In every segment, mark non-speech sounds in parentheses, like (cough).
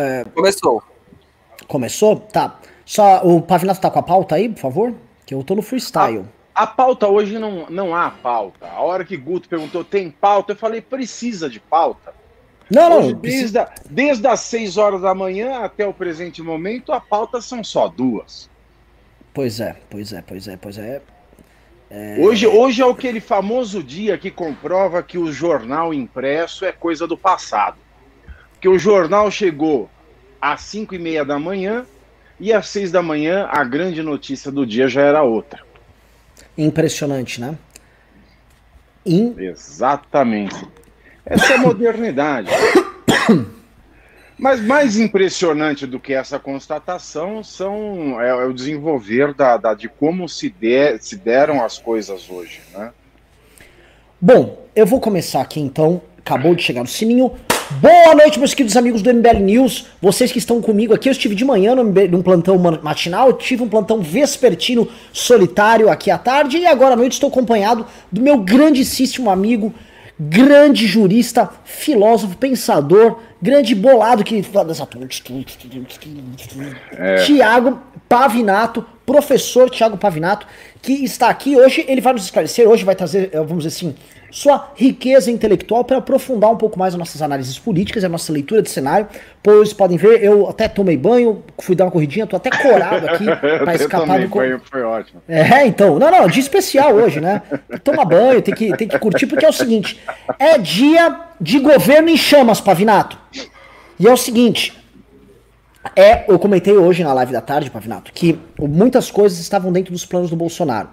É... Começou. Começou? Tá. Só o Pavinato tá com a pauta aí, por favor? Que eu tô no freestyle. A, a pauta hoje não, não há pauta. A hora que Guto perguntou, tem pauta? Eu falei, precisa de pauta. Não, hoje, não. Desde, a, desde as 6 horas da manhã até o presente momento, a pauta são só duas. Pois é, pois é, pois é, pois é. é... Hoje, hoje é aquele famoso dia que comprova que o jornal impresso é coisa do passado. Porque o jornal chegou às 5 e meia da manhã e às 6 da manhã a grande notícia do dia já era outra. Impressionante, né? In... Exatamente. Essa é modernidade. (coughs) Mas mais impressionante do que essa constatação são é, é o desenvolver da, da, de como se, de, se deram as coisas hoje, né? Bom, eu vou começar aqui então. Acabou de chegar o sininho. Boa noite, meus queridos amigos do MBL News. Vocês que estão comigo aqui, eu estive de manhã no num plantão matinal, tive um plantão vespertino solitário aqui à tarde e agora à noite estou acompanhado do meu grandíssimo amigo, grande jurista, filósofo, pensador, grande bolado que é. Tiago Pavinato, professor Tiago Pavinato, que está aqui hoje. Ele vai nos esclarecer, hoje vai trazer, eh, vamos dizer assim, sua riqueza intelectual para aprofundar um pouco mais as nossas análises políticas, a nossa leitura de cenário. Pois podem ver, eu até tomei banho, fui dar uma corridinha, tô até corado aqui (laughs) para escapar também, do banho foi ótimo. É, então, não, não, dia especial hoje, né? Toma banho, tem que, tem que curtir, porque é o seguinte: é dia de governo em chamas, Pavinato. E é o seguinte, é, eu comentei hoje na live da tarde, Pavinato, que muitas coisas estavam dentro dos planos do Bolsonaro.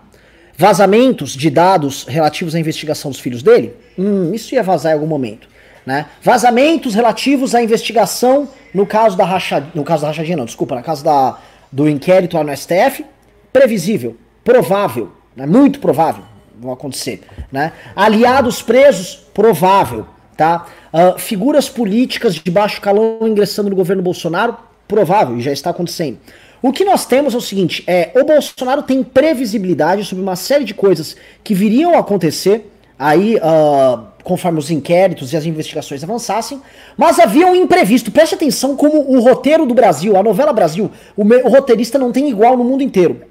Vazamentos de dados relativos à investigação dos filhos dele? Hum, isso ia vazar em algum momento. Né? Vazamentos relativos à investigação no caso da rachadinha, no caso da rachadinha não, desculpa, no caso da, do inquérito lá no STF, previsível, provável, né? muito provável, vão acontecer. Né? Aliados presos, provável. Tá? Uh, figuras políticas de baixo calão ingressando no governo Bolsonaro, provável, e já está acontecendo. O que nós temos é o seguinte: é, o Bolsonaro tem previsibilidade sobre uma série de coisas que viriam a acontecer aí uh, conforme os inquéritos e as investigações avançassem, mas havia um imprevisto. Preste atenção como o roteiro do Brasil, a novela Brasil, o, o roteirista não tem igual no mundo inteiro.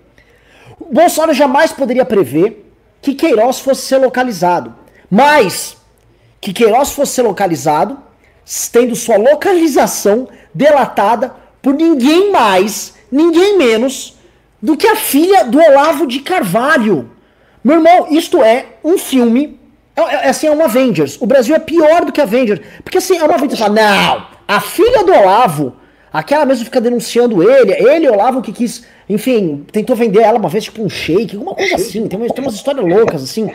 O Bolsonaro jamais poderia prever que Queiroz fosse ser localizado, mas que Queiroz fosse ser localizado, tendo sua localização delatada por ninguém mais ninguém menos do que a filha do Olavo de Carvalho. Meu irmão, isto é um filme. É, é, assim, é um Avengers. O Brasil é pior do que Avengers. Porque assim, é uma Avengers. Não, a filha do Olavo, aquela mesmo fica denunciando ele, ele, Olavo, que quis enfim, tentou vender ela uma vez, tipo um shake, alguma coisa assim. Tem, tem umas histórias loucas, assim.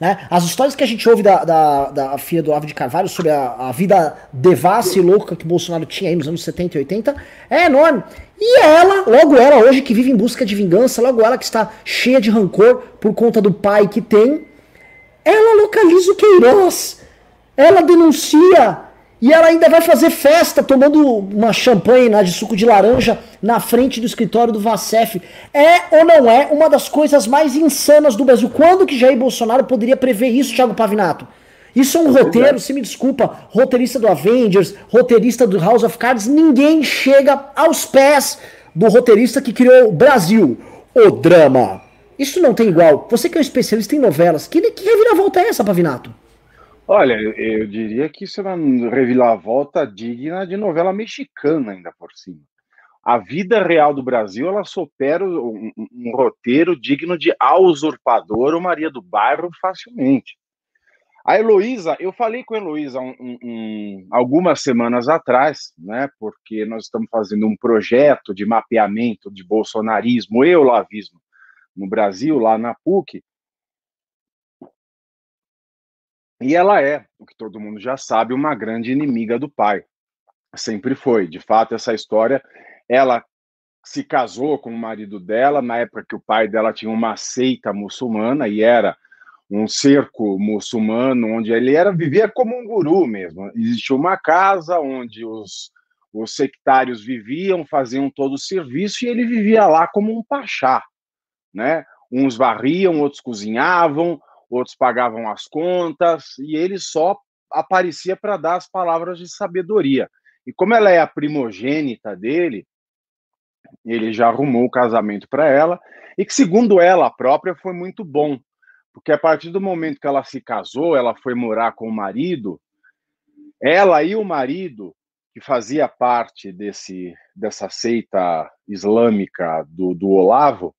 Né? As histórias que a gente ouve da, da, da filha do Olavo de Carvalho sobre a, a vida devassa e louca que o Bolsonaro tinha aí nos anos 70 e 80 é enorme. E ela, logo ela hoje que vive em busca de vingança, logo ela que está cheia de rancor por conta do pai que tem, ela localiza o Queiroz. Ela denuncia e ela ainda vai fazer festa tomando uma champanhe né, de suco de laranja na frente do escritório do Vacef. É ou não é uma das coisas mais insanas do Brasil? Quando que Jair Bolsonaro poderia prever isso, Thiago Pavinato? Isso é um roteiro, se me desculpa, roteirista do Avengers, roteirista do House of Cards, ninguém chega aos pés do roteirista que criou o Brasil. O drama. Isso não tem igual. Você que é um especialista em novelas, que, que reviravolta é essa, Pavinato? Olha, eu diria que isso é uma reviravolta digna de novela mexicana, ainda por cima. A vida real do Brasil, ela supera um, um roteiro digno de A Usurpador ou Maria do Bairro facilmente. A Heloísa, eu falei com a Heloísa um, um, algumas semanas atrás, né, porque nós estamos fazendo um projeto de mapeamento de bolsonarismo e olavismo no Brasil, lá na PUC, e ela é, o que todo mundo já sabe, uma grande inimiga do pai. Sempre foi. De fato, essa história, ela se casou com o marido dela na época que o pai dela tinha uma seita muçulmana e era um cerco muçulmano onde ele era vivia como um guru mesmo. Existia uma casa onde os, os sectários viviam, faziam todo o serviço e ele vivia lá como um pachá, né? Uns varriam, outros cozinhavam, outros pagavam as contas, e ele só aparecia para dar as palavras de sabedoria. E como ela é a primogênita dele, ele já arrumou o casamento para ela, e que, segundo ela própria, foi muito bom, porque a partir do momento que ela se casou, ela foi morar com o marido, ela e o marido, que fazia parte desse, dessa seita islâmica do, do Olavo,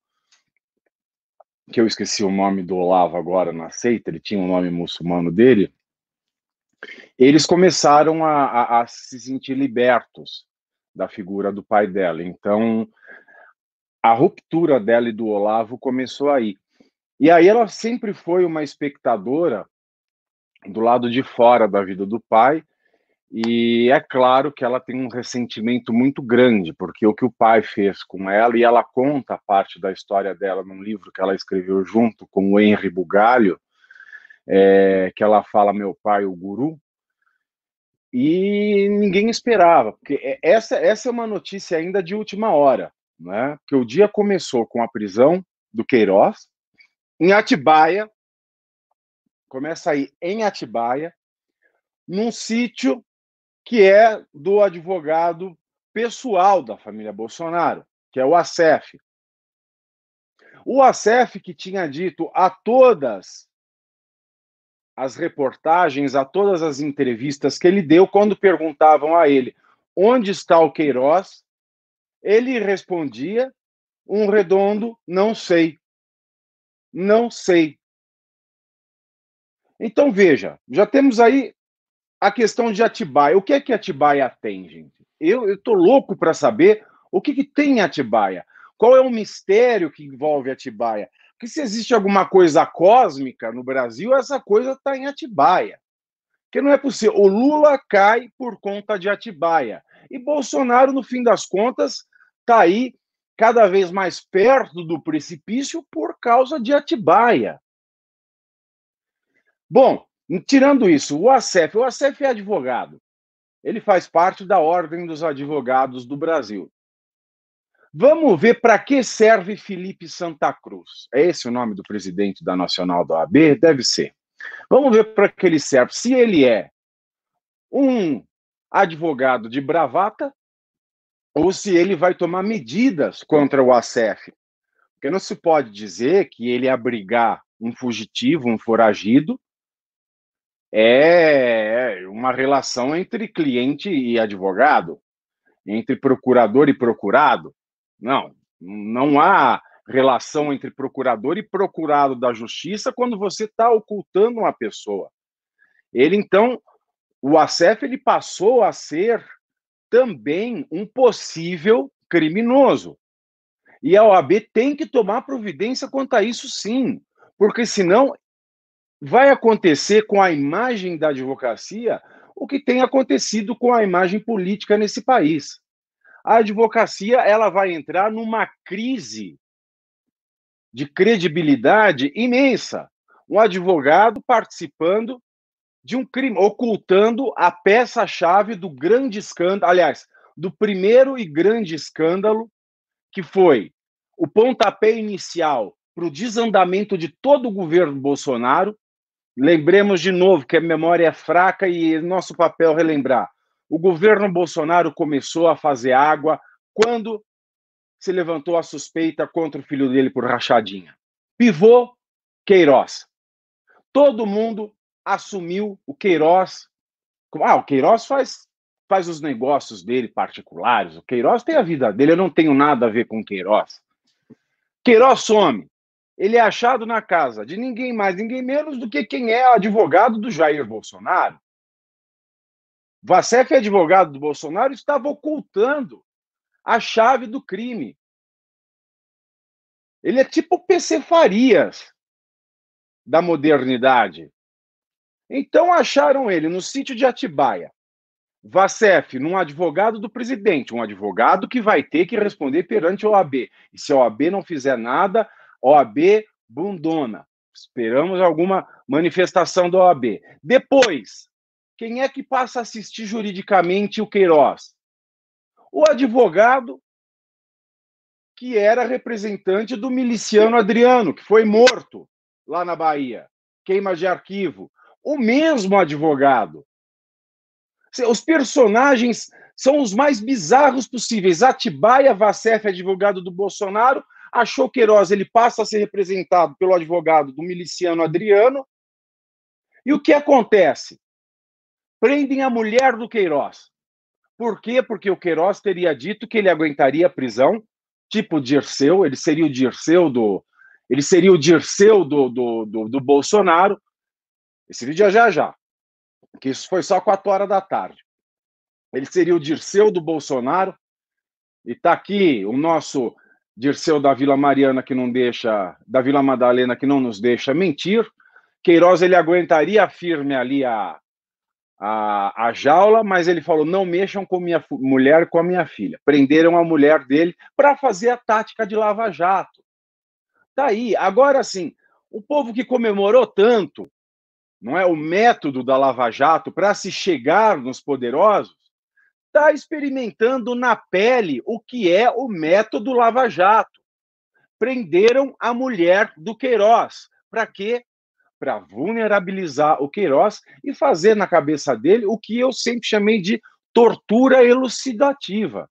que eu esqueci o nome do Olavo agora na seita, ele tinha um nome muçulmano dele, eles começaram a, a, a se sentir libertos da figura do pai dela. Então, a ruptura dela e do Olavo começou aí. E aí ela sempre foi uma espectadora do lado de fora da vida do pai, e é claro que ela tem um ressentimento muito grande, porque o que o pai fez com ela, e ela conta parte da história dela num livro que ela escreveu junto com o Henry Bugalho, é, que ela fala Meu Pai, o Guru, e ninguém esperava, porque é, essa, essa é uma notícia ainda de última hora, né? que o dia começou com a prisão do Queiroz, em Atibaia, começa aí em Atibaia, num sítio que é do advogado pessoal da família Bolsonaro, que é o ACEF. O ACEF que tinha dito a todas as reportagens, a todas as entrevistas que ele deu, quando perguntavam a ele onde está o Queiroz, ele respondia um redondo não sei. Não sei. Então veja, já temos aí a questão de Atibaia. O que é que Atibaia tem, gente? Eu estou louco para saber o que, que tem em Atibaia. Qual é o mistério que envolve Atibaia? Porque se existe alguma coisa cósmica no Brasil, essa coisa está em Atibaia. Porque não é possível. O Lula cai por conta de Atibaia. E Bolsonaro, no fim das contas, está aí cada vez mais perto do precipício por causa de Atibaia. Bom, tirando isso, o ACEF, o ACEF é advogado. Ele faz parte da Ordem dos Advogados do Brasil. Vamos ver para que serve Felipe Santa Cruz. É esse o nome do presidente da Nacional da OAB? Deve ser. Vamos ver para que ele serve. Se ele é um advogado de bravata ou se ele vai tomar medidas contra o ACF. Porque não se pode dizer que ele abrigar um fugitivo, um foragido, é uma relação entre cliente e advogado, entre procurador e procurado. Não, não há relação entre procurador e procurado da justiça quando você está ocultando uma pessoa. Ele, então, o ACEF ele passou a ser também um possível criminoso. E a OAB tem que tomar providência quanto a isso, sim, porque senão vai acontecer com a imagem da advocacia o que tem acontecido com a imagem política nesse país a advocacia ela vai entrar numa crise de credibilidade imensa. Um advogado participando de um crime, ocultando a peça-chave do grande escândalo, aliás, do primeiro e grande escândalo, que foi o pontapé inicial para o desandamento de todo o governo Bolsonaro. Lembremos de novo que a memória é fraca e nosso papel é relembrar. O governo Bolsonaro começou a fazer água quando se levantou a suspeita contra o filho dele por rachadinha. Pivô Queiroz. Todo mundo assumiu o Queiroz. Ah, o Queiroz faz, faz os negócios dele particulares. O Queiroz tem a vida dele. Eu não tenho nada a ver com Queiroz. Queiroz some. Ele é achado na casa de ninguém mais, ninguém menos do que quem é advogado do Jair Bolsonaro. Vacef, advogado do Bolsonaro, estava ocultando a chave do crime. Ele é tipo PC Farias da modernidade. Então acharam ele no sítio de Atibaia. Vacef, num advogado do presidente, um advogado que vai ter que responder perante a OAB. E se a OAB não fizer nada, OAB bundona. Esperamos alguma manifestação da OAB. Depois, quem é que passa a assistir juridicamente o Queiroz? O advogado que era representante do miliciano Adriano, que foi morto lá na Bahia, queima de arquivo. O mesmo advogado. Os personagens são os mais bizarros possíveis. Atibaia Vassef, advogado do Bolsonaro, achou Queiroz, ele passa a ser representado pelo advogado do miliciano Adriano. E o que acontece? Prendem a mulher do Queiroz. Por quê? Porque o Queiroz teria dito que ele aguentaria a prisão, tipo Dirceu, ele seria o Dirceu do. Ele seria o Dirceu do, do, do, do Bolsonaro. Esse vídeo é já já. Que isso foi só 4 horas da tarde. Ele seria o Dirceu do Bolsonaro. E está aqui o nosso Dirceu da Vila Mariana que não deixa, da Vila Madalena que não nos deixa mentir. Queiroz ele aguentaria firme ali a, a, a jaula, mas ele falou: não mexam com minha mulher com a minha filha. Prenderam a mulher dele para fazer a tática de Lava Jato. Tá aí. Agora sim, o povo que comemorou tanto, não é o método da Lava Jato para se chegar nos poderosos, está experimentando na pele o que é o método Lava Jato. Prenderam a mulher do Queiroz. Para quê? Para vulnerabilizar o Queiroz e fazer na cabeça dele o que eu sempre chamei de tortura elucidativa.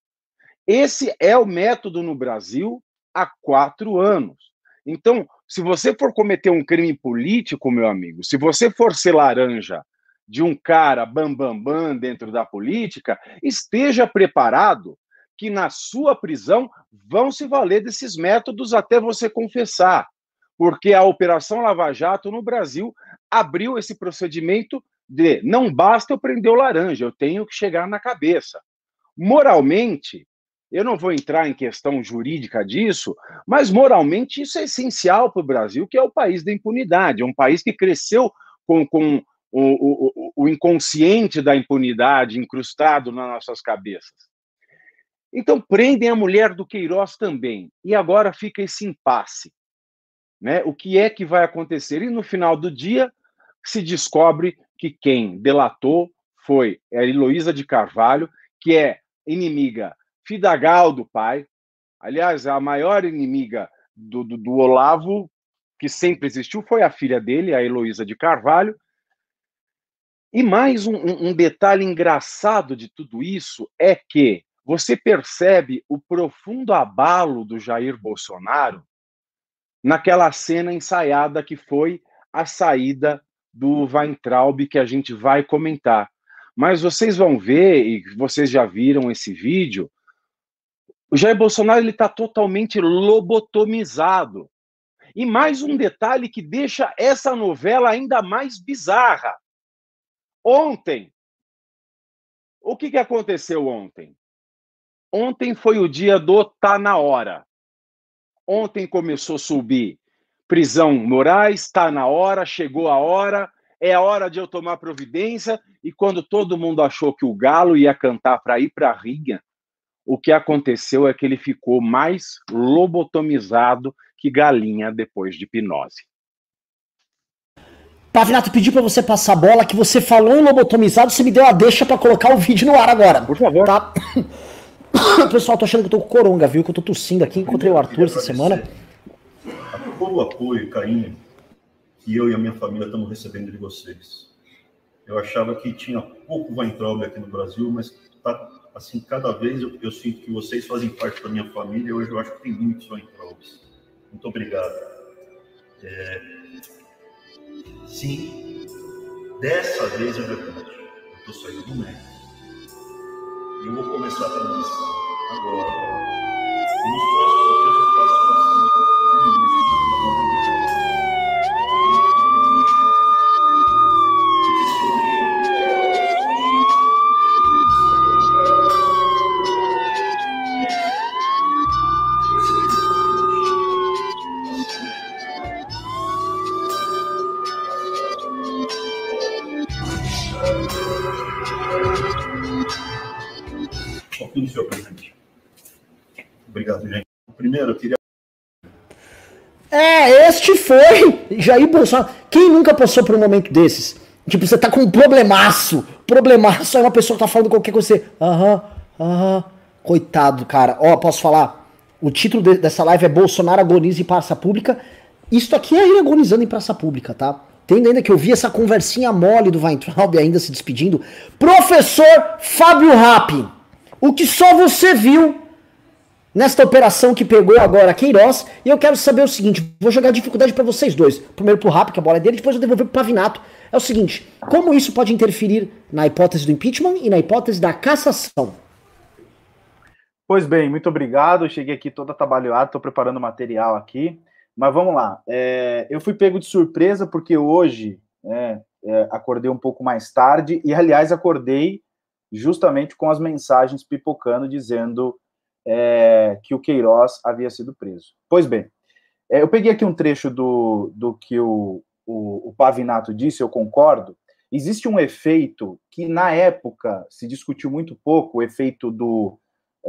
Esse é o método no Brasil há quatro anos. Então, se você for cometer um crime político, meu amigo, se você for ser laranja de um cara bambambam bam, bam dentro da política, esteja preparado que na sua prisão vão se valer desses métodos até você confessar. Porque a Operação Lava Jato no Brasil abriu esse procedimento de não basta eu prender o laranja, eu tenho que chegar na cabeça. Moralmente, eu não vou entrar em questão jurídica disso, mas moralmente isso é essencial para o Brasil, que é o país da impunidade, é um país que cresceu com, com o, o, o inconsciente da impunidade incrustado nas nossas cabeças. Então, prendem a mulher do Queiroz também. E agora fica esse impasse. Né? O que é que vai acontecer? E no final do dia, se descobre que quem delatou foi a Heloísa de Carvalho, que é inimiga fidagal do pai. Aliás, a maior inimiga do, do, do Olavo, que sempre existiu, foi a filha dele, a Heloísa de Carvalho, e mais um, um, detalhe engraçado de tudo isso é que você percebe o profundo abalo do Jair Bolsonaro naquela cena ensaiada que foi a saída do Weintraub, que a gente vai comentar. Mas vocês vão ver, e vocês já viram esse vídeo, o Jair Bolsonaro está totalmente lobotomizado. E mais um detalhe que deixa essa novela ainda mais bizarra. Ontem, o que, que aconteceu ontem? Ontem foi o dia do tá na hora. Ontem começou a subir prisão Moraes, está na hora, chegou a hora, é a hora de eu tomar providência. E quando todo mundo achou que o Galo ia cantar para ir para a rinha, o que aconteceu é que ele ficou mais lobotomizado que galinha depois de hipnose. Pavinato, pedi para você passar a bola, que você falou em lobotomizado, você me deu a deixa para colocar o vídeo no ar agora. Por favor. Tá? (coughs) Pessoal, tô achando que eu tô com coronga, viu? Que eu tô tossindo aqui. Encontrei o Arthur essa semana. A todo o apoio e carinho que eu e a minha família estamos recebendo de vocês. Eu achava que tinha pouco Weintraub aqui no Brasil, mas tá, assim, cada vez eu, eu, sinto que vocês fazem parte da minha família. Hoje eu acho que tem muitos Weintraubs. Muito obrigado. É, Sim, dessa vez é verdade. Eu estou saindo do médico. E eu vou começar a transição agora. Primeiro, eu queria. É, este foi Jair Bolsonaro. Quem nunca passou por um momento desses? Tipo, você tá com um problemaço. Problemaço é uma pessoa que tá falando qualquer coisa. Aham, aham. Coitado, cara. Ó, posso falar? O título de, dessa live é Bolsonaro agoniza em praça pública. Isto aqui é ele agonizando em praça pública, tá? Tendo ainda que eu vi essa conversinha mole do Weintraub ainda se despedindo. Professor Fábio Rappi. O que só você viu nesta operação que pegou agora Queiroz. E eu quero saber o seguinte: vou jogar dificuldade para vocês dois. Primeiro pro Rap, que a bola é dele, depois eu devolver pro Pavinato. É o seguinte: como isso pode interferir na hipótese do impeachment e na hipótese da cassação? Pois bem, muito obrigado. Eu cheguei aqui todo atabalhoado, estou preparando material aqui. Mas vamos lá. É, eu fui pego de surpresa porque hoje é, é, acordei um pouco mais tarde e, aliás, acordei justamente com as mensagens pipocando dizendo é, que o Queiroz havia sido preso. Pois bem, é, eu peguei aqui um trecho do, do que o, o, o Pavinato disse, eu concordo. Existe um efeito que, na época, se discutiu muito pouco, o efeito do,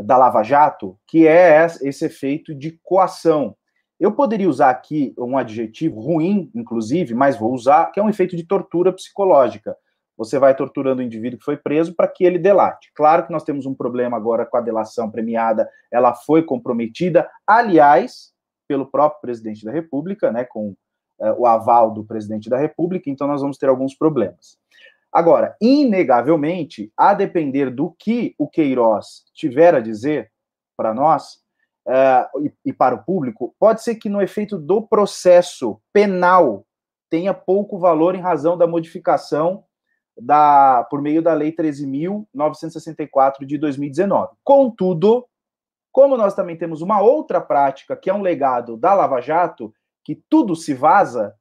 da Lava Jato, que é esse efeito de coação. Eu poderia usar aqui um adjetivo ruim, inclusive, mas vou usar, que é um efeito de tortura psicológica. Você vai torturando o indivíduo que foi preso para que ele delate. Claro que nós temos um problema agora com a delação premiada, ela foi comprometida, aliás, pelo próprio presidente da República, né, com uh, o aval do presidente da República, então nós vamos ter alguns problemas. Agora, inegavelmente, a depender do que o Queiroz tiver a dizer para nós uh, e, e para o público, pode ser que no efeito do processo penal tenha pouco valor em razão da modificação da, por meio da Lei 13.964 de 2019. Contudo, como nós também temos uma outra prática, que é um legado da Lava Jato, que tudo se vaza,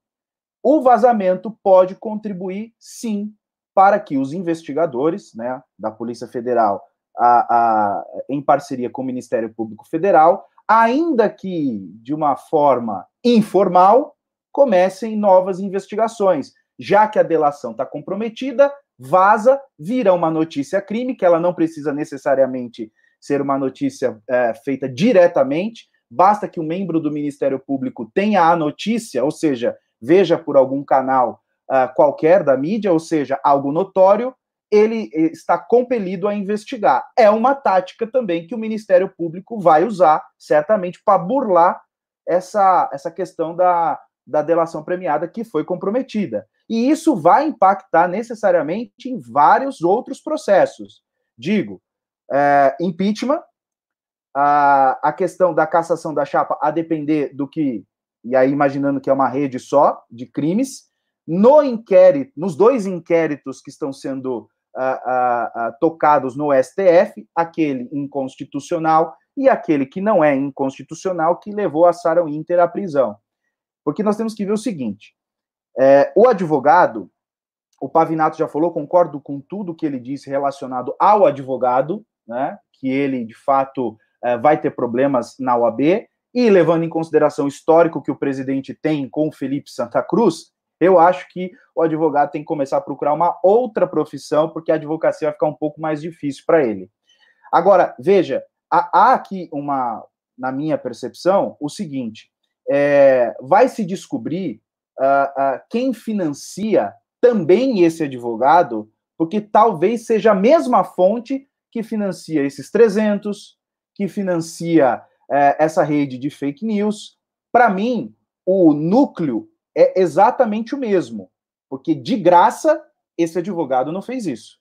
o vazamento pode contribuir, sim, para que os investigadores né, da Polícia Federal, a, a, em parceria com o Ministério Público Federal, ainda que de uma forma informal, comecem novas investigações já que a delação está comprometida, vaza, vira uma notícia crime, que ela não precisa necessariamente ser uma notícia é, feita diretamente, basta que um membro do Ministério Público tenha a notícia, ou seja, veja por algum canal uh, qualquer da mídia, ou seja, algo notório, ele está compelido a investigar. É uma tática também que o Ministério Público vai usar, certamente, para burlar essa, essa questão da, da delação premiada que foi comprometida. E isso vai impactar necessariamente em vários outros processos. Digo, é, impeachment, a, a questão da cassação da chapa, a depender do que, e aí imaginando que é uma rede só de crimes, no inquérito, nos dois inquéritos que estão sendo tocados no STF, aquele inconstitucional e aquele que não é inconstitucional, que levou a Sarah Winter à prisão. Porque nós temos que ver o seguinte: é, o advogado, o Pavinato já falou, concordo com tudo que ele disse relacionado ao advogado, né, que ele, de fato, é, vai ter problemas na OAB, e levando em consideração o histórico que o presidente tem com o Felipe Santa Cruz, eu acho que o advogado tem que começar a procurar uma outra profissão, porque a advocacia vai ficar um pouco mais difícil para ele. Agora, veja, há aqui uma, na minha percepção, o seguinte: é, vai se descobrir uh, quem financia também esse advogado, porque talvez seja a mesma fonte que financia esses 300, que financia uh, essa rede de fake news. Para mim, o núcleo é exatamente o mesmo, porque de graça esse advogado não fez isso.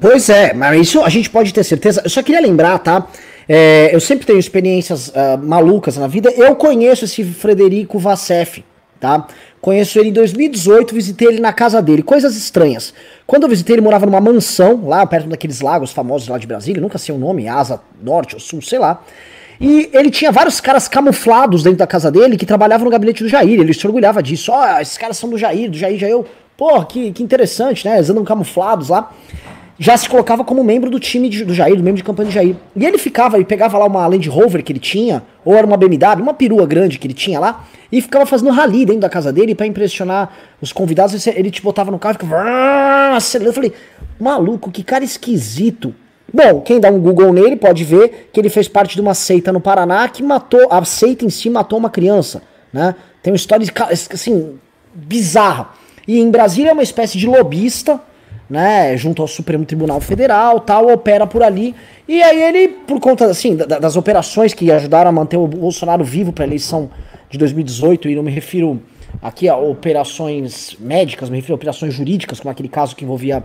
Pois é, mas isso a gente pode ter certeza. Eu só queria lembrar, tá? É, eu sempre tenho experiências uh, malucas na vida. Eu conheço esse Frederico Vassef, tá? Conheço ele em 2018, visitei ele na casa dele. Coisas estranhas. Quando eu visitei, ele morava numa mansão, lá perto daqueles lagos famosos lá de Brasília, nunca sei o nome, Asa Norte ou Sul, sei lá. E ele tinha vários caras camuflados dentro da casa dele que trabalhavam no gabinete do Jair. Ele se orgulhava disso. Ó, oh, esses caras são do Jair, do Jair, Jair. Eu, pô, que, que interessante, né? Eles andam camuflados lá já se colocava como membro do time de, do Jair, do membro de campanha do Jair. E ele ficava, ele pegava lá uma Land Rover que ele tinha, ou era uma BMW, uma perua grande que ele tinha lá, e ficava fazendo rally dentro da casa dele para impressionar os convidados. Ele te botava no carro e ficava. Eu falei, maluco, que cara esquisito. Bom, quem dá um Google nele pode ver que ele fez parte de uma seita no Paraná que matou, a seita em si matou uma criança, né? Tem uma história assim, bizarra. E em Brasília é uma espécie de lobista, né, junto ao Supremo Tribunal Federal, tal, opera por ali. E aí ele, por conta assim, das operações que ajudaram a manter o Bolsonaro vivo para a eleição de 2018, e não me refiro aqui ó, operações médicas, me refiro a operações jurídicas, como aquele caso que envolvia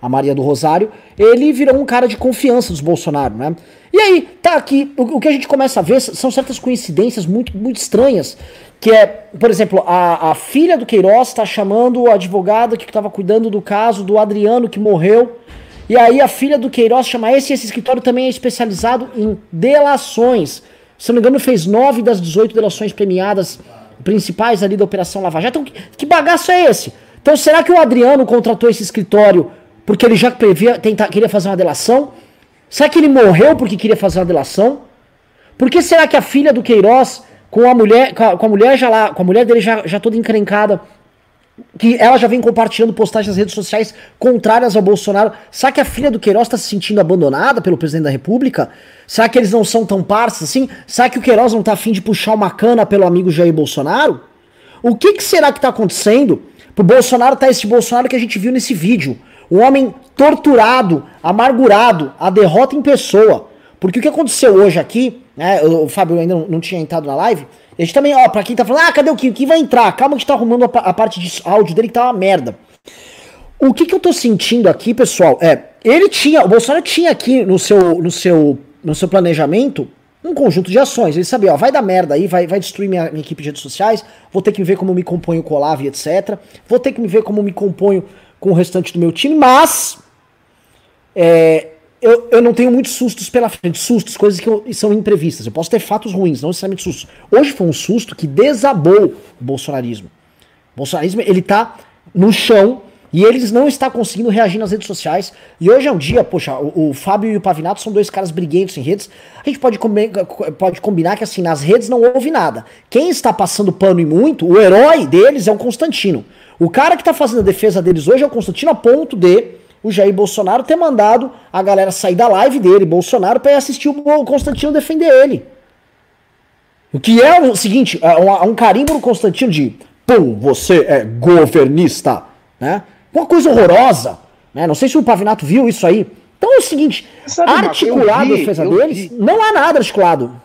a Maria do Rosário, ele virou um cara de confiança dos Bolsonaro, né? E aí, tá aqui, o, o que a gente começa a ver são certas coincidências muito, muito estranhas, que é, por exemplo, a, a filha do Queiroz está chamando o advogado que estava cuidando do caso do Adriano que morreu, e aí a filha do Queiroz chama esse, esse escritório também é especializado em delações. Se não me engano, fez nove das 18 delações premiadas principais ali da Operação Lava Jato. Então, que, que bagaço é esse? Então, será que o Adriano contratou esse escritório porque ele já previa, tentar, queria fazer uma delação? Será que ele morreu porque queria fazer uma delação? Por que será que a filha do Queiroz, com a mulher, com a, mulher já lá, com a mulher dele já, já toda encrencada, que ela já vem compartilhando postagens nas redes sociais contrárias ao Bolsonaro. Será que a filha do Queiroz está se sentindo abandonada pelo presidente da República? Será que eles não são tão parças assim? Será que o Queiroz não está afim de puxar uma cana pelo amigo Jair Bolsonaro? O que, que será que está acontecendo pro Bolsonaro tá esse Bolsonaro que a gente viu nesse vídeo? Um homem torturado, amargurado, a derrota em pessoa. Porque o que aconteceu hoje aqui, né? O Fábio ainda não, tinha entrado na live. A gente também, ó, pra quem tá falando, ah, cadê o Kim? O Kim vai entrar. Calma que tá arrumando a, a, parte de áudio dele que tá uma merda. O que que eu tô sentindo aqui, pessoal, é, ele tinha, o Bolsonaro tinha aqui no seu, no seu, no seu planejamento um conjunto de ações. Ele sabia, ó, vai dar merda aí, vai, vai destruir minha, minha equipe de redes sociais, vou ter que ver como me componho com o Olavo e etc. Vou ter que me ver como me componho com o restante do meu time, mas é, eu, eu não tenho muitos sustos pela frente. Sustos, coisas que eu, são imprevistas. Eu posso ter fatos ruins, não necessariamente sustos. Hoje foi um susto que desabou o bolsonarismo. O bolsonarismo, ele tá no chão e eles não estão conseguindo reagir nas redes sociais. E hoje é um dia, poxa, o, o Fábio e o Pavinato são dois caras briguentos em redes. A gente pode, pode combinar que assim, nas redes não houve nada. Quem está passando pano e muito, o herói deles é o Constantino. O cara que está fazendo a defesa deles hoje é o Constantino a ponto de o Jair Bolsonaro ter mandado a galera sair da live dele, Bolsonaro, para ir assistir o Constantino defender ele. O que é o seguinte, é um, carimbo no Constantino de pum, você é governista, né? Uma coisa horrorosa, né? Não sei se o Pavinato viu isso aí. Então é o seguinte, Sabe, articulado vi, a defesa deles, não há nada articulado.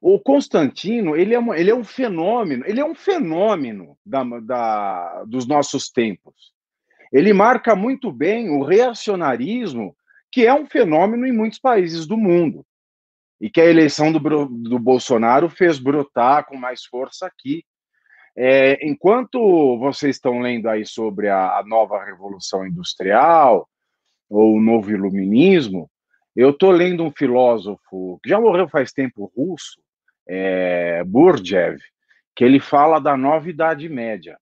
O Constantino, ele é, uma, ele é um fenômeno, ele é um fenômeno da, da, dos nossos tempos ele marca muito bem o reacionarismo, que é um fenômeno em muitos países do mundo. E que a eleição do, do Bolsonaro fez brotar com mais força aqui. É, enquanto vocês estão lendo aí sobre a, a nova revolução industrial, ou o novo iluminismo, eu estou lendo um filósofo que já morreu faz tempo, russo, é, Gurdjieff, que ele fala da nova Idade Média.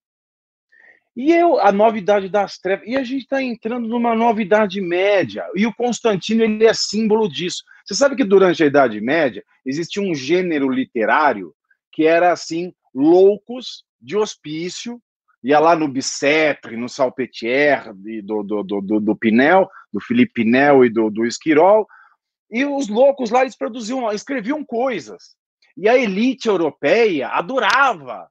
E eu, a novidade das trevas. E a gente está entrando numa novidade média. E o Constantino ele é símbolo disso. Você sabe que durante a Idade Média existia um gênero literário que era assim, loucos de hospício, ia lá no Bicetre, no Salpetier, do, do, do, do, Pinel, do Felipe Pinel e do, do Esquirol, e os loucos lá eles produziam, escreviam coisas. E a elite europeia adorava,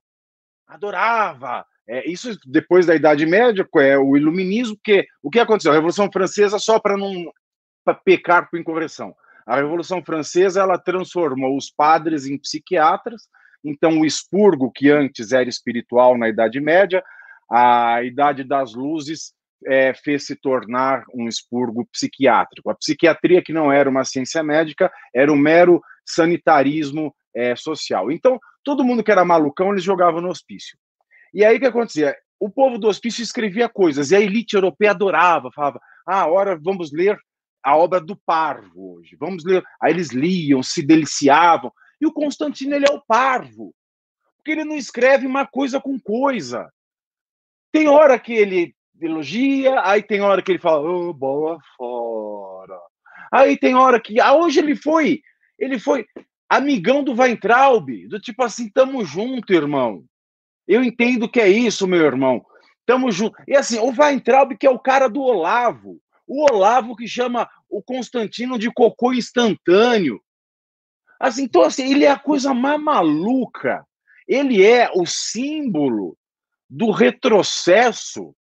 adorava é, isso depois da Idade Média, é o Iluminismo, que o que aconteceu? A Revolução Francesa, só para não pra pecar por incorreção, a Revolução Francesa ela transformou os padres em psiquiatras. Então, o expurgo, que antes era espiritual na Idade Média, a Idade das Luzes é, fez se tornar um expurgo psiquiátrico. A psiquiatria, que não era uma ciência médica, era um mero sanitarismo é, social. Então, todo mundo que era malucão, eles jogavam no hospício. E aí o que acontecia? O povo do hospício escrevia coisas, e a elite europeia adorava, falava: ah, ora vamos ler a obra do Parvo hoje, vamos ler. Aí eles liam, se deliciavam. E o Constantino, ele é o Parvo, porque ele não escreve uma coisa com coisa. Tem hora que ele elogia, aí tem hora que ele fala, oh, boa fora. Aí tem hora que. Ah, hoje ele foi, ele foi amigão do Weintraub, do tipo assim, tamo junto, irmão. Eu entendo que é isso, meu irmão. Tamo junto. E assim, o Weintraub, que é o cara do Olavo. O Olavo que chama o Constantino de cocô instantâneo. Assim, então, assim, ele é a coisa mais maluca. Ele é o símbolo do retrocesso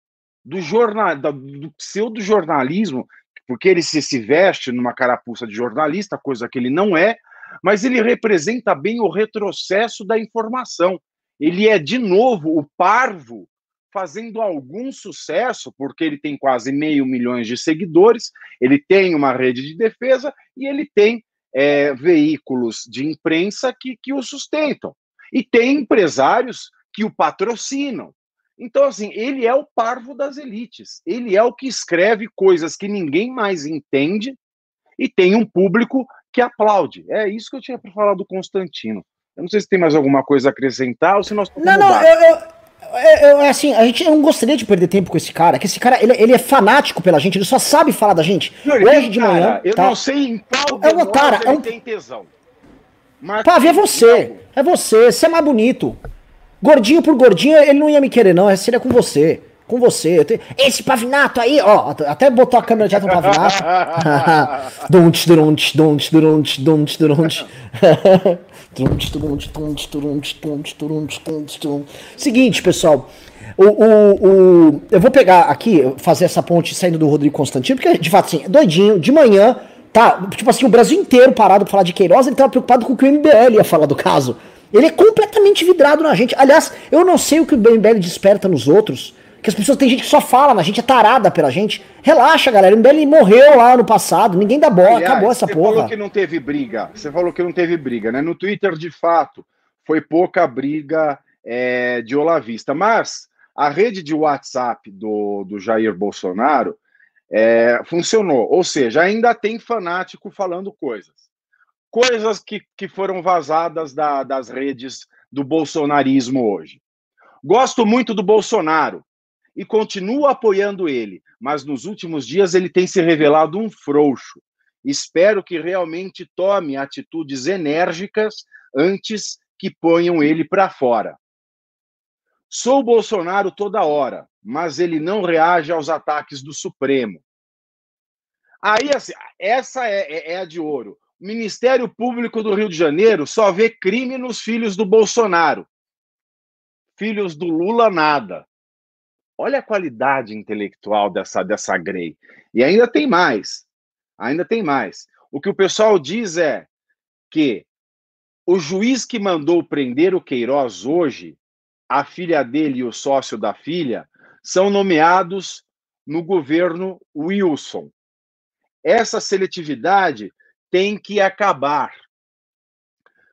do, jornal, do pseudo-jornalismo, porque ele se, se veste numa carapuça de jornalista, coisa que ele não é, mas ele representa bem o retrocesso da informação. Ele é, de novo, o parvo fazendo algum sucesso, porque ele tem quase meio milhão de seguidores, ele tem uma rede de defesa e ele tem é, veículos de imprensa que, que o sustentam. E tem empresários que o patrocinam. Então, assim, ele é o parvo das elites. Ele é o que escreve coisas que ninguém mais entende e tem um público que aplaude. É isso que eu tinha para falar do Constantino. Eu não sei se tem mais alguma coisa a acrescentar ou se nós Não, não, eu, eu, eu, assim, a gente não gostaria de perder tempo com esse cara, que esse cara, ele, ele é fanático pela gente, ele só sabe falar da gente. Hoje de manhã. Cara, eu tá... não sei em qual é uma, cara, é um... tem tesão. Pavi, é você. É você. Você é mais bonito. Gordinho por gordinho, ele não ia me querer, não. Seria com você. Com você. Esse pavinato aí, ó. Até botou a câmera direto no pavinato. (laughs) (laughs) Don't, don't, don't, don't, don't, don't. (laughs) Seguinte, pessoal. O, o, o, eu vou pegar aqui, fazer essa ponte saindo do Rodrigo Constantino, porque de fato, assim, doidinho, de manhã, tá? Tipo assim, o Brasil inteiro parado pra falar de Queiroz, ele tava preocupado com o que o MBL ia falar do caso. Ele é completamente vidrado na gente. Aliás, eu não sei o que o MBL desperta nos outros. Que as pessoas tem gente que só fala na gente, é tarada pela gente. Relaxa, galera. O MBL morreu lá no passado, ninguém dá bola, Aliás, acabou essa você porra. Você falou que não teve briga. Você falou que não teve briga, né? No Twitter, de fato, foi pouca briga é, de olavista. Mas a rede de WhatsApp do, do Jair Bolsonaro é, funcionou. Ou seja, ainda tem fanático falando coisas. Coisas que, que foram vazadas da, das redes do bolsonarismo hoje. Gosto muito do Bolsonaro e continuo apoiando ele, mas nos últimos dias ele tem se revelado um frouxo. Espero que realmente tome atitudes enérgicas antes que ponham ele para fora. Sou Bolsonaro toda hora, mas ele não reage aos ataques do Supremo. Aí, assim, essa é, é, é a de ouro. O Ministério Público do Rio de Janeiro só vê crime nos filhos do Bolsonaro. Filhos do Lula, nada. Olha a qualidade intelectual dessa, dessa Grey. E ainda tem mais. Ainda tem mais. O que o pessoal diz é que o juiz que mandou prender o Queiroz hoje, a filha dele e o sócio da filha, são nomeados no governo Wilson. Essa seletividade tem que acabar.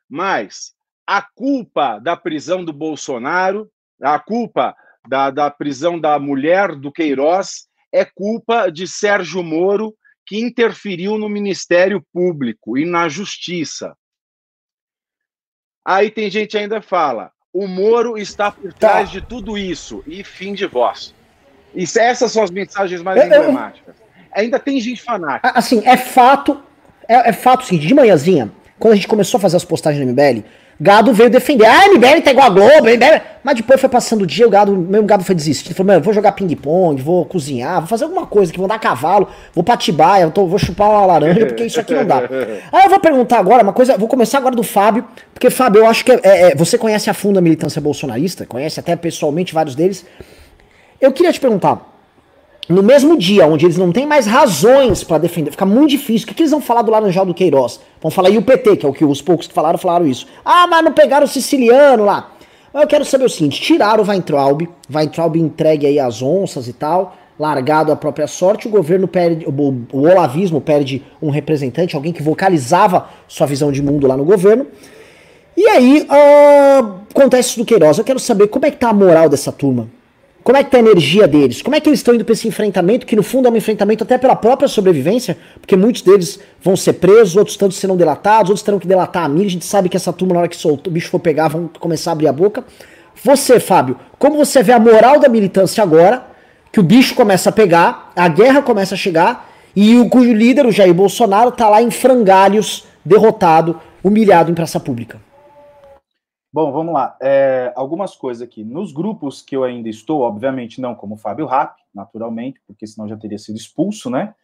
Mas a culpa da prisão do Bolsonaro, a culpa da, da prisão da mulher do Queiroz é culpa de Sérgio Moro, que interferiu no Ministério Público e na Justiça. Aí tem gente ainda fala, o Moro está por tá. trás tá. de tudo isso e fim de voz. E essas são as mensagens mais eu, emblemáticas. Eu... Ainda tem gente fanática. Assim, é fato, é, é fato seguinte, de manhãzinha, quando a gente começou a fazer as postagens no MBL, Gado veio defender. Ah, MBL tá igual a Globo, MBL. Mas depois foi passando o dia, o gado, mesmo gado foi desistir. Falou, mano, vou jogar ping-pong, vou cozinhar, vou fazer alguma coisa que vou dar cavalo, vou pra Tibaia, tô, vou chupar uma laranja, porque isso aqui não dá. (laughs) Aí eu vou perguntar agora uma coisa, vou começar agora do Fábio, porque Fábio, eu acho que é, é, você conhece a fundo a militância bolsonarista, conhece até pessoalmente vários deles. Eu queria te perguntar, no mesmo dia, onde eles não têm mais razões para defender, fica muito difícil. O que, que, eles vão falar do Laranjal do Queiroz? Vão falar e o PT, que é o que os poucos que falaram, falaram isso. Ah, mas não pegaram o siciliano lá. Mas eu quero saber o seguinte: tiraram o Weintraub, Weintraub entregue aí às onças e tal, largado à própria sorte, o governo perde, o, o olavismo perde um representante, alguém que vocalizava sua visão de mundo lá no governo. E aí, uh, acontece do Queiroz. Eu quero saber como é que tá a moral dessa turma. Como é que tá a energia deles? Como é que eles estão indo para esse enfrentamento, que no fundo é um enfrentamento até pela própria sobrevivência, porque muitos deles vão ser presos, outros tantos serão delatados, outros terão que delatar amigos. A gente sabe que essa turma, na hora que o bicho for pegar, vão começar a abrir a boca. Você, Fábio, como você vê a moral da militância agora, que o bicho começa a pegar, a guerra começa a chegar, e o cujo líder, o Jair Bolsonaro, tá lá em frangalhos, derrotado, humilhado em praça pública? Bom, vamos lá. É, algumas coisas aqui. Nos grupos que eu ainda estou, obviamente não como Fábio Rapp, naturalmente, porque senão já teria sido expulso, né?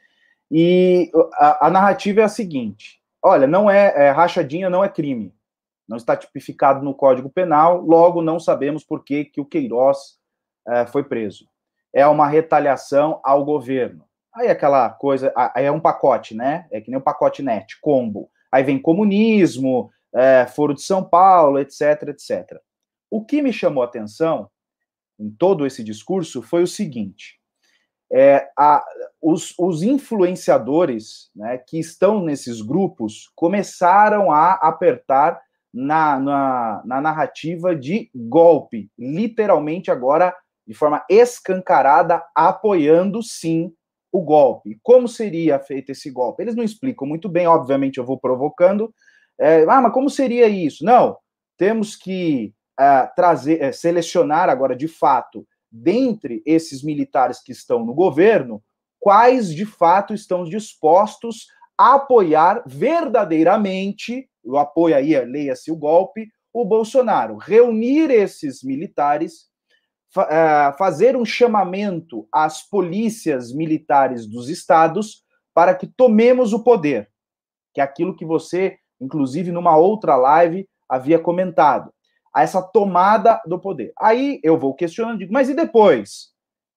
E a, a narrativa é a seguinte: olha, não é, é, rachadinha, não é crime. Não está tipificado no Código Penal, logo não sabemos por que, que o Queiroz é, foi preso. É uma retaliação ao governo. Aí aquela coisa, aí é um pacote, né? É que nem um pacote net, combo. Aí vem comunismo, é, Foro de São Paulo, etc, etc. O que me chamou a atenção em todo esse discurso foi o seguinte: é, a, os, os, influenciadores né, que estão nesses grupos começaram a apertar na, na, na, narrativa de golpe, literalmente agora de forma escancarada, apoiando sim o golpe. Como seria feito esse golpe? Eles não explicam muito bem, obviamente eu vou provocando. É, ah, mas como seria isso? Não, temos que uh, trazer, uh, selecionar agora de fato, dentre esses militares que estão no governo, quais de fato estão dispostos a apoiar verdadeiramente, o apoio aí, leia-se o golpe, o Bolsonaro. Reunir esses militares é, fazer um chamamento às polícias militares dos estados para que tomemos o poder, que é aquilo que você, inclusive numa outra live, havia comentado, a essa tomada do poder. Aí eu vou questionando, digo, mas e depois?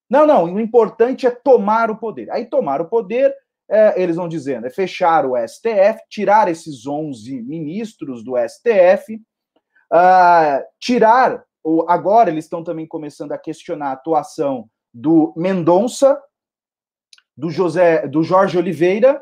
Não, não, o importante é tomar o poder. Aí tomar o poder, é, eles vão dizendo, é fechar o STF, tirar esses 11 ministros do STF, uh, ah, tirar agora eles estão também começando a questionar a atuação do Mendonça, do José, do Jorge Oliveira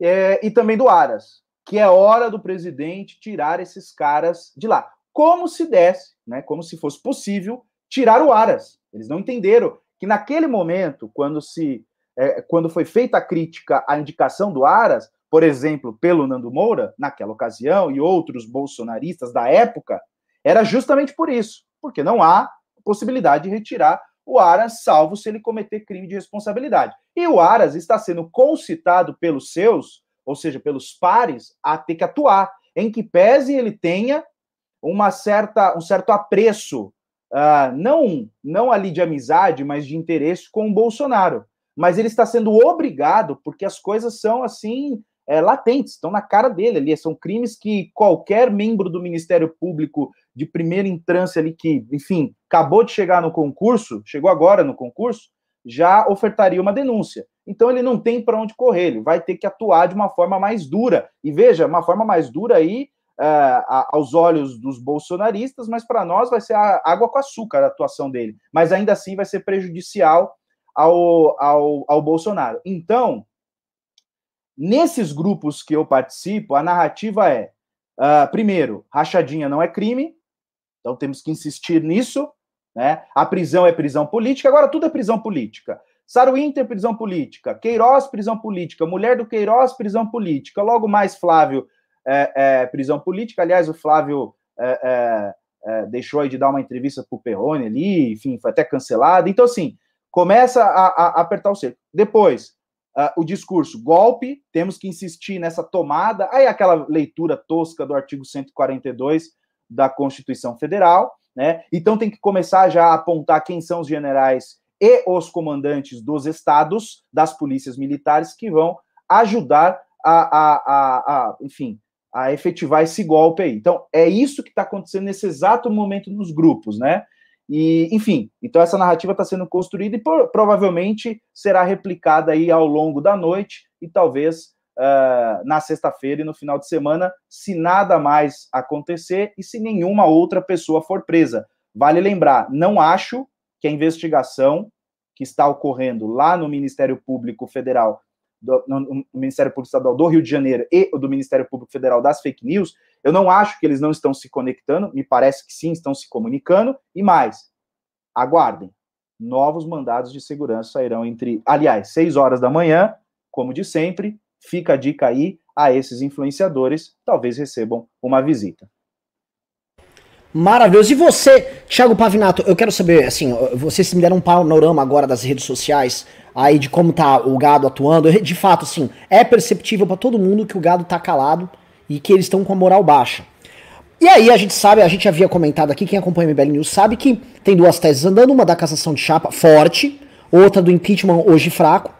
é, e também do Aras, que é hora do presidente tirar esses caras de lá, como se desse, né, como se fosse possível tirar o Aras. Eles não entenderam que naquele momento, quando se é, quando foi feita a crítica à indicação do Aras, por exemplo, pelo Nando Moura, naquela ocasião, e outros bolsonaristas da época, era justamente por isso, porque não há possibilidade de retirar o Aras, salvo se ele cometer crime de responsabilidade. E o Aras está sendo concitado pelos seus, ou seja, pelos pares, a ter que atuar, em que pese ele tenha uma certa, um certo apreço, uh, não, não ali de amizade, mas de interesse com o Bolsonaro. Mas ele está sendo obrigado, porque as coisas são assim é, latentes, estão na cara dele ali. São crimes que qualquer membro do Ministério Público de primeira instância ali que, enfim, acabou de chegar no concurso, chegou agora no concurso, já ofertaria uma denúncia. Então ele não tem para onde correr, ele vai ter que atuar de uma forma mais dura. E veja, uma forma mais dura aí uh, aos olhos dos bolsonaristas, mas para nós vai ser água com açúcar a atuação dele. Mas ainda assim vai ser prejudicial ao, ao, ao Bolsonaro. Então, nesses grupos que eu participo, a narrativa é: uh, primeiro, rachadinha não é crime, então temos que insistir nisso, né? A prisão é prisão política, agora tudo é prisão política. Saro Inter, prisão política. Queiroz, prisão política. Mulher do Queiroz, prisão política. Logo mais, Flávio, é, é, prisão política. Aliás, o Flávio é, é, é deixou de dar uma entrevista para o Perrone ali, enfim, foi até cancelado. Então, assim, começa a, a apertar o cerco. Depois, uh, o discurso, golpe, temos que insistir nessa tomada. Aí aquela leitura tosca do artigo 142 da Constituição Federal, né? Então tem que começar já a apontar quem são os generais e os comandantes dos estados, das polícias militares, que vão ajudar a, a, a, a enfim, a efetivar esse golpe aí. Então, é isso que está acontecendo nesse exato momento nos grupos, né? E, enfim, então essa narrativa está sendo construída e provavelmente será replicada aí ao longo da noite e talvez uh, na sexta-feira e no final de semana, se nada mais acontecer e se nenhuma outra pessoa for presa. Vale lembrar, não acho que a investigação que está ocorrendo lá no Ministério Público Federal, do, no, Ministério Público Estadual do Rio de Janeiro e do Ministério Público Federal das fake news, eu não acho que eles não estão se conectando, me parece que sim, estão se comunicando, e mais, aguardem, novos mandados de segurança sairão entre, aliás, 6 horas da manhã, como de sempre, fica a dica aí a esses influenciadores, talvez recebam uma visita. Maravilhoso. E você, Thiago Pavinato, eu quero saber, assim, vocês me deram um panorama agora das redes sociais, aí de como tá o gado atuando. De fato, assim, é perceptível para todo mundo que o gado tá calado e que eles estão com a moral baixa. E aí a gente sabe, a gente havia comentado aqui, quem acompanha o MBL News sabe que tem duas teses andando, uma da cassação de chapa forte, outra do impeachment hoje fraco.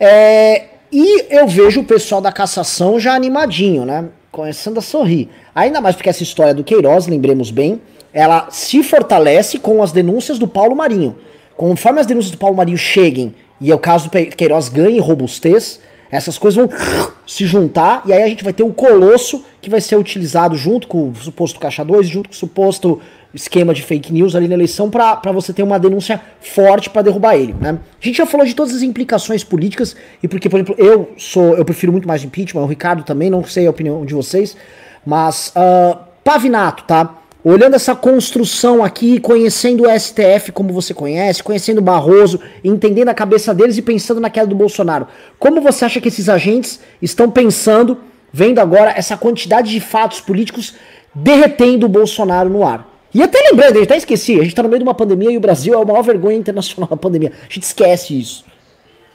É, e eu vejo o pessoal da cassação já animadinho, né? Começando a sorrir. Ainda mais porque essa história do Queiroz, lembremos bem, ela se fortalece com as denúncias do Paulo Marinho. Conforme as denúncias do Paulo Marinho cheguem e é o caso do Queiroz ganhe robustez, Essas coisas vão (sniffs) se juntar e aí a gente vai ter o colosso que vai ser utilizado junto com o suposto caixa 2, junto com o suposto esquema de fake news ali na eleição para você ter uma denúncia forte para derrubar ele, né? A gente já falou de todas as implicações políticas e porque, por exemplo, eu sou, eu prefiro muito mais impeachment, o Ricardo também, não sei a opinião de vocês, mas uh, Pavinato, tá? Olhando essa construção aqui, conhecendo o STF como você conhece, conhecendo o Barroso, entendendo a cabeça deles e pensando naquela do Bolsonaro, como você acha que esses agentes estão pensando, vendo agora essa quantidade de fatos políticos derretendo o Bolsonaro no ar? E até lembrando, eu até esqueci, a gente tá no meio de uma pandemia e o Brasil é a maior vergonha internacional da pandemia. A gente esquece isso.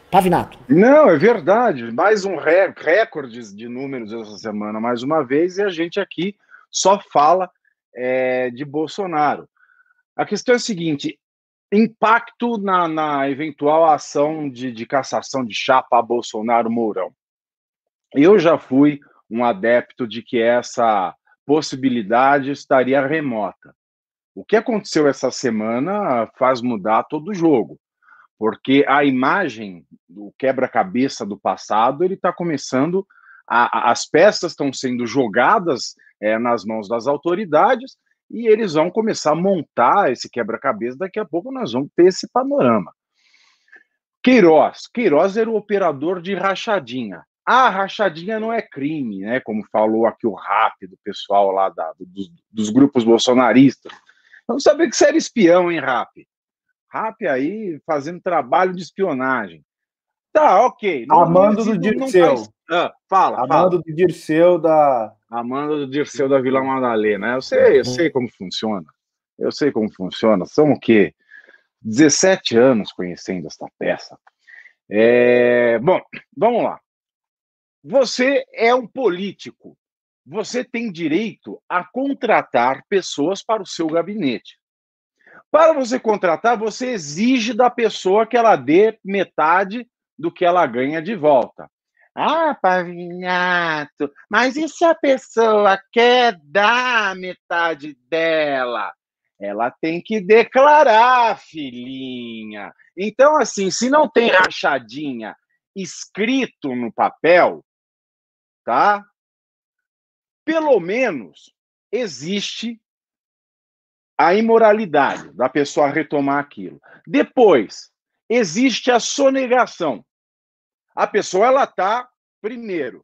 Pavinato. Não, é verdade. Mais um recorde de números essa semana, mais uma vez, e a gente aqui só fala é, de Bolsonaro. A questão é a seguinte: impacto na, na eventual ação de, de cassação de chapa a Bolsonaro Mourão. Eu já fui um adepto de que essa possibilidade estaria remota. O que aconteceu essa semana faz mudar todo o jogo, porque a imagem do quebra-cabeça do passado ele está começando, a, as peças estão sendo jogadas é, nas mãos das autoridades e eles vão começar a montar esse quebra-cabeça. Daqui a pouco nós vamos ter esse panorama. Queiroz. Queiroz era o operador de rachadinha. Ah, rachadinha não é crime, né? Como falou aqui o rápido pessoal lá da, dos grupos bolsonaristas. Vamos saber que você era espião, hein, Rap? Rap aí fazendo trabalho de espionagem. Tá, ok. Não, Amando do Dirceu. Faz... Ah, fala, Amando fala. do Dirceu da. Amando do Dirceu da Vila Madalena. Eu sei, eu sei como funciona. Eu sei como funciona. São o quê? 17 anos conhecendo esta peça. É... Bom, vamos lá. Você é um político você tem direito a contratar pessoas para o seu gabinete. Para você contratar, você exige da pessoa que ela dê metade do que ela ganha de volta. Ah, Pavinato, mas e se a pessoa quer dar metade dela? Ela tem que declarar, filhinha. Então, assim, se não tem rachadinha escrito no papel, tá? Pelo menos existe a imoralidade da pessoa retomar aquilo. Depois, existe a sonegação. A pessoa ela está primeiro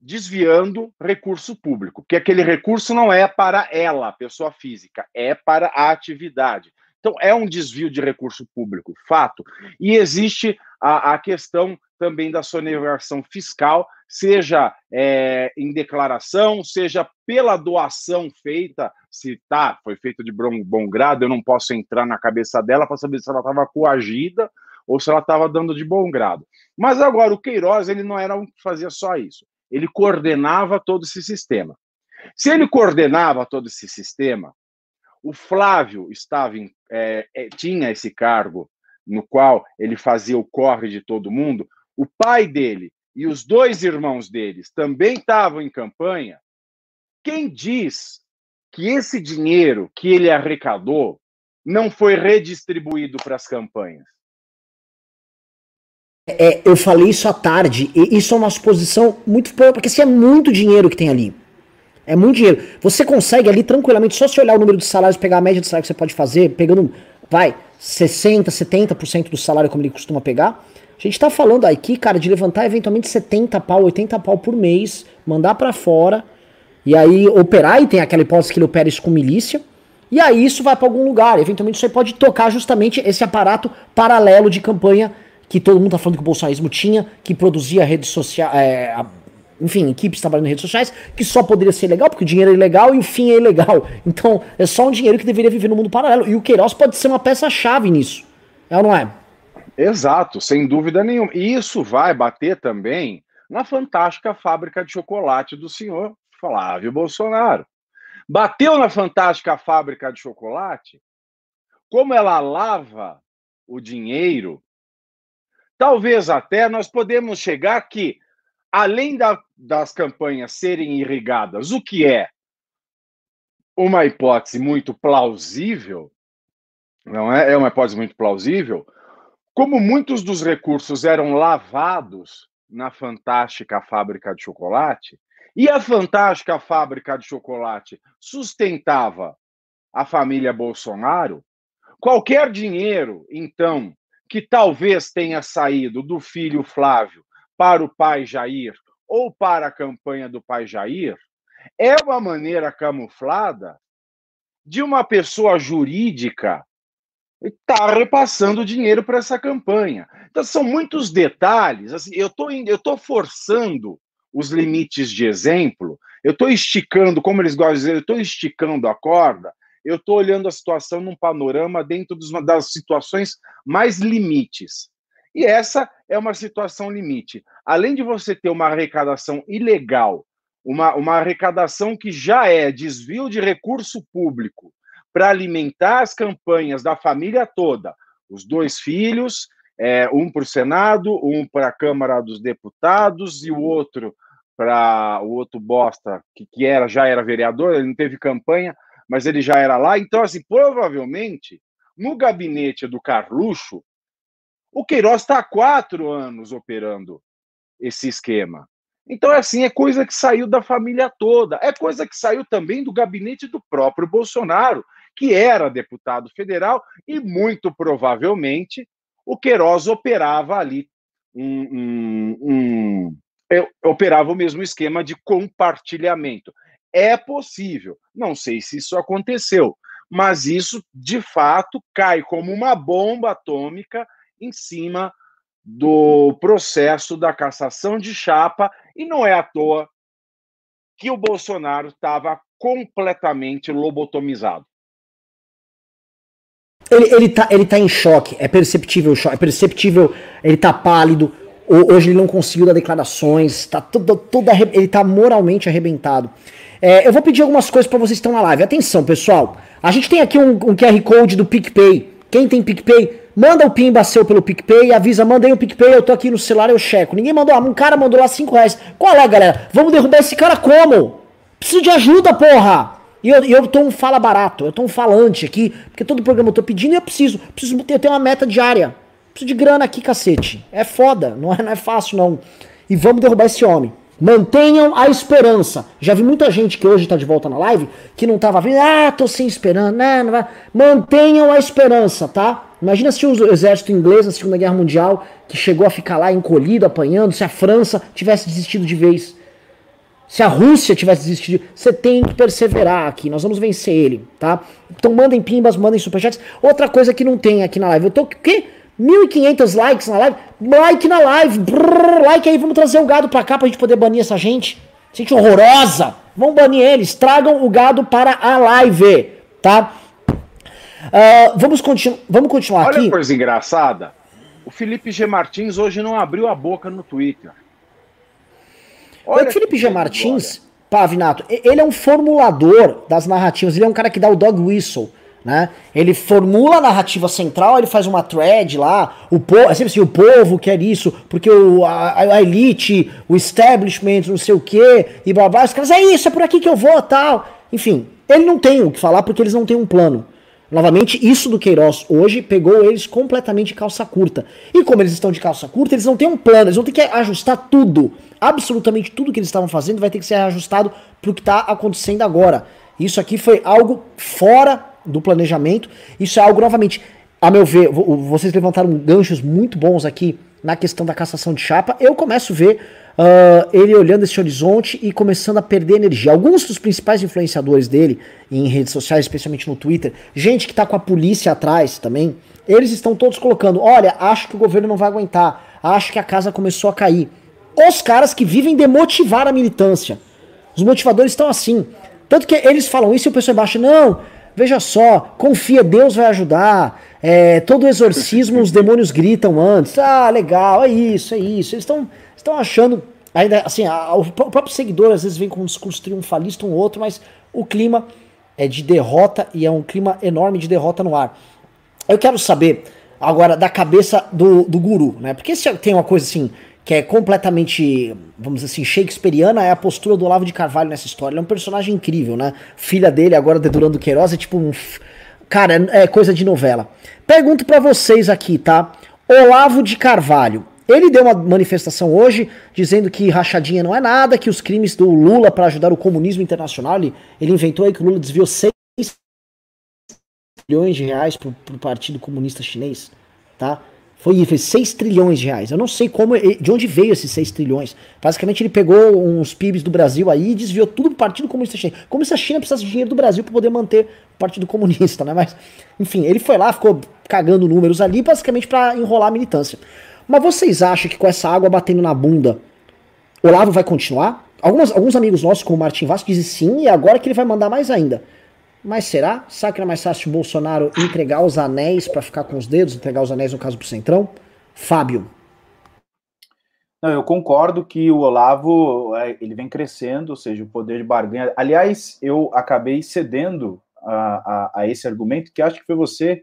desviando recurso público, porque aquele recurso não é para ela, a pessoa física, é para a atividade. Então, é um desvio de recurso público, fato. E existe a, a questão também da sonegação fiscal, seja é, em declaração, seja pela doação feita, se tá, foi feito de bom, bom grado, eu não posso entrar na cabeça dela para saber se ela estava coagida ou se ela estava dando de bom grado. Mas agora, o Queiroz, ele não era um que fazia só isso, ele coordenava todo esse sistema. Se ele coordenava todo esse sistema, o Flávio estava em, é, é, tinha esse cargo no qual ele fazia o corre de todo mundo, o pai dele e os dois irmãos deles também estavam em campanha, quem diz que esse dinheiro que ele arrecadou não foi redistribuído para as campanhas? É, eu falei isso à tarde, e isso é uma suposição muito boa, porque se é muito dinheiro que tem ali. É muito dinheiro. Você consegue ali tranquilamente, só se olhar o número de salários, pegar a média de salário que você pode fazer, pegando, vai, 60%, 70% do salário como ele costuma pegar, a gente tá falando aqui, cara, de levantar eventualmente 70 pau, 80 pau por mês, mandar para fora, e aí operar, e tem aquela hipótese que ele opera isso com milícia, e aí isso vai para algum lugar. Eventualmente aí pode tocar justamente esse aparato paralelo de campanha que todo mundo tá falando que o bolsonarismo tinha, que produzia redes sociais, é, enfim, equipes trabalhando em redes sociais, que só poderia ser legal, porque o dinheiro é ilegal e o fim é ilegal. (laughs) Então, é só um dinheiro que deveria viver no mundo paralelo. E o Queiroz pode ser uma peça-chave nisso. É ou não é? Exato, sem dúvida nenhuma. E isso vai bater também na fantástica fábrica de chocolate do senhor Flávio Bolsonaro. Bateu na fantástica fábrica de chocolate, como ela lava o dinheiro, talvez até nós podemos chegar que, além da, das campanhas serem irrigadas, o que é uma hipótese muito plausível, não é? É uma hipótese muito plausível como muitos dos recursos eram lavados na fantástica fábrica de chocolate, e a fantástica fábrica de chocolate sustentava a família Bolsonaro, qualquer dinheiro, então, que talvez tenha saído do filho Flávio para o pai Jair ou para a campanha do pai Jair, é uma maneira camuflada de uma pessoa jurídica estar repassando dinheiro para essa campanha. Então, são muitos detalhes. Assim, eu tô, estou forçando os limites de exemplo, eu estou esticando, como eles gostam de dizer, eu estou esticando a corda, eu estou olhando a situação num panorama dentro dos, das situações mais limites. E essa é uma situação limite. Além de você ter uma arrecadação ilegal, uma, uma arrecadação que já é desvio de recurso público para alimentar as campanhas da família toda, os dois filhos, é, um para o Senado, um para a Câmara dos Deputados e o outro para o outro bosta que, que era já era vereador, ele não teve campanha, mas ele já era lá. Então, assim, provavelmente no gabinete do Carluxo, o Queiroz está há quatro anos operando esse esquema. Então, é assim, é coisa que saiu da família toda, é coisa que saiu também do gabinete do próprio Bolsonaro, que era deputado federal, e muito provavelmente o Queiroz operava ali um, um, um operava o mesmo esquema de compartilhamento. É possível, não sei se isso aconteceu, mas isso de fato cai como uma bomba atômica em cima do processo da cassação de chapa, e não é à toa que o Bolsonaro estava completamente lobotomizado. Ele, ele, tá, ele tá em choque, é perceptível é perceptível, ele tá pálido, hoje ele não conseguiu dar declarações, tá tudo, tudo ele tá moralmente arrebentado. É, eu vou pedir algumas coisas para vocês que estão na live. Atenção, pessoal. A gente tem aqui um, um QR Code do PicPay. Quem tem PicPay, manda o pimba seu pelo PicPay avisa, mandei o PicPay, eu tô aqui no celular, eu checo. Ninguém mandou, um cara mandou lá 5 reais. Qual é, galera? Vamos derrubar esse cara como? Preciso de ajuda, porra! E eu, eu tô um fala barato, eu tô um falante aqui, porque todo programa eu tô pedindo e eu preciso. Preciso ter, ter uma meta diária. Preciso de grana aqui, cacete. É foda, não é, não é fácil não. E vamos derrubar esse homem. Mantenham a esperança. Já vi muita gente que hoje tá de volta na live que não tava vendo. Ah, tô sem esperança. Não, não vai. Mantenham a esperança, tá? Imagina se o exército inglês na Segunda Guerra Mundial, que chegou a ficar lá encolhido, apanhando, se a França tivesse desistido de vez. Se a Rússia tivesse desistido, você tem que perseverar aqui. Nós vamos vencer ele, tá? Então mandem pimbas, mandem superchats. Outra coisa que não tem aqui na live. Eu tô. O quê? 1.500 likes na live. Like na live. Brrr, like aí, vamos trazer o gado pra cá pra gente poder banir essa gente. Gente horrorosa. Vamos banir eles. Tragam o gado para a live, tá? Uh, vamos, continu vamos continuar Olha aqui. Olha coisa engraçada. O Felipe G. Martins hoje não abriu a boca no Twitter. Olha o Felipe G. Martins, Pavinato, ele é um formulador das narrativas. Ele é um cara que dá o dog whistle né? Ele formula a narrativa central, ele faz uma thread lá, o povo, é sempre assim, o povo quer isso, porque o, a, a elite, o establishment, não sei o que, e blá blá, os caras, é isso, é por aqui que eu vou, tal. Enfim, ele não tem o que falar porque eles não têm um plano. Novamente, isso do Queiroz hoje pegou eles completamente de calça curta. E como eles estão de calça curta, eles não têm um plano, eles vão ter que ajustar tudo. Absolutamente tudo que eles estavam fazendo vai ter que ser ajustado pro que está acontecendo agora. Isso aqui foi algo fora do planejamento. Isso é algo, novamente, a meu ver, vocês levantaram ganchos muito bons aqui na questão da cassação de chapa. Eu começo a ver uh, ele olhando esse horizonte e começando a perder energia. Alguns dos principais influenciadores dele em redes sociais, especialmente no Twitter, gente que tá com a polícia atrás também, eles estão todos colocando: olha, acho que o governo não vai aguentar, acho que a casa começou a cair. Os caras que vivem de motivar a militância. Os motivadores estão assim. Tanto que eles falam isso e o pessoal embaixo, não, Veja só, confia, Deus vai ajudar. É, todo exorcismo os demônios gritam antes. Ah, legal, é isso, é isso. Eles estão achando. Ainda assim, a, o próprio seguidor às vezes vem com um discurso triunfalista, um outro, mas o clima é de derrota e é um clima enorme de derrota no ar. Eu quero saber agora da cabeça do, do guru, né? Porque se tem uma coisa assim que é completamente, vamos dizer assim, shakespeariana, é a postura do Olavo de Carvalho nessa história. Ele é um personagem incrível, né? Filha dele, agora dedurando Queiroz, é tipo um. Cara, é coisa de novela. Pergunto para vocês aqui, tá? Olavo de Carvalho, Ele deu uma manifestação hoje dizendo que rachadinha não é nada, que os crimes do Lula para ajudar o comunismo internacional, ele, ele inventou aí que o Lula desviou 6 trilhões de reais pro, pro Partido Comunista Chinês, tá? Foi, foi 6 trilhões de reais. Eu não sei como, de onde veio esses 6 trilhões. Basicamente ele pegou uns PIBs do Brasil aí e desviou tudo pro Partido Comunista Chinês. Como se a China precisasse de dinheiro do Brasil para poder manter o Partido Comunista, né? Mas, enfim, ele foi lá, ficou cagando números ali, basicamente para enrolar a militância. Mas vocês acham que com essa água batendo na bunda, Olavo vai continuar? Algumas, alguns amigos nossos, como o Martin Vasco, dizem sim, e agora que ele vai mandar mais ainda. Mas será? Será que era mais fácil o Bolsonaro entregar os anéis para ficar com os dedos, entregar os anéis no caso pro Centrão? Fábio. Não, eu concordo que o Olavo é, ele vem crescendo, ou seja, o poder de barganha. Aliás, eu acabei cedendo a, a, a, esse argumento, que acho que foi você,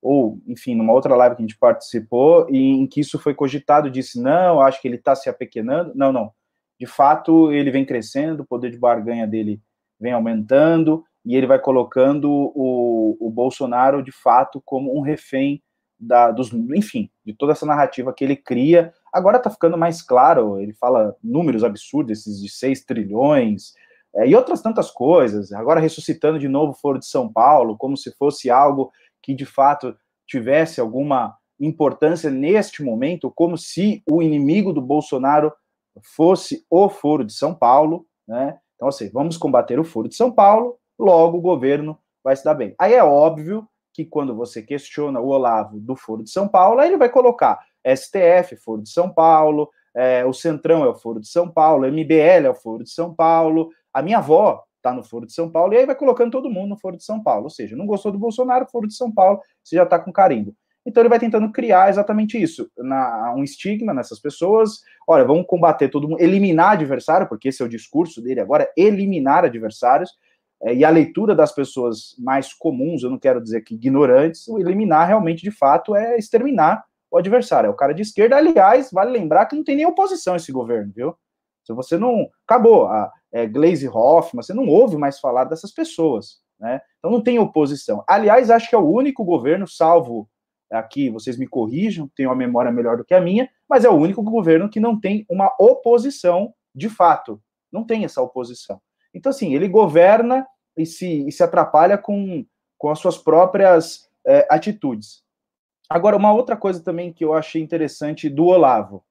ou enfim, numa outra live que a gente participou, em que isso foi cogitado, disse: não, acho que ele está se apequenando. Não, não. De fato, ele vem crescendo, o poder de barganha dele vem aumentando e ele vai colocando o, o Bolsonaro de fato como um refém da, dos, enfim, de toda essa narrativa que ele cria. Agora está ficando mais claro, ele fala números absurdos, esses de 6 trilhões, é, e outras tantas coisas. Agora ressuscitando de novo o Foro de São Paulo, como se fosse algo que de fato tivesse alguma importância neste momento, como se o inimigo do Bolsonaro fosse o Foro de São Paulo, né? Então, assim, vamos combater o Foro de São Paulo, logo o governo vai se dar bem. Aí é óbvio que quando você questiona o Olavo do Foro de São Paulo, aí ele vai colocar STF, Foro de São Paulo, é, o Centrão é o Foro de São Paulo, MBL é o Foro de São Paulo, a minha avó está no Foro de São Paulo, e aí vai colocando todo mundo no Foro de São Paulo. Ou seja, não gostou do Bolsonaro, Foro de São Paulo, você já está com carimbo. Então ele vai tentando criar exatamente isso, na, um estigma nessas pessoas. Olha, vamos combater todo mundo, eliminar adversário, porque esse é o discurso dele agora, eliminar adversários é, e a leitura das pessoas mais comuns, eu não quero dizer que ignorantes, o eliminar realmente, de fato, é exterminar o adversário. É o cara de esquerda, aliás, vale lembrar que não tem nem oposição esse governo, viu? Se você não. Acabou. A é, Glaze Hoffman, você não ouve mais falar dessas pessoas, né? Então não tem oposição. Aliás, acho que é o único governo, salvo aqui, vocês me corrijam, tenho uma memória melhor do que a minha, mas é o único governo que não tem uma oposição de fato. Não tem essa oposição. Então, assim, ele governa e se, e se atrapalha com, com as suas próprias é, atitudes. Agora, uma outra coisa também que eu achei interessante do Olavo,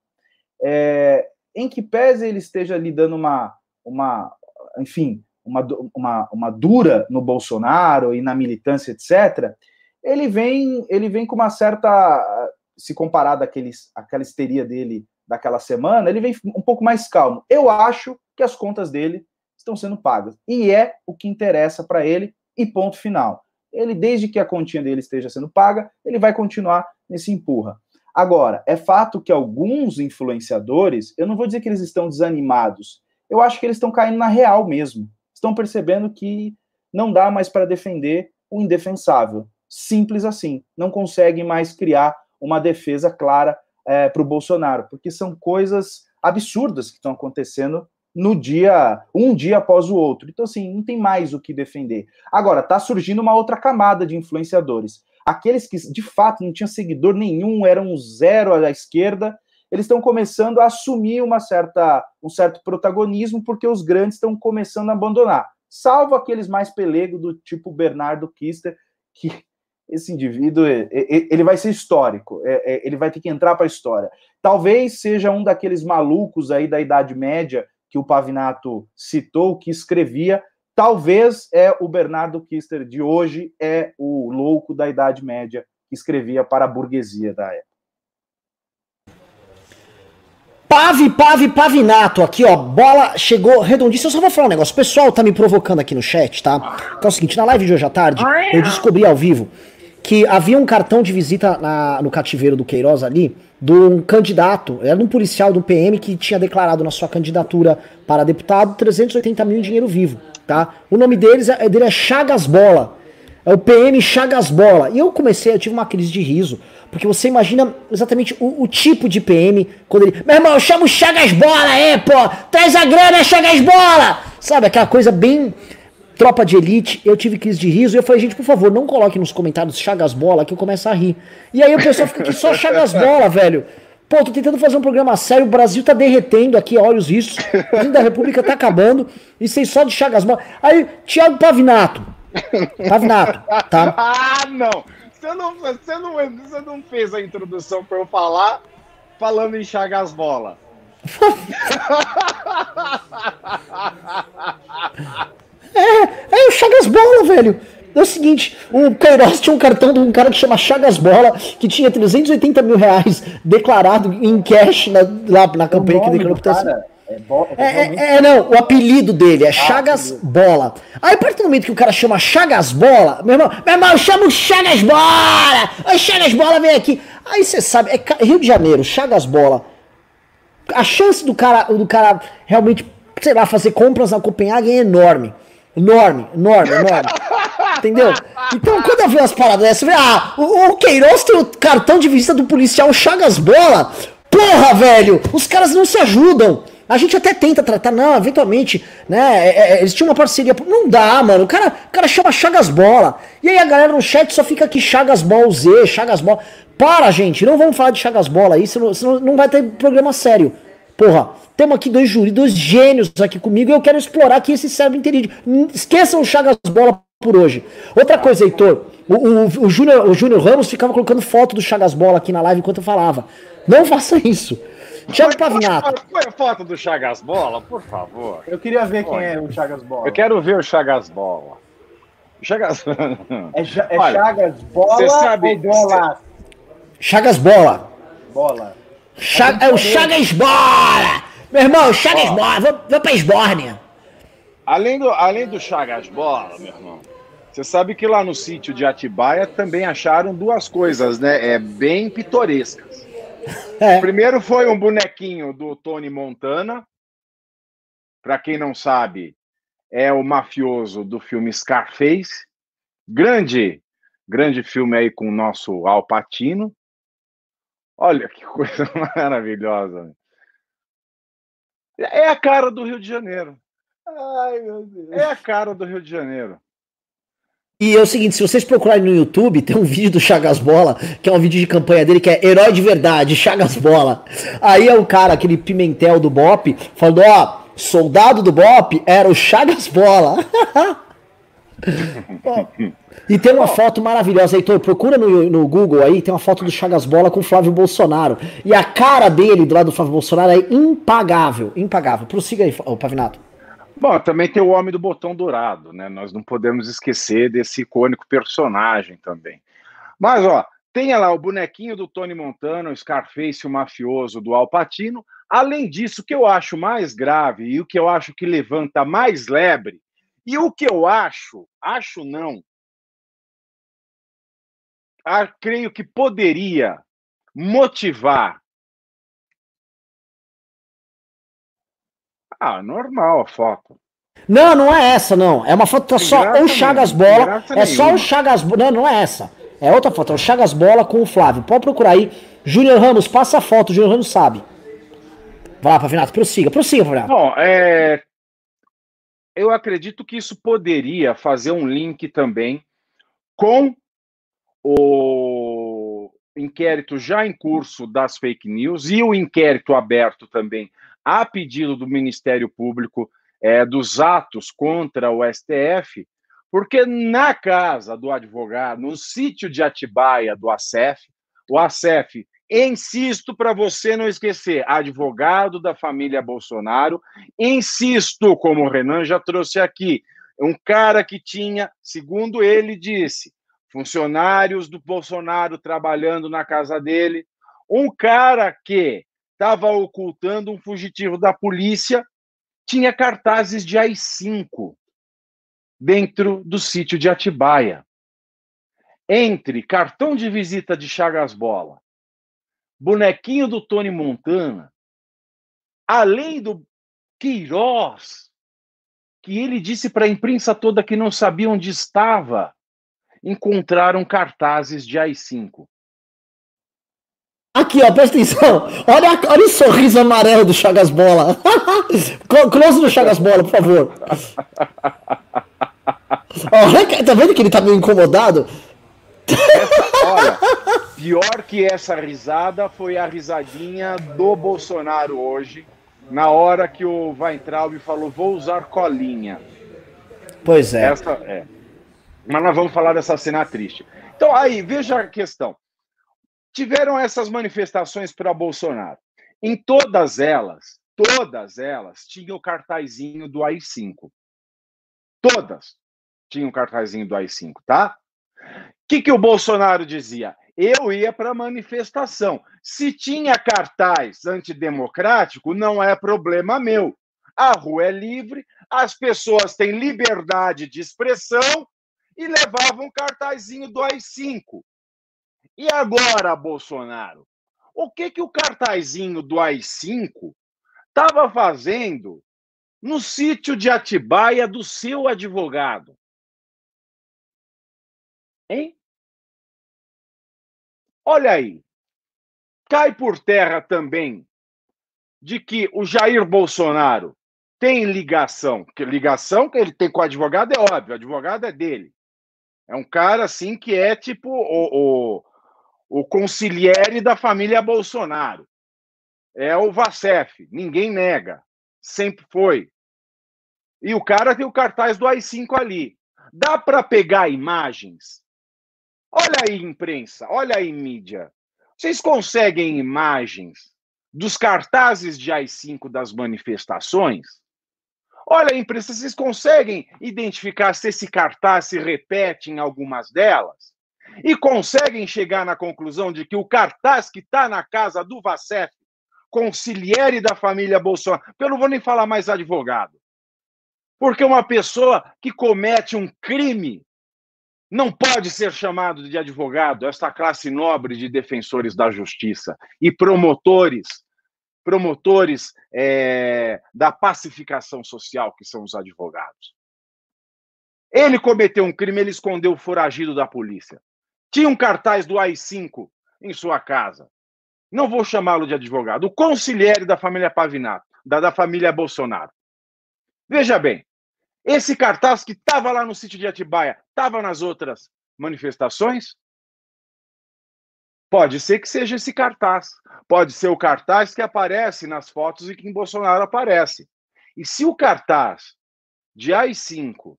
é, em que pese ele esteja ali dando uma, uma enfim, uma, uma, uma dura no Bolsonaro e na militância, etc., ele vem, ele vem com uma certa, se comparar daqueles, aquela histeria dele daquela semana, ele vem um pouco mais calmo. Eu acho que as contas dele estão sendo pagas. E é o que interessa para ele, e ponto final. Ele, desde que a continha dele esteja sendo paga, ele vai continuar nesse empurra. Agora, é fato que alguns influenciadores, eu não vou dizer que eles estão desanimados, eu acho que eles estão caindo na real mesmo. Estão percebendo que não dá mais para defender o indefensável. Simples assim. Não conseguem mais criar uma defesa clara é, para o Bolsonaro, porque são coisas absurdas que estão acontecendo no dia, um dia após o outro. Então, assim, não tem mais o que defender. Agora, está surgindo uma outra camada de influenciadores. Aqueles que, de fato, não tinham seguidor nenhum, eram zero à esquerda, eles estão começando a assumir uma certa, um certo protagonismo, porque os grandes estão começando a abandonar. Salvo aqueles mais pelego do tipo Bernardo Kister, que esse indivíduo ele vai ser histórico, é, é, ele vai ter que entrar para a história. Talvez seja um daqueles malucos aí da Idade Média que o Pavinato citou, que escrevia, talvez é o Bernardo Kister de hoje, é o louco da Idade Média que escrevia para a burguesia da época. Pave, Pave, Pavinato, aqui ó, bola chegou redondíssima. Eu só vou falar um negócio, o pessoal tá me provocando aqui no chat, tá? Então é o seguinte, na live de hoje à tarde, eu descobri ao vivo que havia um cartão de visita na, no cativeiro do Queiroz ali, de um candidato, era um policial do PM que tinha declarado na sua candidatura para deputado 380 mil em dinheiro vivo, tá? O nome deles é, dele é Chagas Bola, é o PM Chagas Bola. E eu comecei, eu tive uma crise de riso, porque você imagina exatamente o, o tipo de PM, quando ele, meu irmão, chama o Chagas Bola aí, pô, traz a grana, Chagas Bola! Sabe, aquela coisa bem Tropa de Elite, eu tive crise de riso e eu falei, gente, por favor, não coloque nos comentários Chagas Bola que eu começo a rir. E aí o pessoal fica aqui só Chagas Bola, velho. Pô, tô tentando fazer um programa sério, o Brasil tá derretendo aqui, olha os riscos. O presidente da República tá acabando. E vocês só de Chagas Bola. Aí, Thiago Pavinato. Pavinato, tá? (laughs) Ah, não! Você não, você não, você não fez a introdução para eu falar falando em Chagas Bola. (laughs) é, é o Chagas Bola, velho. É o seguinte, o Queiroz tinha um cartão de um cara que chama Chagas Bola, que tinha 380 mil reais declarado em cash na, lá na campanha que declarou cara, é, bo... é, é, é, não, o apelido dele é ah, Chagas Bola. Aí, a partir do momento que o cara chama Chagas Bola, meu irmão, meu irmão, eu chamo Chagas Bola! Ô, Chagas Bola, vem aqui. Aí você sabe, é Rio de Janeiro, Chagas Bola. A chance do cara, do cara realmente, sei lá, fazer compras na Copenhague é enorme. Enorme, enorme, enorme. (laughs) Entendeu? Então, quando eu vi umas paradas dessas, eu falei, ah, o, o Queiroz tem o cartão de visita do policial Chagas Bola. Porra, velho, os caras não se ajudam. A gente até tenta tratar, não, eventualmente, né? É, é, uma parceria. Não dá, mano. O cara, o cara chama Chagas Bola. E aí a galera no chat só fica aqui Chagas Ball Z, Chagas Bola. Para, gente, não vamos falar de Chagas Bola aí, senão, senão não vai ter programa sério. Porra, temos aqui dois júris, dois gênios aqui comigo e eu quero explorar aqui esse cérebro inteligente. Esqueçam o Chagas Bola por hoje. Outra coisa, Heitor, o, o, o Júnior Ramos ficava colocando foto do Chagas Bola aqui na live enquanto eu falava. Não faça isso. Thiago Pavinato. Põe a foto do Chagas Bola, por favor. Eu queria ver quem é o Chagas Bola. Eu quero ver o Chagas Bola. Chagas... É, é Olha, Chagas Bola sabe, ou Bola? Chagas Bola. Bola. Cha é o Chagas Bola! Meu irmão, Chagas Bola, vou, vou pra Esbórnia. Além do, além do Chagas Bola, meu irmão, você sabe que lá no sítio de Atibaia também acharam duas coisas, né? É bem pitorescas. É. Primeiro foi um bonequinho do Tony Montana. Para quem não sabe, é o mafioso do filme Scarface. Grande, grande filme aí com o nosso Al Pacino. Olha que (laughs) coisa maravilhosa. É a cara do Rio de Janeiro. Ai, meu Deus. É a cara do Rio de Janeiro. E é o seguinte, se vocês procurarem no YouTube, tem um vídeo do Chagas Bola, que é um vídeo de campanha dele, que é Herói de Verdade, Chagas Bola. Aí é o cara, aquele pimentel do Bop, falando, ó, soldado do Bop era o Chagas Bola. (laughs) e tem uma foto maravilhosa, Heitor, procura no, no Google aí, tem uma foto do Chagas Bola com o Flávio Bolsonaro. E a cara dele do lado do Flávio Bolsonaro é impagável, impagável. Prossiga aí, Pavinato. Bom, também tem o Homem do Botão Dourado, né? Nós não podemos esquecer desse icônico personagem também. Mas, ó, tem lá o bonequinho do Tony Montana, o Scarface, o mafioso do Alpatino. Além disso, o que eu acho mais grave e o que eu acho que levanta mais lebre, e o que eu acho, acho não, ah, creio que poderia motivar Ah, normal a foto. Não, não é essa, não. É uma foto tá só o Chagas Bola. É só o Chagas Bola. Não, não é essa. É outra foto. É o Chagas Bola com o Flávio. Pode procurar aí. Júnior Ramos, passa a foto. Júnior Ramos sabe. Vai lá, Pavinato. Prossiga. Prossiga, Pavinato. Bom, é... Eu acredito que isso poderia fazer um link também com o inquérito já em curso das fake news e o inquérito aberto também a pedido do Ministério Público é, dos atos contra o STF, porque na casa do advogado, no sítio de Atibaia do ACF, o ACF, insisto para você não esquecer, advogado da família Bolsonaro, insisto, como o Renan já trouxe aqui, um cara que tinha, segundo ele disse, funcionários do Bolsonaro trabalhando na casa dele, um cara que estava ocultando um fugitivo da polícia, tinha cartazes de AI-5 dentro do sítio de Atibaia. Entre cartão de visita de Chagas Bola, bonequinho do Tony Montana, além do Queiroz, que ele disse para a imprensa toda que não sabia onde estava, encontraram cartazes de AI-5. Aqui, ó, presta atenção. Olha, olha o sorriso amarelo do Chagas Bola. (laughs) Close do Chagas Bola, por favor. Olha, tá vendo que ele tá meio incomodado? Essa, (laughs) olha, Pior que essa risada foi a risadinha do Bolsonaro hoje, na hora que o Weintraub falou: vou usar colinha. Pois é. Essa é. Mas nós vamos falar dessa cena triste. Então, aí, veja a questão. Tiveram essas manifestações para Bolsonaro. Em todas elas, todas elas tinham o cartazinho do AI-5. Todas tinham o cartazinho do AI-5, tá? O que, que o Bolsonaro dizia? Eu ia para a manifestação. Se tinha cartaz antidemocrático, não é problema meu. A rua é livre, as pessoas têm liberdade de expressão e levavam um cartazinho do AI-5. E agora, Bolsonaro? O que, que o cartazinho do AI-5 estava fazendo no sítio de Atibaia do seu advogado? Hein? Olha aí. Cai por terra também de que o Jair Bolsonaro tem ligação, que ligação que ele tem com o advogado é óbvio, o advogado é dele. É um cara assim que é tipo o, o, o conciliere da família Bolsonaro. É o Vacef, ninguém nega, sempre foi. E o cara tem o cartaz do AI-5 ali. Dá para pegar imagens? Olha aí, imprensa, olha aí, mídia. Vocês conseguem imagens dos cartazes de AI-5 das manifestações? Olha, imprensa, vocês conseguem identificar se esse cartaz se repete em algumas delas? E conseguem chegar na conclusão de que o cartaz que está na casa do Vacef, conciliere da família Bolsonaro, eu não vou nem falar mais advogado, porque uma pessoa que comete um crime não pode ser chamado de advogado, esta classe nobre de defensores da justiça e promotores promotores é, da pacificação social, que são os advogados. Ele cometeu um crime, ele escondeu o foragido da polícia. Tinha um cartaz do AI-5 em sua casa. Não vou chamá-lo de advogado. O conselheiro da família Pavinato, da, da família Bolsonaro. Veja bem, esse cartaz que estava lá no sítio de Atibaia, estava nas outras manifestações? Pode ser que seja esse cartaz. Pode ser o cartaz que aparece nas fotos e que em Bolsonaro aparece. E se o cartaz de AI-5,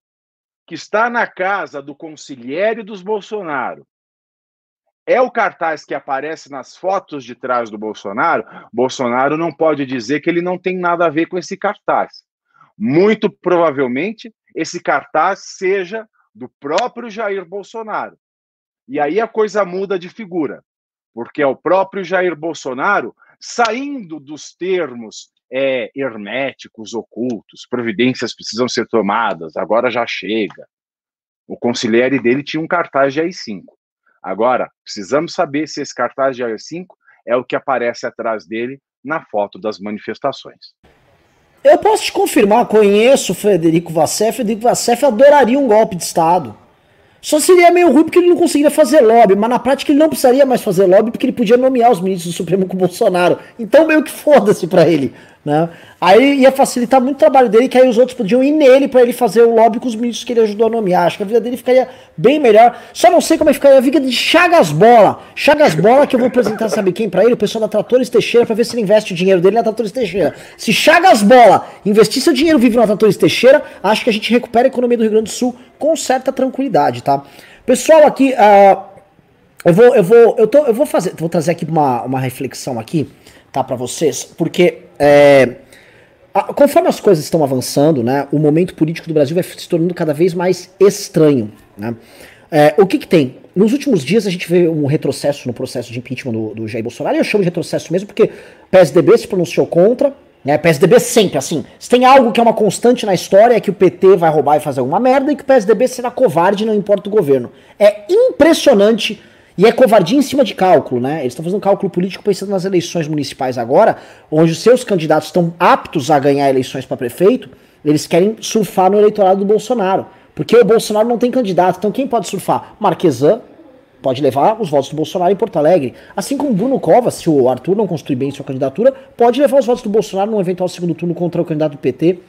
que está na casa do conselheiro dos Bolsonaro, é o cartaz que aparece nas fotos de trás do Bolsonaro, Bolsonaro não pode dizer que ele não tem nada a ver com esse cartaz. Muito provavelmente, esse cartaz seja do próprio Jair Bolsonaro. E aí a coisa muda de figura porque é o próprio Jair Bolsonaro saindo dos termos é, herméticos, ocultos, providências precisam ser tomadas, agora já chega. O conselheiro dele tinha um cartaz de AI-5. Agora, precisamos saber se esse cartaz de AI-5 é o que aparece atrás dele na foto das manifestações. Eu posso te confirmar, conheço o Frederico Vassef, Frederico Vassef adoraria um golpe de Estado. Só seria meio ruim porque ele não conseguiria fazer lobby, mas na prática ele não precisaria mais fazer lobby porque ele podia nomear os ministros do Supremo com o Bolsonaro. Então meio que foda-se pra ele. Né? Aí ia facilitar muito o trabalho dele, que aí os outros podiam ir nele para ele fazer o lobby com os ministros que ele ajudou a nomear. Acho que a vida dele ficaria bem melhor. Só não sei como é ficaria a vida de Chagas Bola. Chagas Bola, que eu vou apresentar, (laughs) sabe quem para ele? O pessoal da Tratores Teixeira, para ver se ele investe o dinheiro dele na Tratores Teixeira. Se Chagas Bola investir seu dinheiro vivo na Tratores Teixeira, acho que a gente recupera a economia do Rio Grande do Sul com certa tranquilidade, tá? Pessoal, aqui, uh, eu vou, eu vou, eu tô, eu vou fazer, vou trazer aqui uma, uma reflexão aqui, tá, para vocês, porque é, conforme as coisas estão avançando, né, o momento político do Brasil vai se tornando cada vez mais estranho, né? É, o que que tem? Nos últimos dias a gente vê um retrocesso no processo de impeachment do, do Jair Bolsonaro, e eu chamo de retrocesso mesmo porque PSDB se pronunciou contra, né? PSDB sempre, assim. Se tem algo que é uma constante na história é que o PT vai roubar e fazer alguma merda e que o PSDB será covarde não importa o governo. É impressionante e é covardia em cima de cálculo, né? Eles estão fazendo cálculo político pensando nas eleições municipais agora, onde os seus candidatos estão aptos a ganhar eleições para prefeito, eles querem surfar no eleitorado do Bolsonaro. Porque o Bolsonaro não tem candidato, então quem pode surfar? Marquesan, pode levar os votos do Bolsonaro em Porto Alegre. Assim como Bruno Covas, se o Arthur não construir bem sua candidatura, pode levar os votos do Bolsonaro num eventual segundo turno contra o candidato do PT.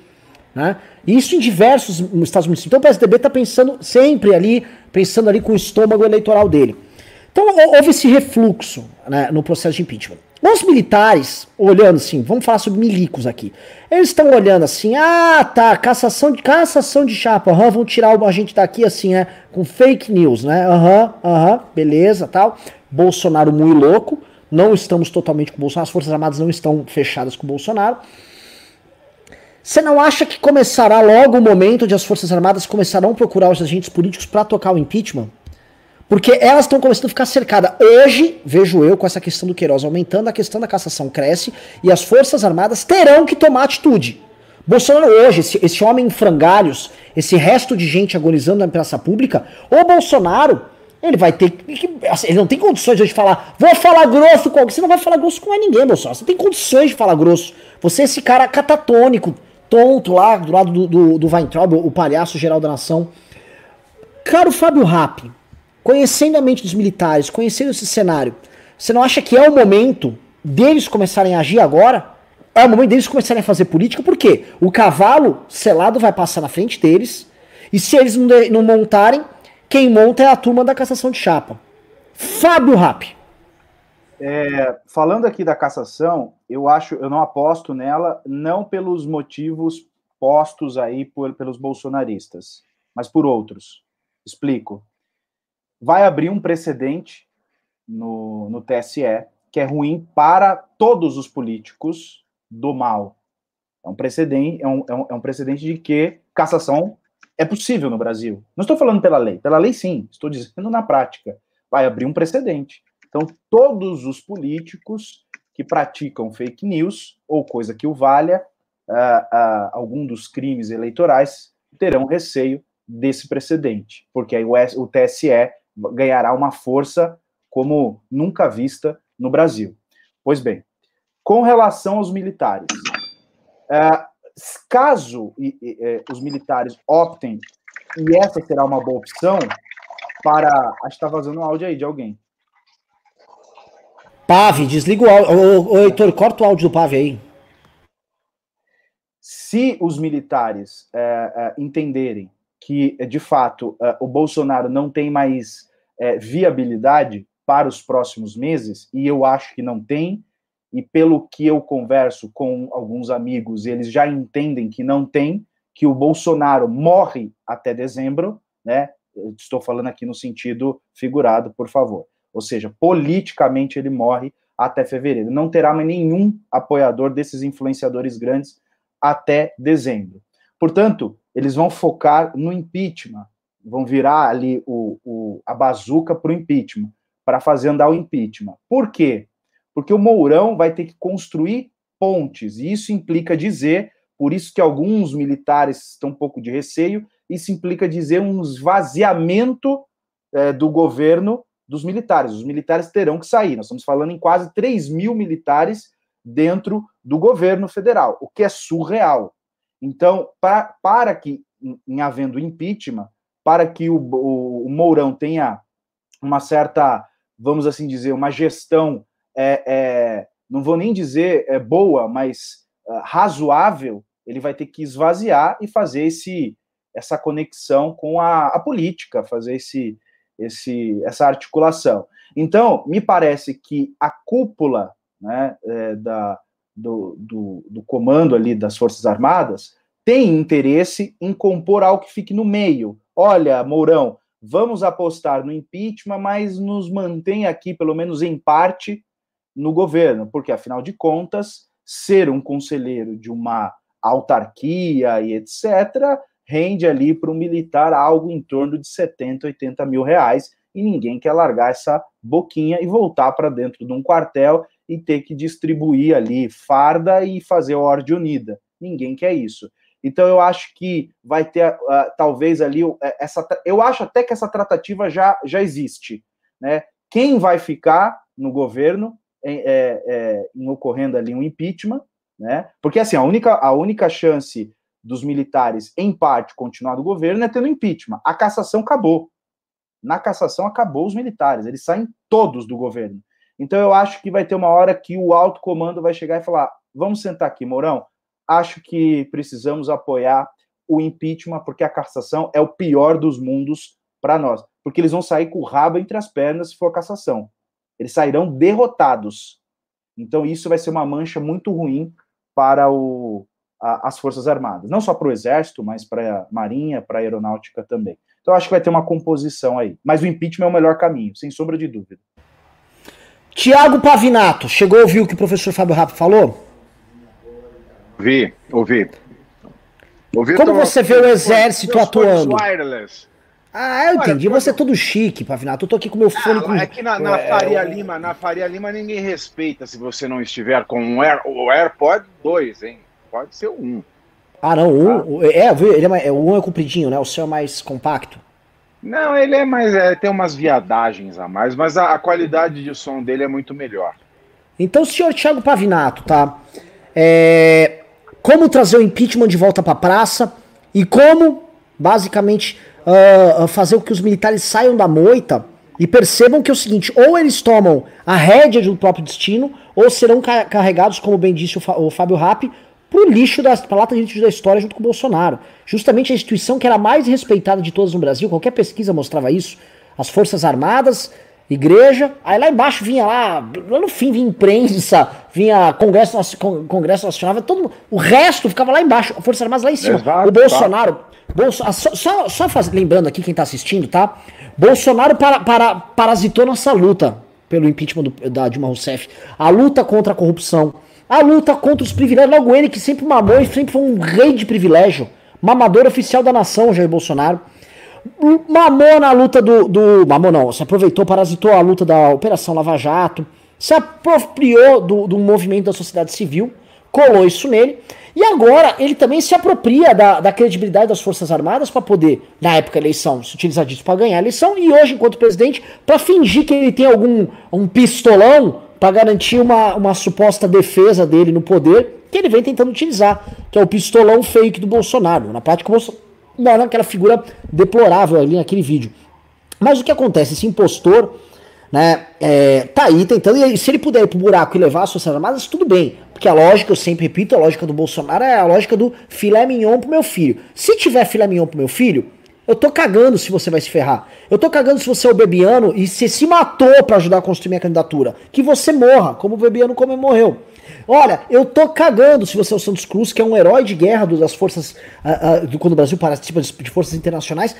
Né? Isso em diversos estados municipais. Então o PSDB está pensando sempre ali, pensando ali com o estômago eleitoral dele. Então houve esse refluxo né, no processo de impeachment. Os militares, olhando assim, vamos falar sobre milicos aqui. Eles estão olhando assim, ah, tá, cassação de cassação de chapa, aham, vão tirar a gente daqui assim, né, com fake news, né, aham, aham, beleza, tal. Bolsonaro muito louco, não estamos totalmente com o Bolsonaro, as Forças Armadas não estão fechadas com o Bolsonaro. Você não acha que começará logo o momento de as Forças Armadas começarão a procurar os agentes políticos para tocar o impeachment? Porque elas estão começando a ficar cercadas. Hoje, vejo eu, com essa questão do Queiroz aumentando, a questão da cassação cresce e as Forças Armadas terão que tomar atitude. Bolsonaro hoje, esse, esse homem em frangalhos, esse resto de gente agonizando na praça pública, o Bolsonaro, ele vai ter que. Assim, ele não tem condições de falar, vou falar grosso com alguém. Você não vai falar grosso com ninguém, Bolsonaro. Você tem condições de falar grosso. Você é esse cara catatônico, tonto lá, do lado do, do, do Weintraub, o palhaço geral da nação. Caro Fábio Rappi, conhecendo a mente dos militares, conhecendo esse cenário, você não acha que é o momento deles começarem a agir agora? É o momento deles começarem a fazer política, porque o cavalo selado vai passar na frente deles, e se eles não, de, não montarem, quem monta é a turma da cassação de chapa. Fábio Rap. É, falando aqui da cassação, eu acho, eu não aposto nela, não pelos motivos postos aí por, pelos bolsonaristas, mas por outros. Explico vai abrir um precedente no, no TSE que é ruim para todos os políticos do mal. É um precedente, é um, é um, é um precedente de que cassação é possível no Brasil. Não estou falando pela lei, pela lei sim, estou dizendo na prática. Vai abrir um precedente. Então, todos os políticos que praticam fake news ou coisa que o valha, uh, uh, algum dos crimes eleitorais, terão receio desse precedente, porque aí o, o TSE ganhará uma força como nunca vista no Brasil. Pois bem, com relação aos militares, é, caso é, os militares optem, e essa será uma boa opção, para. Acho que está vazando um áudio aí de alguém. Pave, desliga o áudio. Ô, ô, Heitor, corta o áudio do Pave aí. Se os militares é, é, entenderem que, de fato, é, o Bolsonaro não tem mais é, viabilidade para os próximos meses, e eu acho que não tem, e pelo que eu converso com alguns amigos, eles já entendem que não tem, que o Bolsonaro morre até dezembro, né? Eu estou falando aqui no sentido figurado, por favor. Ou seja, politicamente ele morre até fevereiro. Não terá mais nenhum apoiador desses influenciadores grandes até dezembro. Portanto, eles vão focar no impeachment, vão virar ali o, o a bazuca para o impeachment, para fazer andar o impeachment. Por quê? Porque o Mourão vai ter que construir pontes, e isso implica dizer, por isso que alguns militares estão um pouco de receio, isso implica dizer um esvaziamento é, do governo dos militares. Os militares terão que sair. Nós estamos falando em quase 3 mil militares dentro do governo federal, o que é surreal. Então, pra, para que, em, em havendo impeachment, para que o, o, o Mourão tenha uma certa, vamos assim dizer, uma gestão, é, é, não vou nem dizer é, boa, mas é, razoável, ele vai ter que esvaziar e fazer esse, essa conexão com a, a política, fazer esse, esse, essa articulação. Então, me parece que a cúpula né, é, da, do, do, do, comando ali das Forças Armadas tem interesse em compor algo que fique no meio, olha, Mourão, vamos apostar no impeachment, mas nos mantém aqui, pelo menos em parte, no governo, porque afinal de contas, ser um conselheiro de uma autarquia e etc., rende ali para um militar algo em torno de 70, 80 mil reais, e ninguém quer largar essa boquinha e voltar para dentro de um quartel e ter que distribuir ali farda e fazer ordem unida. Ninguém quer isso. Então eu acho que vai ter uh, talvez ali é, essa. Eu acho até que essa tratativa já, já existe, né? Quem vai ficar no governo em, é, é, em ocorrendo ali um impeachment, né? Porque assim a única a única chance dos militares em parte continuar no governo é tendo impeachment. A cassação acabou. Na cassação acabou os militares, eles saem todos do governo. Então eu acho que vai ter uma hora que o alto comando vai chegar e falar: vamos sentar aqui, Mourão, acho que precisamos apoiar o impeachment, porque a cassação é o pior dos mundos para nós, porque eles vão sair com o rabo entre as pernas se for a cassação. Eles sairão derrotados. Então, isso vai ser uma mancha muito ruim para o, a, as Forças Armadas. Não só para o Exército, mas para a Marinha, para a Aeronáutica também. Então, acho que vai ter uma composição aí. Mas o impeachment é o melhor caminho, sem sombra de dúvida. Tiago Pavinato, chegou a ouvir o que o professor Fábio Rapp falou? Ouvi, ouvi. ouvi Como você vê o exército atuando? Wireless. Ah, eu entendi. Olha, você é todo chique, Pavinato. Eu tô aqui com meu ah, fone. Ah, com... É que na, na é, Faria Lima, na Faria Lima ninguém respeita se você não estiver com um Air, o AirPod 2, hein? Pode ser um. Ah, não, um. Ah. É, ele é, mais, é, o um é compridinho, né? O seu é mais compacto. Não, ele é mais. É, tem umas viadagens a mais, mas a, a, qualidade de som dele é muito melhor. Então, senhor Thiago Pavinato, tá? É, como trazer o impeachment de volta pra praça e como, basicamente, uh, fazer com que os militares saiam da moita e percebam que é o seguinte: ou eles tomam a rédea do próprio destino, ou serão carregados, como bem disse o, o Fábio Rappi, pro lixo da pra lata de lixo da história junto com o Bolsonaro. Justamente a instituição que era mais respeitada de todas no Brasil, qualquer pesquisa mostrava isso. As Forças Armadas, igreja, aí lá embaixo vinha lá, lá no fim vinha imprensa, vinha Congresso, Congresso Nacional, todo o resto ficava lá embaixo, Forças Armadas lá em cima. Exato, o Bolsonaro, Bolso, só, só, só faz, lembrando aqui quem tá assistindo, tá? Bolsonaro para, para, parasitou nossa luta pelo impeachment do, da Dilma Rousseff. A luta contra a corrupção, a luta contra os privilégios, logo ele que sempre mamou e sempre foi um rei de privilégio. Mamador oficial da nação, Jair Bolsonaro. Mamou na luta do, do. Mamou não, se aproveitou, parasitou a luta da Operação Lava Jato. Se apropriou do, do movimento da sociedade civil, colou isso nele. E agora ele também se apropria da, da credibilidade das Forças Armadas para poder, na época da eleição, se utilizar disso para ganhar a eleição e hoje, enquanto presidente, para fingir que ele tem algum um pistolão para garantir uma, uma suposta defesa dele no poder, que ele vem tentando utilizar, que é o pistolão fake do Bolsonaro. Na prática, o Bolsonaro, aquela figura deplorável ali naquele vídeo. Mas o que acontece? Esse impostor, né, é, tá aí tentando, e se ele puder ir pro buraco e levar as Forças Armadas, tudo bem. Porque a lógica, eu sempre repito, a lógica do Bolsonaro é a lógica do filé mignon pro meu filho. Se tiver filé mignon pro meu filho, eu tô cagando se você vai se ferrar. Eu tô cagando se você é o Bebiano e se se matou para ajudar a construir minha candidatura. Que você morra, como o Bebiano como morreu. Olha, eu tô cagando se você é o Santos Cruz, que é um herói de guerra das forças. Uh, uh, do, quando o Brasil participa de, de forças internacionais.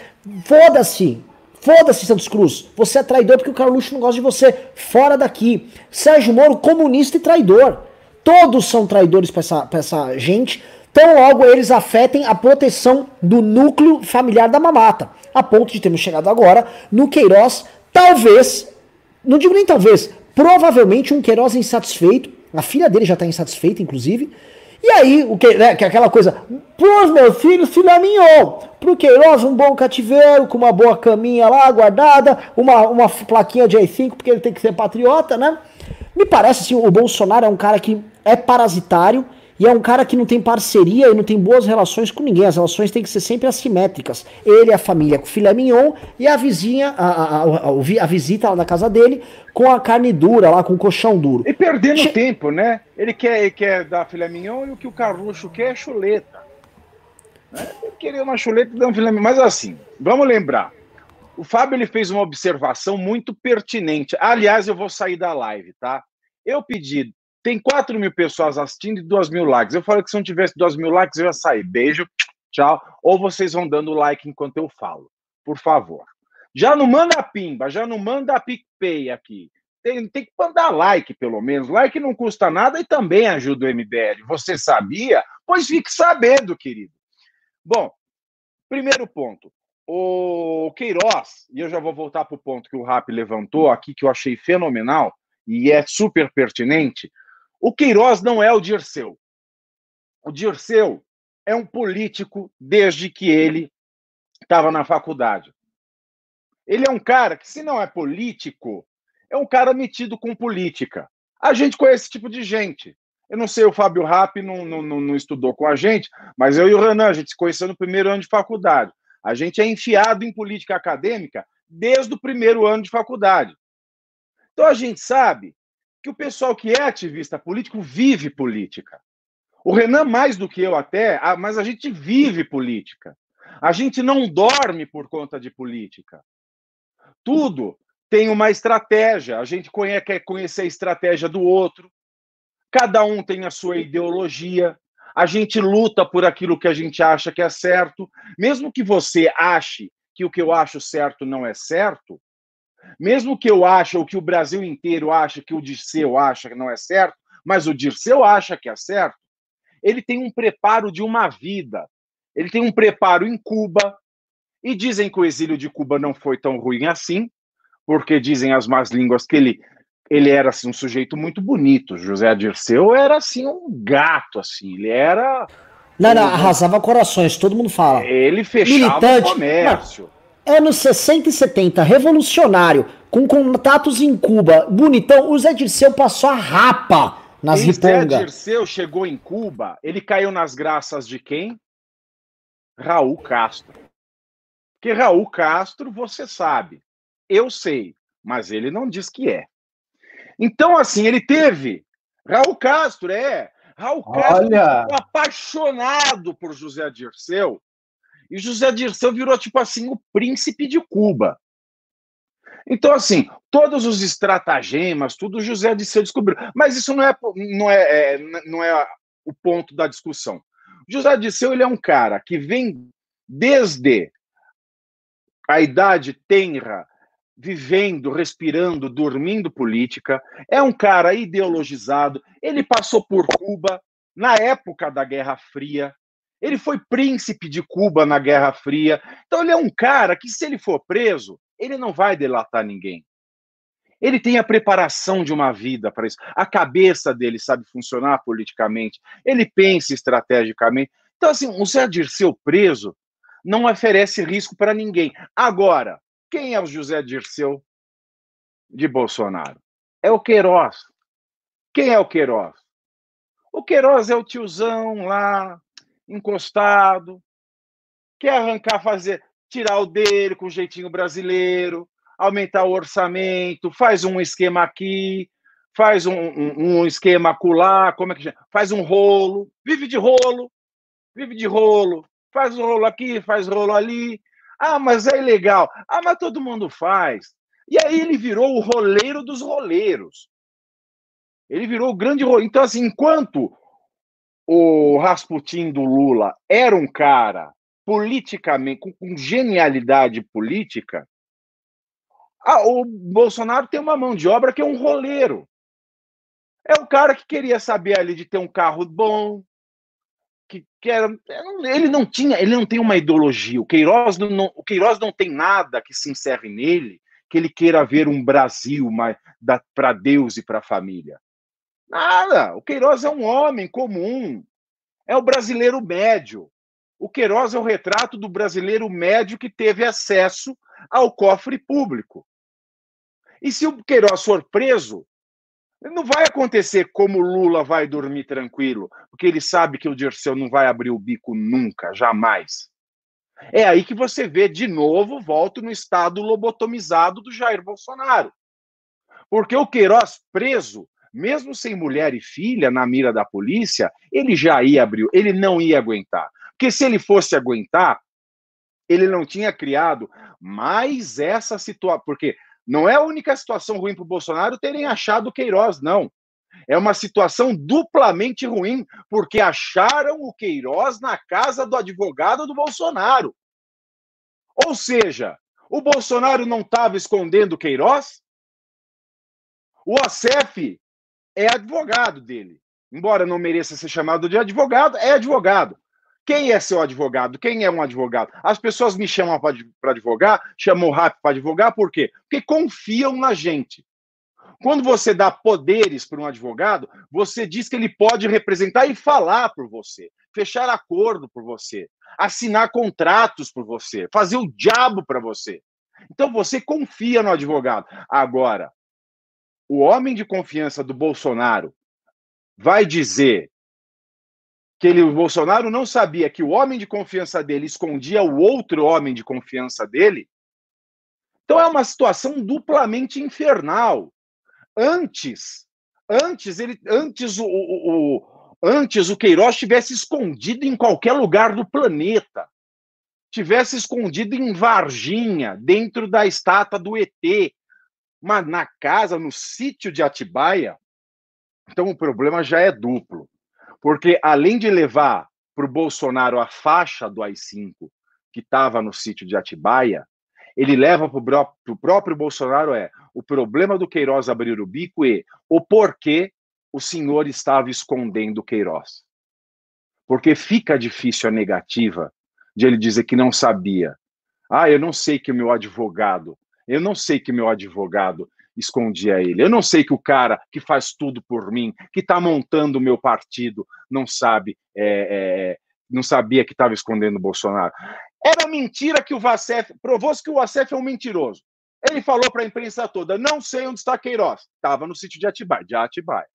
Foda-se! Foda-se, Santos Cruz. Você é traidor porque o Carluxo não gosta de você. Fora daqui. Sérgio Moro, comunista e traidor. Todos são traidores pra essa, pra essa gente Tão logo eles afetem a proteção do núcleo familiar da mamata, a ponto de termos chegado agora no Queiroz, talvez, não digo nem talvez, provavelmente um Queiroz insatisfeito, a filha dele já está insatisfeita, inclusive, e aí, o que, né, que é aquela coisa, pros meus filhos, filha mignon, pro Queiroz um bom cativeiro, com uma boa caminha lá guardada, uma, uma plaquinha de AI5, porque ele tem que ser patriota, né? Me parece assim, o Bolsonaro é um cara que é parasitário, e é um cara que não tem parceria e não tem boas relações com ninguém. As relações têm que ser sempre assimétricas. Ele, a família com filé mignon e a vizinha, a, a, a, a visita lá na casa dele com a carne dura lá, com o colchão duro. E perdendo che... tempo, né? Ele quer, ele quer dar filé mignon e o que o Carluxo quer é chuleta. Né? Ele queria uma chuleta e dar um filé mignon. Mas assim, vamos lembrar. O Fábio ele fez uma observação muito pertinente. Aliás, eu vou sair da live, tá? Eu pedi tem 4 mil pessoas assistindo e 2 mil likes. Eu falei que se não tivesse 2 mil likes, eu ia sair. Beijo, tchau. Ou vocês vão dando like enquanto eu falo. Por favor. Já não manda pimba, já não manda PicPay aqui. Tem, tem que mandar like, pelo menos. Like não custa nada e também ajuda o MBL. Você sabia? Pois fique sabendo, querido. Bom, primeiro ponto. O Queiroz, e eu já vou voltar para o ponto que o Rap levantou aqui, que eu achei fenomenal e é super pertinente. O Queiroz não é o Dirceu. O Dirceu é um político desde que ele estava na faculdade. Ele é um cara que, se não é político, é um cara metido com política. A gente conhece esse tipo de gente. Eu não sei, o Fábio Rapp não, não, não, estudou com a gente, mas eu e o Renan, a gente se conheceu no primeiro ano de faculdade. A gente é enfiado em política acadêmica desde o primeiro ano de faculdade. Então a gente sabe que o pessoal que é ativista político vive política. O Renan, mais do que eu até, mas a gente vive política. A gente não dorme por conta de política. tudo tem uma estratégia. A gente conhece, quer conhecer a estratégia do outro. Cada um tem a sua ideologia. A gente luta por aquilo que a gente acha que é certo. Mesmo que você ache que o que eu acho certo não é certo, mesmo que eu ache, ou que o Brasil inteiro acha que o Dirceu acha que não é certo, mas o Dirceu acha que é certo, ele tem um preparo de uma vida. Ele tem um preparo em Cuba, e dizem que o exílio de Cuba não foi tão ruim assim, porque dizem as más línguas que ele ele era assim um sujeito muito bonito. José Dirceu era assim um gato assim, ele era Não, não, arrasava corações, todo mundo fala. Ele fechava Militante, o comércio. Anos 60 e 70, revolucionário, com contatos em Cuba, bonitão, o Zé Dirceu passou a rapa nas ripongas. O Zé Dirceu chegou em Cuba, ele caiu nas graças de quem? Raul Castro. Porque Raul Castro, você sabe, eu sei, mas ele não diz que é. Então, assim, ele teve. Raul Castro, é. Raul Castro Olha. apaixonado por José Dirceu. E José Dirceu virou, tipo assim, o príncipe de Cuba. Então, assim, todos os estratagemas, tudo José Dirceu descobriu. Mas isso não é, não é, é não é o ponto da discussão. José Dirceu ele é um cara que vem desde a idade tenra, vivendo, respirando, dormindo política, é um cara ideologizado. Ele passou por Cuba na época da Guerra Fria. Ele foi príncipe de Cuba na Guerra Fria. Então, ele é um cara que, se ele for preso, ele não vai delatar ninguém. Ele tem a preparação de uma vida para isso. A cabeça dele sabe funcionar politicamente. Ele pensa estrategicamente. Então, assim, o Zé Dirceu preso não oferece risco para ninguém. Agora, quem é o José Dirceu de Bolsonaro? É o Queiroz. Quem é o Queiroz? O Queiroz é o tiozão lá, encostado, quer arrancar, fazer, tirar o dele com jeitinho brasileiro, aumentar o orçamento, faz um esquema aqui, faz um, um, um esquema acolá, como é que chama? Faz um rolo, vive de rolo, vive de rolo, faz rolo aqui, faz rolo ali. Ah, mas é ilegal. Ah, mas todo mundo faz. E aí ele virou o roleiro dos roleiros. Ele virou o grande roleiro. Então, assim, enquanto o Rasputin do Lula era um cara politicamente, com, com genialidade política, o Bolsonaro tem uma mão de obra que é um roleiro. É o cara que queria saber ali de ter um carro bom, que, que era, ele não tinha, ele não tem uma ideologia. O Queiroz não, não o Queiroz não tem nada que se encerre nele que ele queira ver um Brasil para Deus e para a família. Nada. O Queiroz é um homem comum. É o brasileiro médio. O Queiroz é o retrato do brasileiro médio que teve acesso ao cofre público. E se o Queiroz for preso, não vai acontecer como Lula vai dormir tranquilo, porque ele sabe que o Dirceu não vai abrir o bico nunca, jamais. É aí que você vê de novo, volto no estado lobotomizado do Jair Bolsonaro. Porque o Queiroz preso, mesmo sem mulher e filha na mira da polícia, ele já ia abrir, ele não ia aguentar. Porque se ele fosse aguentar, ele não tinha criado mais essa situação. Porque não é a única situação ruim para o Bolsonaro terem achado o Queiroz, não. É uma situação duplamente ruim, porque acharam o Queiroz na casa do advogado do Bolsonaro. Ou seja, o Bolsonaro não estava escondendo o Queiroz? O ACF é advogado dele. Embora não mereça ser chamado de advogado, é advogado. Quem é seu advogado? Quem é um advogado? As pessoas me chamam para advogar, chamam o RAP para advogar, por quê? Porque confiam na gente. Quando você dá poderes para um advogado, você diz que ele pode representar e falar por você, fechar acordo por você, assinar contratos por você, fazer o diabo para você. Então você confia no advogado. Agora, o homem de confiança do Bolsonaro vai dizer que ele, o Bolsonaro não sabia que o homem de confiança dele escondia o outro homem de confiança dele. Então é uma situação duplamente infernal. Antes, antes ele, antes o, o, o antes o Queiroz tivesse escondido em qualquer lugar do planeta. tivesse escondido em Varginha, dentro da estátua do ET, mas na casa, no sítio de Atibaia, então o problema já é duplo. Porque além de levar para o Bolsonaro a faixa do AI-5 que estava no sítio de Atibaia, ele leva para o próprio Bolsonaro é o problema do Queiroz abrir o bico e o porquê o senhor estava escondendo o Queiroz. Porque fica difícil a negativa de ele dizer que não sabia. Ah, eu não sei que o meu advogado, eu não sei que meu advogado escondia ele. Eu não sei que o cara que faz tudo por mim, que está montando o meu partido, não sabe, é, é, não sabia que estava escondendo o Bolsonaro. Era mentira que o Vacef provou-se que o Vacef é um mentiroso. Ele falou para a imprensa toda: não sei onde está Queiroz. Estava no sítio de Atibaia, de Atibaia.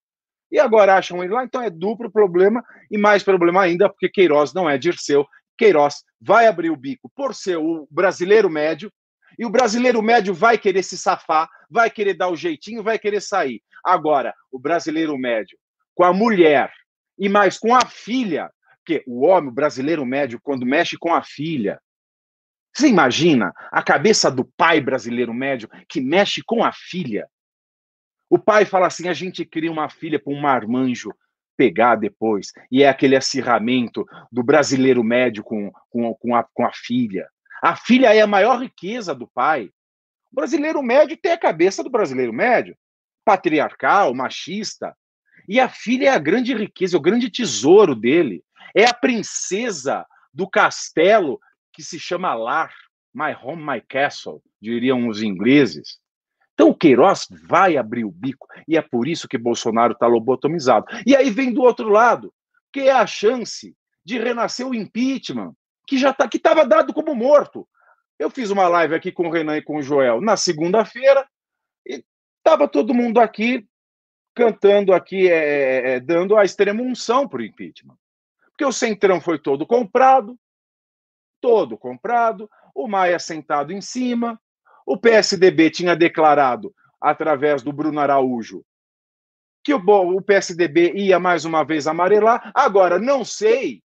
E agora acham ele lá, então é duplo problema, e mais problema ainda, porque Queiroz não é Dirceu. Queiroz vai abrir o bico por ser o brasileiro médio, e o brasileiro médio vai querer se safar, vai querer dar o jeitinho, vai querer sair. Agora, o brasileiro médio, com a mulher e mais com a filha, porque o homem, o brasileiro médio, quando mexe com a filha, você imagina a cabeça do pai brasileiro médio que mexe com a filha? O pai fala assim: a gente cria uma filha para um marmanjo pegar depois, e é aquele acirramento do brasileiro médio com, com, com, a, com a filha. A filha é a maior riqueza do pai. O brasileiro médio tem a cabeça do brasileiro médio, patriarcal, machista. E a filha é a grande riqueza, o grande tesouro dele. É a princesa do castelo que se chama lar. My home, my castle, diriam os ingleses. Então o Queiroz vai abrir o bico. E é por isso que Bolsonaro está lobotomizado. E aí vem do outro lado, que é a chance de renascer o impeachment, que já tá, que estava dado como morto. Eu fiz uma live aqui com o Renan e com o Joel na segunda-feira e estava todo mundo aqui cantando aqui, é, é, é dando a extrema unção para o impeachment. Porque o Centrão foi todo comprado, todo comprado, o Maia sentado em cima, o PSDB tinha declarado, através do Bruno Araújo, que o, o PSDB ia mais uma vez amarelar. Agora, não sei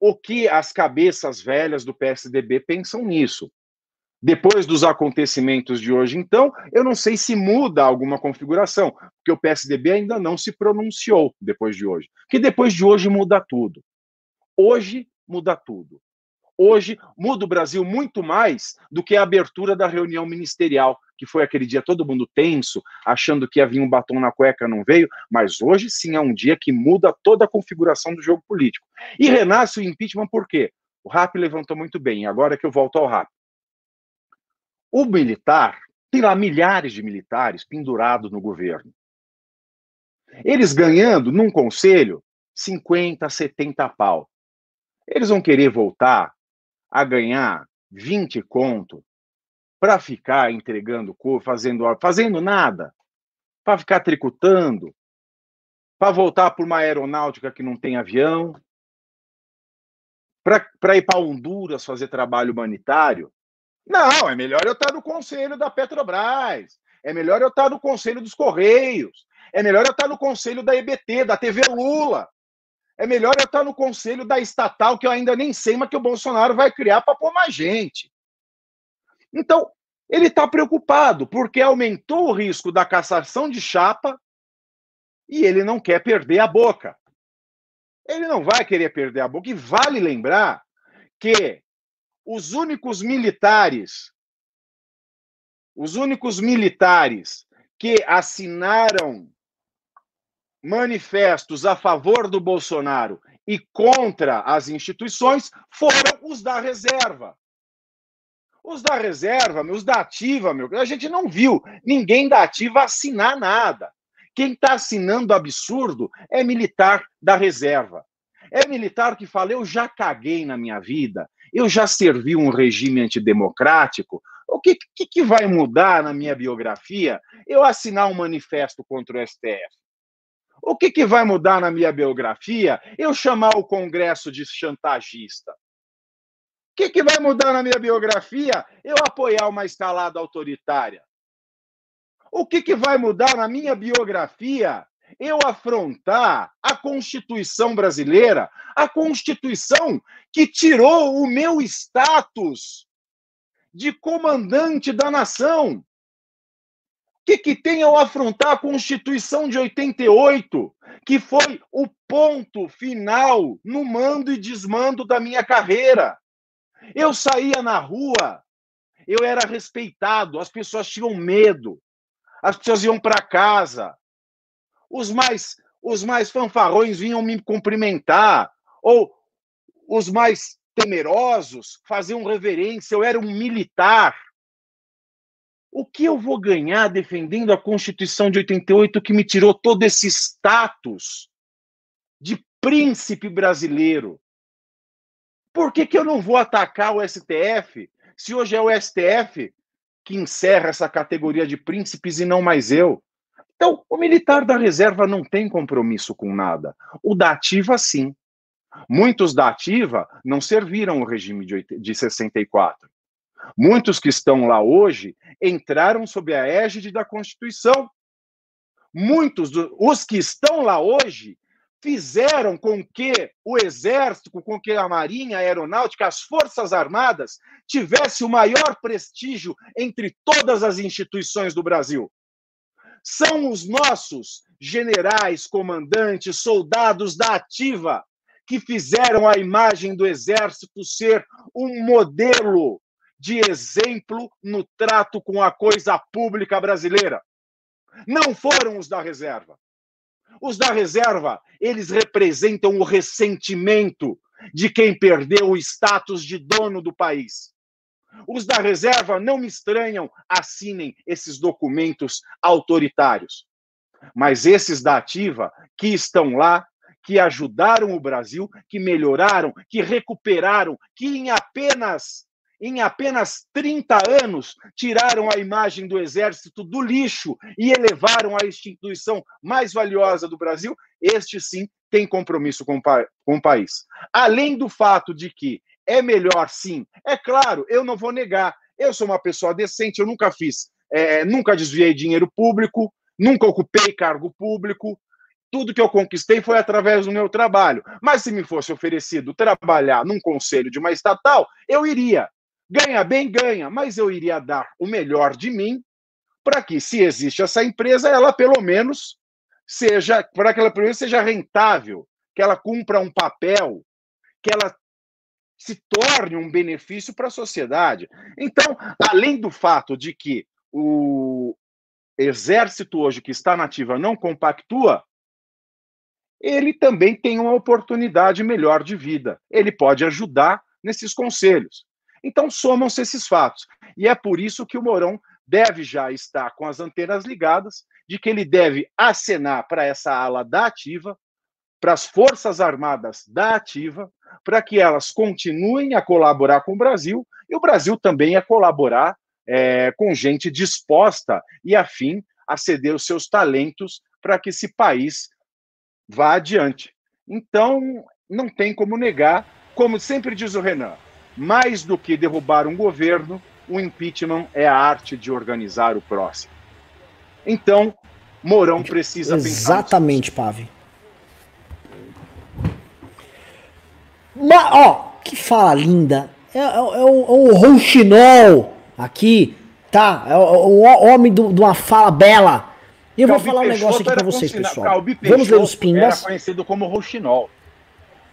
o que as cabeças velhas do PSDB pensam nisso. Depois dos acontecimentos de hoje, então, eu não sei se muda alguma configuração, porque o PSDB ainda não se pronunciou depois de hoje. Que depois de hoje muda tudo. Hoje muda tudo. Hoje muda o Brasil muito mais do que a abertura da reunião ministerial, que foi aquele dia todo mundo tenso, achando que ia vir um batom na cueca, não veio, mas hoje sim é um dia que muda toda a configuração do jogo político. E renasce o impeachment por quê? O RAP levantou muito bem, agora que eu volto ao RAP. O militar, tem lá milhares de militares pendurados no governo. Eles ganhando num conselho 50, 70 pau. Eles vão querer voltar a ganhar 20 conto para ficar entregando cor, fazendo, fazendo nada, para ficar tricutando, para voltar para uma aeronáutica que não tem avião, para ir para Honduras fazer trabalho humanitário. Não, é melhor eu estar no conselho da Petrobras, é melhor eu estar no conselho dos Correios, é melhor eu estar no conselho da EBT, da TV Lula. É melhor eu estar no conselho da estatal, que eu ainda nem sei, mas que o Bolsonaro vai criar para pôr mais gente. Então, ele está preocupado, porque aumentou o risco da cassação de chapa e ele não quer perder a boca. Ele não vai querer perder a boca. E vale lembrar que os únicos militares, os únicos militares que assinaram manifestos a favor do Bolsonaro e contra as instituições foram os da reserva. Os da reserva, os da ativa, meu, a gente não viu ninguém da ativa assinar nada. Quem está assinando absurdo é militar da reserva. É militar que fala: eu já caguei na minha vida, eu já servi um regime antidemocrático. O que, que, que vai mudar na minha biografia eu assinar um manifesto contra o STF? O que, que vai mudar na minha biografia eu chamar o Congresso de chantagista? O que, que vai mudar na minha biografia eu apoiar uma escalada autoritária? O que, que vai mudar na minha biografia eu afrontar a Constituição brasileira, a Constituição que tirou o meu status de comandante da nação. Que, que tem ao afrontar a Constituição de 88, que foi o ponto final no mando e desmando da minha carreira? Eu saía na rua, eu era respeitado, as pessoas tinham medo, as pessoas iam para casa, os mais os mais fanfarrões vinham me cumprimentar, ou os mais temerosos faziam reverência, eu era um militar. O que eu vou ganhar defendendo a Constituição de 88 que me tirou todo esse status de príncipe brasileiro? Por que, que eu não vou atacar o STF se hoje é o STF que encerra essa categoria de príncipes e não mais eu? Então, o militar da reserva não tem compromisso com nada. O da ativa, sim. Muitos da ativa não serviram o regime de, de 64. Muitos que estão lá hoje entraram sob a égide da Constituição. Muitos dos os que estão lá hoje fizeram com que o Exército, com que a Marinha, a Aeronáutica, as Forças Armadas tivesse o maior prestígio entre todas as instituições do Brasil. São os nossos generais, comandantes, soldados da ativa que fizeram a imagem do exército ser um modelo de exemplo no trato com a coisa pública brasileira. Não foram os da reserva. Os da reserva, eles representam o ressentimento de quem perdeu o status de dono do país. Os da reserva não me estranham, assinem esses documentos autoritários. Mas esses da ativa, que estão lá, que ajudaram o Brasil, que melhoraram, que recuperaram, que em apenas em apenas 30 anos tiraram a imagem do exército do lixo e elevaram a instituição mais valiosa do Brasil, este sim tem compromisso com o país. Além do fato de que é melhor, sim. É claro, eu não vou negar. Eu sou uma pessoa decente, eu nunca fiz, é, nunca desviei dinheiro público, nunca ocupei cargo público. Tudo que eu conquistei foi através do meu trabalho. Mas se me fosse oferecido trabalhar num conselho de uma estatal, eu iria. Ganha bem, ganha, mas eu iria dar o melhor de mim para que, se existe essa empresa, ela pelo menos seja, para que ela pelo menos seja rentável, que ela cumpra um papel, que ela se torne um benefício para a sociedade. Então, além do fato de que o exército hoje que está nativa não compactua, ele também tem uma oportunidade melhor de vida. Ele pode ajudar nesses conselhos. Então, somam-se esses fatos. E é por isso que o Mourão deve já estar com as antenas ligadas, de que ele deve acenar para essa ala da ativa, para as Forças Armadas da ativa, para que elas continuem a colaborar com o Brasil e o Brasil também a colaborar é, com gente disposta e afim a ceder os seus talentos para que esse país vá adiante. Então, não tem como negar, como sempre diz o Renan, mais do que derrubar um governo, o impeachment é a arte de organizar o próximo. Então, Mourão precisa Exatamente, Pave. Mas, ó, que fala linda. É, é, é, o, é o rouxinol aqui, tá? É o, o homem de uma fala bela. E eu Calbi vou falar um negócio aqui pra vocês, pessoal. Calbi Vamos ler os pingas. Era conhecido como rouxinol.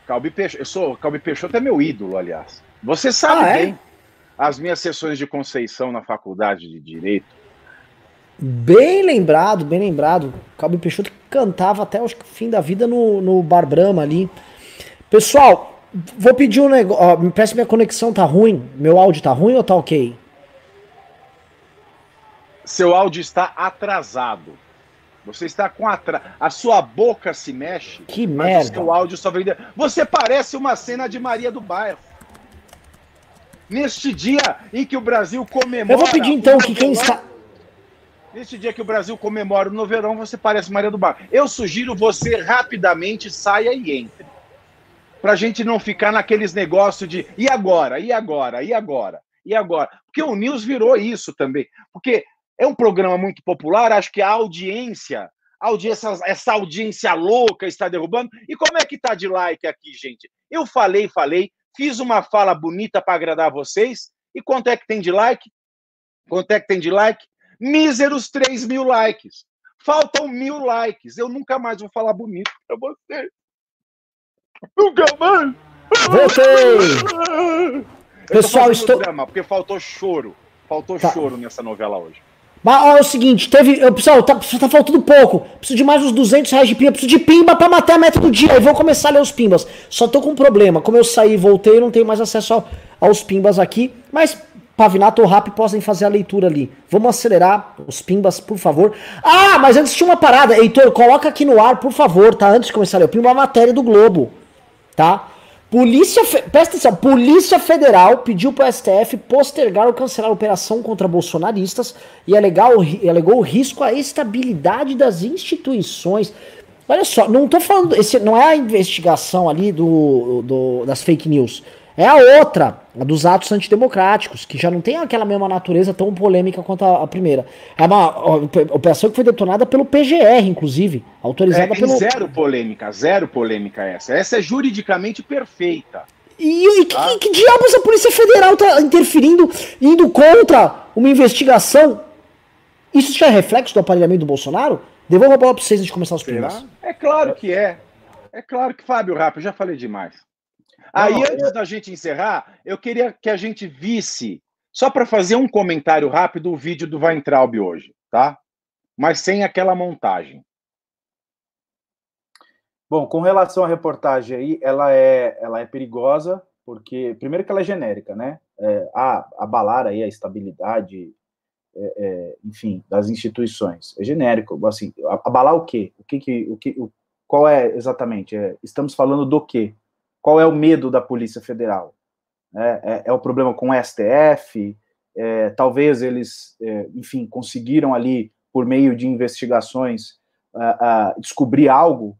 Calbi Peixoto, eu sou, Calbi Peixoto é meu ídolo, aliás. Você sabe ah, é? bem as minhas sessões de Conceição na faculdade de Direito. Bem lembrado, bem lembrado. Calbi Peixoto cantava até o fim da vida no, no Bar Brahma ali. Pessoal, Vou pedir um negócio. Me parece que minha conexão tá ruim. Meu áudio tá ruim ou tá ok? Seu áudio está atrasado. Você está com atraso. A sua boca se mexe. Que merda. O seu áudio só vem. Você parece uma cena de Maria do Bairro. Neste dia em que o Brasil comemora. Eu vou pedir então que quem está. Neste dia que o Brasil comemora o verão, você parece Maria do Bairro. Eu sugiro você rapidamente saia e entre para a gente não ficar naqueles negócios de e agora, e agora, e agora, e agora. Porque o News virou isso também. Porque é um programa muito popular, acho que a audiência, audiência, essa audiência louca está derrubando. E como é que tá de like aqui, gente? Eu falei, falei, fiz uma fala bonita para agradar vocês. E quanto é que tem de like? Quanto é que tem de like? Míseros 3 mil likes. Faltam mil likes. Eu nunca mais vou falar bonito para vocês. Nunca mais. Voltei! Pessoal, estou. Drama, porque faltou choro. Faltou tá. choro nessa novela hoje. Mas ó, é o seguinte, teve. Eu, pessoal, tá, tá faltando pouco. Preciso de mais uns 200 reais de pimba. Preciso de pimba pra matar a meta do dia. E vou começar a ler os pimbas. Só tô com um problema. Como eu saí e voltei, eu não tenho mais acesso ao, aos pimbas aqui. Mas Pavinato ou Rap podem fazer a leitura ali. Vamos acelerar os pimbas, por favor. Ah, mas antes tinha uma parada. Heitor, coloca aqui no ar, por favor, tá? Antes de começar a ler o pimba, a matéria do Globo. Tá? Polícia, presta atenção, Polícia Federal pediu para o STF postergar ou cancelar a operação contra bolsonaristas e alegou, alegou o risco à estabilidade das instituições. Olha só, não tô falando, esse não é a investigação ali do, do das fake news. É a outra, a dos atos antidemocráticos, que já não tem aquela mesma natureza tão polêmica quanto a, a primeira. É uma operação que foi detonada pelo PGR, inclusive, autorizada é, pelo. Zero polêmica, zero polêmica essa. Essa é juridicamente perfeita. E, e que, que, diabos a Polícia Federal tá interferindo, indo contra uma investigação? Isso já é reflexo do aparelhamento do Bolsonaro? Devolvo a bola para vocês antes de começar os primeiros. É claro que é. É claro que, Fábio eu já falei demais. Aí, não, antes da gente encerrar, eu queria que a gente visse, só para fazer um comentário rápido, o vídeo do Weintraub hoje, tá? Mas sem aquela montagem. Bom, com relação à reportagem aí, ela é, ela é perigosa, porque, primeiro que ela é genérica, né? É, a, abalar aí a estabilidade, é, é, enfim, das instituições. É genérico, assim, abalar o quê? O que, que, o que o, qual é exatamente? É, estamos falando do quê? Qual é o medo da Polícia Federal? É, é, é o problema com o STF? É, talvez eles, é, enfim, conseguiram ali, por meio de investigações, descobrir algo?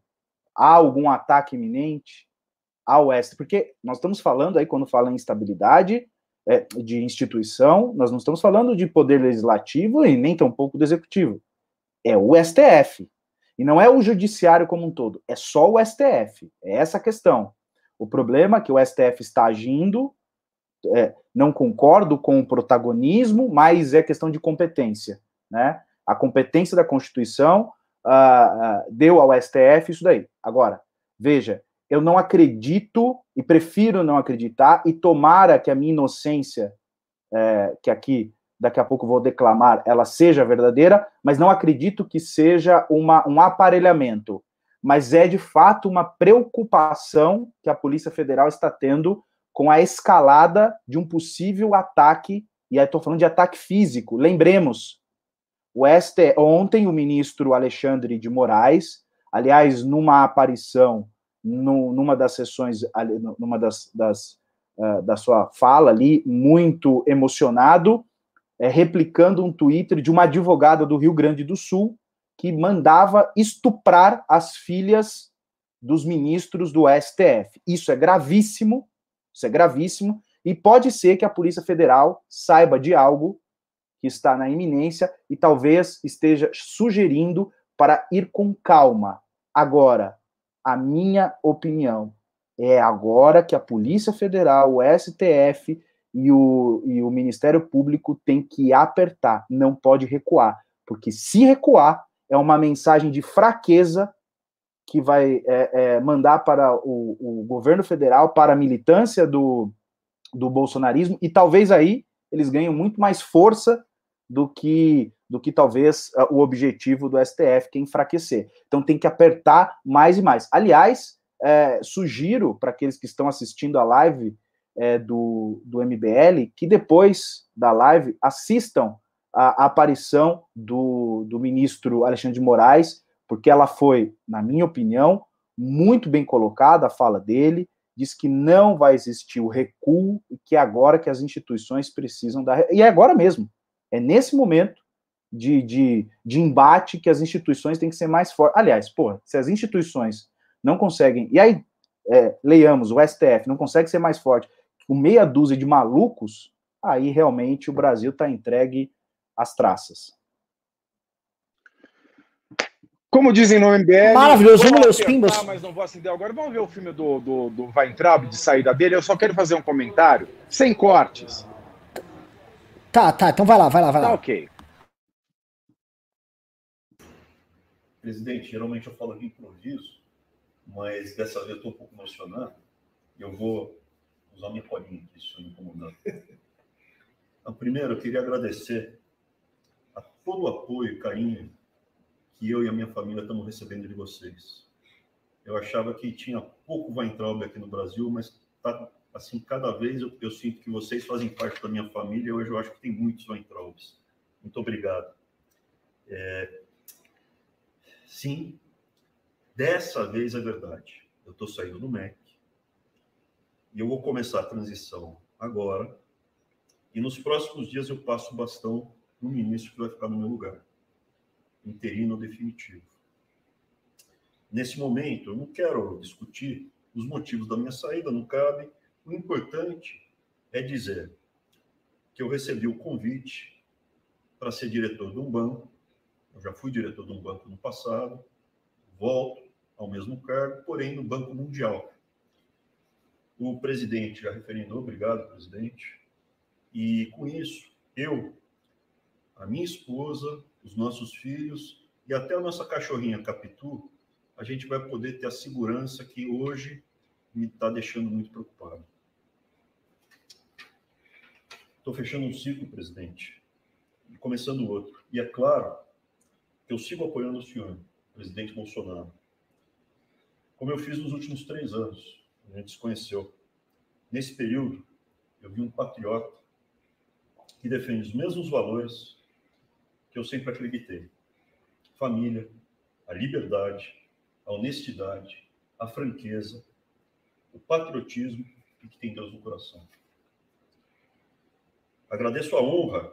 Há algum ataque iminente ao STF? Porque nós estamos falando aí, quando fala em instabilidade é, de instituição, nós não estamos falando de poder legislativo e nem tampouco do executivo. É o STF. E não é o judiciário como um todo, é só o STF. É essa a questão. O problema é que o STF está agindo, é, não concordo com o protagonismo, mas é questão de competência. Né? A competência da Constituição uh, uh, deu ao STF isso daí. Agora, veja, eu não acredito e prefiro não acreditar, e tomara que a minha inocência, é, que aqui daqui a pouco vou declamar, ela seja verdadeira, mas não acredito que seja uma, um aparelhamento mas é de fato uma preocupação que a Polícia Federal está tendo com a escalada de um possível ataque, e aí estou falando de ataque físico. Lembremos, o ST, ontem o ministro Alexandre de Moraes, aliás, numa aparição, no, numa das sessões, numa das, das uh, da sua fala ali, muito emocionado, é, replicando um Twitter de uma advogada do Rio Grande do Sul, que mandava estuprar as filhas dos ministros do STF. Isso é gravíssimo, isso é gravíssimo, e pode ser que a Polícia Federal saiba de algo que está na iminência e talvez esteja sugerindo para ir com calma. Agora, a minha opinião é agora que a Polícia Federal, o STF e o, e o Ministério Público têm que apertar, não pode recuar, porque se recuar, é uma mensagem de fraqueza que vai é, é, mandar para o, o, governo federal, para a militância do, do bolsonarismo, e talvez aí eles ganhem muito mais força do que do que talvez o objetivo do STF, que é enfraquecer. Então tem que apertar mais e mais. Aliás, é, sugiro para aqueles que estão assistindo a live é, do, do MBL que depois da live assistam a, aparição do, do ministro Alexandre de Moraes, porque ela foi, na minha opinião, muito bem colocada a fala dele, diz que não vai existir o recuo e que é agora que as instituições precisam dar. E é agora mesmo. É nesse momento de, de, de embate que as instituições têm que ser mais fortes. Aliás, pô, se as instituições não conseguem. E aí, é, leiamos, o STF não consegue ser mais forte com meia dúzia de malucos, aí realmente o Brasil está entregue as traças. Como dizem no MBL. Maravilhoso, vamos ler os pimbas. Mas não vou acender agora. Vamos ver o filme do, do, do Weintraub, de saída dele. Eu só quero fazer um comentário, sem cortes. Tá, tá, então vai lá, vai lá, vai lá. Tá ok. Presidente, geralmente eu falo de improviso, mas dessa vez eu estou um pouco emocionado eu vou usar minha colinha aqui, se eu me incomodar. (laughs) Então, primeiro, eu queria agradecer todo o apoio carinho que eu e a minha família estamos recebendo de vocês. Eu achava que tinha pouco Weintraub aqui no Brasil, mas tá, assim, cada vez eu, eu, sinto que vocês fazem parte da minha família e hoje eu acho que tem muitos Weintraubs. Muito obrigado. É, sim, dessa vez é verdade. Eu estou saindo do MEC e eu vou começar a transição agora e nos próximos dias eu passo o bastão no ministro que vai ficar no meu lugar interino definitivo. Nesse momento, eu não quero discutir os motivos da minha saída, não cabe. O importante é dizer que eu recebi o convite para ser diretor de um banco. Eu já fui diretor de um banco no passado, volto ao mesmo cargo, porém no Banco Mundial. O presidente já referendou, obrigado, presidente. E com isso, eu, a minha esposa, os nossos filhos e até a nossa cachorrinha Capitu, a gente vai poder ter a segurança que hoje me está deixando muito preocupado. Estou fechando um ciclo, presidente, e começando outro. E é claro que eu sigo apoiando o senhor, presidente Bolsonaro. Como eu fiz nos últimos três anos, a gente se conheceu. Nesse período, eu vi um patriota que defende os mesmos valores que eu sempre acreditei: família, a liberdade, a honestidade, a franqueza, o patriotismo e que tem Deus no coração. Agradeço a honra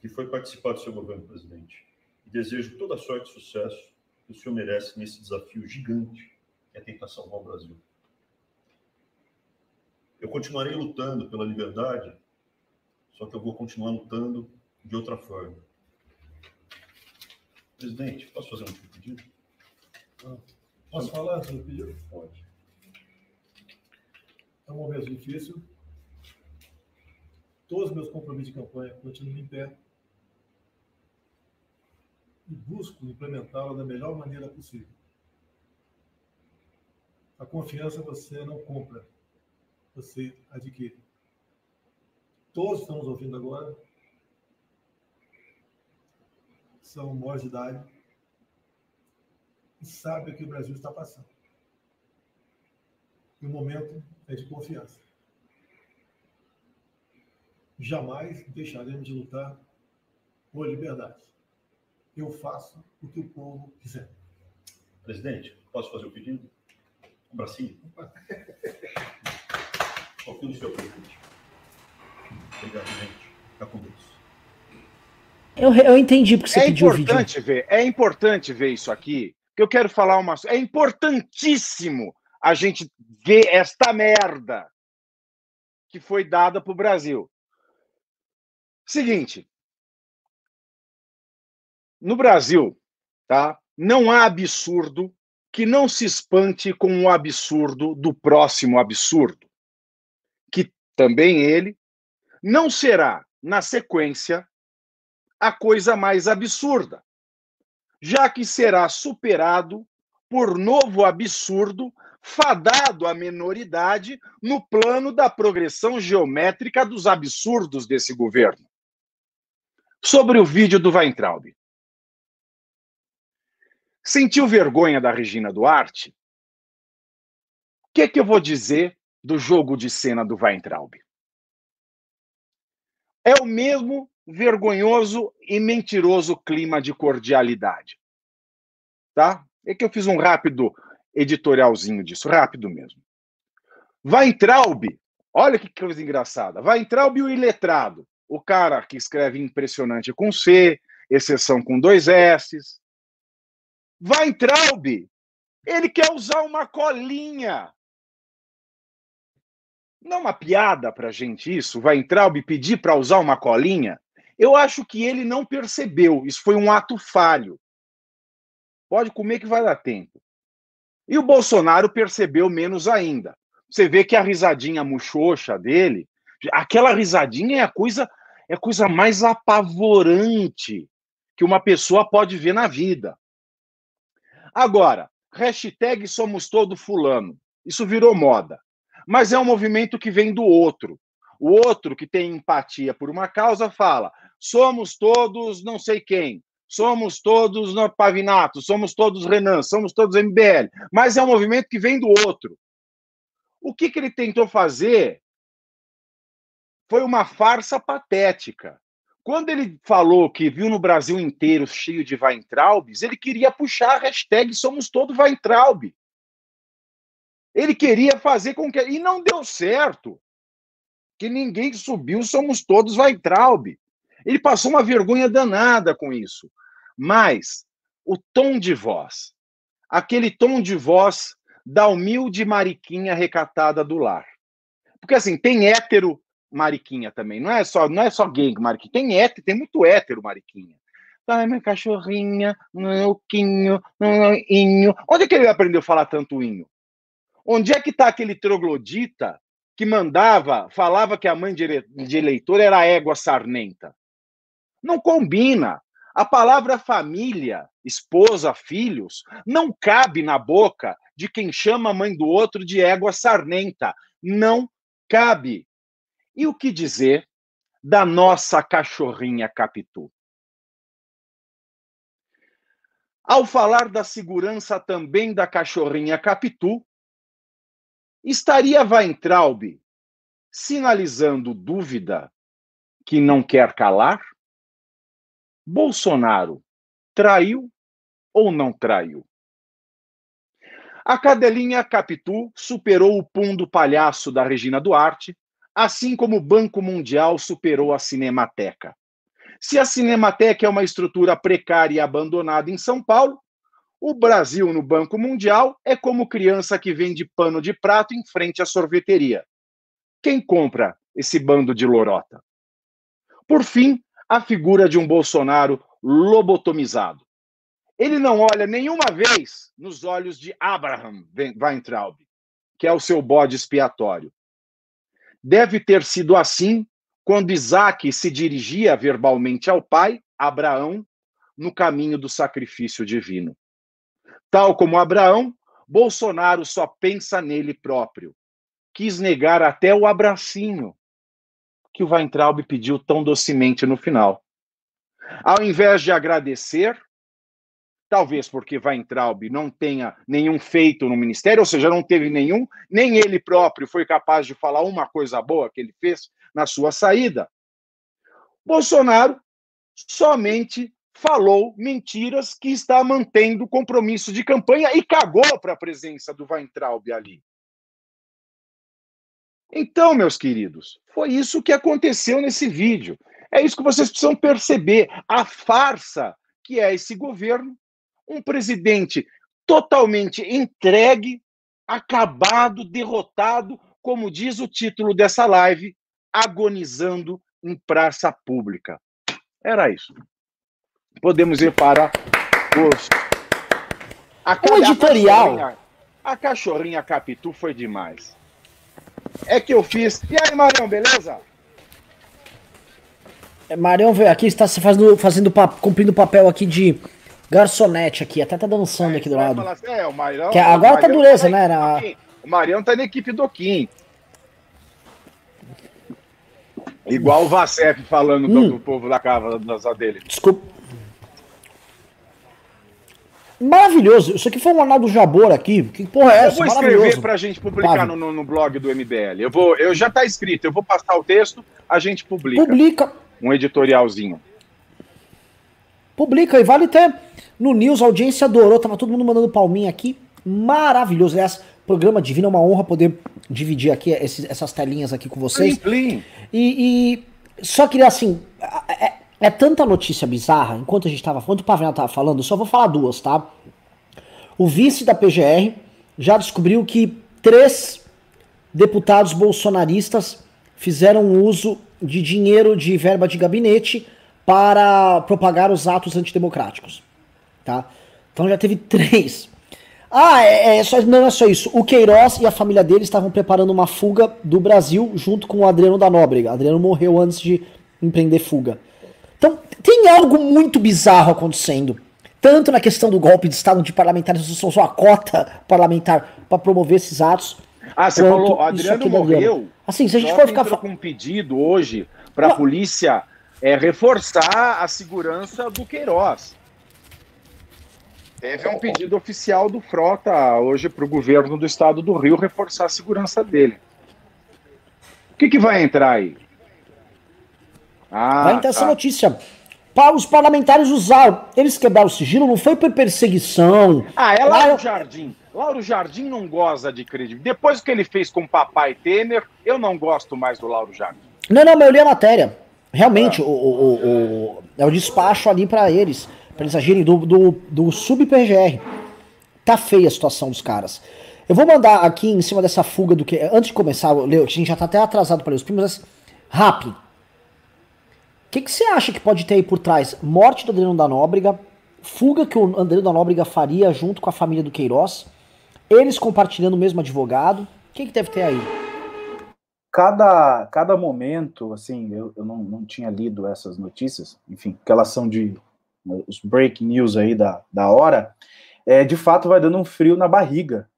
que foi participar do seu governo, presidente, e desejo toda a sorte e sucesso que o senhor merece nesse desafio gigante que é tentar salvar o Brasil. Eu continuarei lutando pela liberdade, só que eu vou continuar lutando de outra forma Presidente, posso fazer um pedido? Ah, posso falar o pedido? Pode. É um momento difícil. Todos os meus compromissos de campanha continuam em pé. E busco implementá-la da melhor maneira possível. A confiança você não compra, você adquire. Todos estamos ouvindo agora são maiores de idade e sabem o que o Brasil está passando. E o momento é de confiança. Jamais deixaremos de lutar por liberdade. Eu faço o que o povo quiser. Presidente, posso fazer o pedido? Um bracinho? (laughs) Confio no seu presidente. Obrigado, gente. Fica com Deus. Eu, eu entendi porque você é pediu o vídeo. Ver, é importante ver isso aqui, que eu quero falar uma. É importantíssimo a gente ver esta merda que foi dada para o Brasil. Seguinte. No Brasil, tá? Não há absurdo que não se espante com o absurdo do próximo absurdo. Que também ele não será, na sequência, a coisa mais absurda, já que será superado por novo absurdo fadado à menoridade no plano da progressão geométrica dos absurdos desse governo. Sobre o vídeo do Weintraub. Sentiu vergonha da Regina Duarte? O que, que eu vou dizer do jogo de cena do Weintraub? É o mesmo vergonhoso e mentiroso clima de cordialidade. Tá? É que eu fiz um rápido editorialzinho disso, rápido mesmo. Weintraub, olha que coisa engraçada. Weintraub e o iletrado, o cara que escreve impressionante com C, exceção com dois S's. Weintraub, ele quer usar uma colinha não é uma piada para gente isso? Vai entrar pedir para usar uma colinha? Eu acho que ele não percebeu. Isso foi um ato falho. Pode comer que vai dar tempo. E o Bolsonaro percebeu menos ainda. Você vê que a risadinha muxoxa dele, aquela risadinha é a coisa é a coisa mais apavorante que uma pessoa pode ver na vida. Agora, hashtag somos todo fulano. Isso virou moda. Mas é um movimento que vem do outro. O outro que tem empatia por uma causa fala: somos todos não sei quem, somos todos no Pavinato, somos todos Renan, somos todos MBL. Mas é um movimento que vem do outro. O que, que ele tentou fazer foi uma farsa patética. Quando ele falou que viu no Brasil inteiro cheio de Weintraubs, ele queria puxar a hashtag Somos Todos Weintraub. Ele queria fazer com que. E não deu certo. Que ninguém subiu, somos todos Weintraub. Ele passou uma vergonha danada com isso. Mas o tom de voz, aquele tom de voz da humilde mariquinha recatada do lar. Porque assim, tem hétero mariquinha também. Não é só, não é só gay mariquinha. Tem hétero, tem muito hétero mariquinha. Ai, minha cachorrinha, meu quinho, meu inho. Onde é que ele aprendeu a falar tanto inho? Onde é que está aquele troglodita que mandava, falava que a mãe de eleitor era égua sarnenta? Não combina. A palavra família, esposa, filhos, não cabe na boca de quem chama a mãe do outro de égua sarnenta. Não cabe. E o que dizer da nossa cachorrinha Capitu? Ao falar da segurança também da cachorrinha Capitu, estaria Weintraub sinalizando dúvida que não quer calar? Bolsonaro traiu ou não traiu? A cadelinha Capitu superou o pum do palhaço da Regina Duarte assim como o Banco Mundial superou a Cinemateca. Se a Cinemateca é uma estrutura precária e abandonada em São Paulo, o Brasil no Banco Mundial é como criança que vende pano de prato em frente à sorveteria. Quem compra esse bando de lorota? Por fim, a figura de um Bolsonaro lobotomizado. Ele não olha nenhuma vez nos olhos de Abraham Weintraub, que é o seu bode expiatório. Deve ter sido assim quando Isaac se dirigia verbalmente ao pai, Abraão, no caminho do sacrifício divino. Tal como Abraão, Bolsonaro só pensa nele próprio. Quis negar até o abracinho que o Weintraub pediu tão docemente no final. Ao invés de agradecer, talvez porque Weintraub não tenha nenhum feito no ministério, ou seja, não teve nenhum, nem ele próprio foi capaz de falar uma coisa boa que ele fez na sua saída. Bolsonaro somente falou mentiras que está mantendo compromisso de campanha e cagou para a presença do Weintraub ali. Então, meus queridos, foi isso que aconteceu nesse vídeo. É isso que vocês precisam perceber. A farsa que é esse governo um presidente totalmente entregue, acabado, derrotado, como diz o título dessa live, agonizando em praça pública. Era isso. Podemos ir para os. A, um editorial. A cachorrinha, a cachorrinha Capitu foi demais. É que eu fiz. E aí, Marião, beleza? É, Marião veio aqui, está se fazendo, fazendo cumprindo o papel aqui de garçonete aqui, até tá dançando é, aqui do lado. Assim, é, o Marião, que agora o tá dureza, tá né? Era... O Marião tá na equipe do Kim. Igual o Vacef falando hum. do, povo da casa dele. Desculpa. Maravilhoso. Isso aqui foi um Arnaldo Jabor aqui. Que porra é essa? Eu vou escrever pra gente publicar no, no, no, blog do MBL. Eu vou, eu já tá escrito, eu vou passar o texto, a gente publica. Publica. Um editorialzinho. Publica e vale até no News, a audiência adorou, tava todo mundo mandando palminha aqui. Maravilhoso. Aliás, programa divino, é uma honra poder dividir aqui esses, essas telinhas aqui com vocês. Plim, plim. E, e, só queria assim. É, é, tanta notícia bizarra, enquanto a gente tava. Enquanto o Pavel tava falando, só vou falar duas, tá? O vice da PGR já descobriu que três deputados bolsonaristas fizeram uso de dinheiro de verba de gabinete para propagar os atos antidemocráticos. Tá? Então já teve três. Ah, é, é só, não é só isso. O Queiroz e a família dele estavam preparando uma fuga do Brasil junto com o Adriano da Nóbrega. Adriano morreu antes de empreender fuga. Então tem algo muito bizarro acontecendo. Tanto na questão do golpe de Estado, onde parlamentares usam a cota parlamentar para promover esses atos. Ah, você falou, Adriano morreu. Assim, se a gente for ficar. com um pedido hoje para a polícia é, reforçar a segurança do Queiroz. Teve um pedido oficial do Frota hoje para o governo do estado do Rio reforçar a segurança dele. O que, que vai entrar aí? Ah, vai entrar tá. essa notícia. Os parlamentares usaram, eles quebraram o sigilo, não foi por perseguição. Ah, é Lauro Lá... Jardim. Lauro Jardim não goza de credibilidade. Depois do que ele fez com o papai Temer, eu não gosto mais do Lauro Jardim. Não, não, mas eu li a matéria. Realmente, ah. o, o, o, é o despacho ali para eles para eles agirem do, do, do sub-PGR. Tá feia a situação dos caras. Eu vou mandar aqui em cima dessa fuga do que. Antes de começar, Leo, a gente já tá até atrasado para ler os primos, mas. Rápido. O que, que você acha que pode ter aí por trás? Morte do Adriano da Nóbrega, fuga que o Adriano da Nóbrega faria junto com a família do Queiroz, eles compartilhando o mesmo advogado. O que, que deve ter aí? Cada, cada momento, assim, eu, eu não, não tinha lido essas notícias, enfim, que elas são de os break news aí da, da hora, é, de fato vai dando um frio na barriga,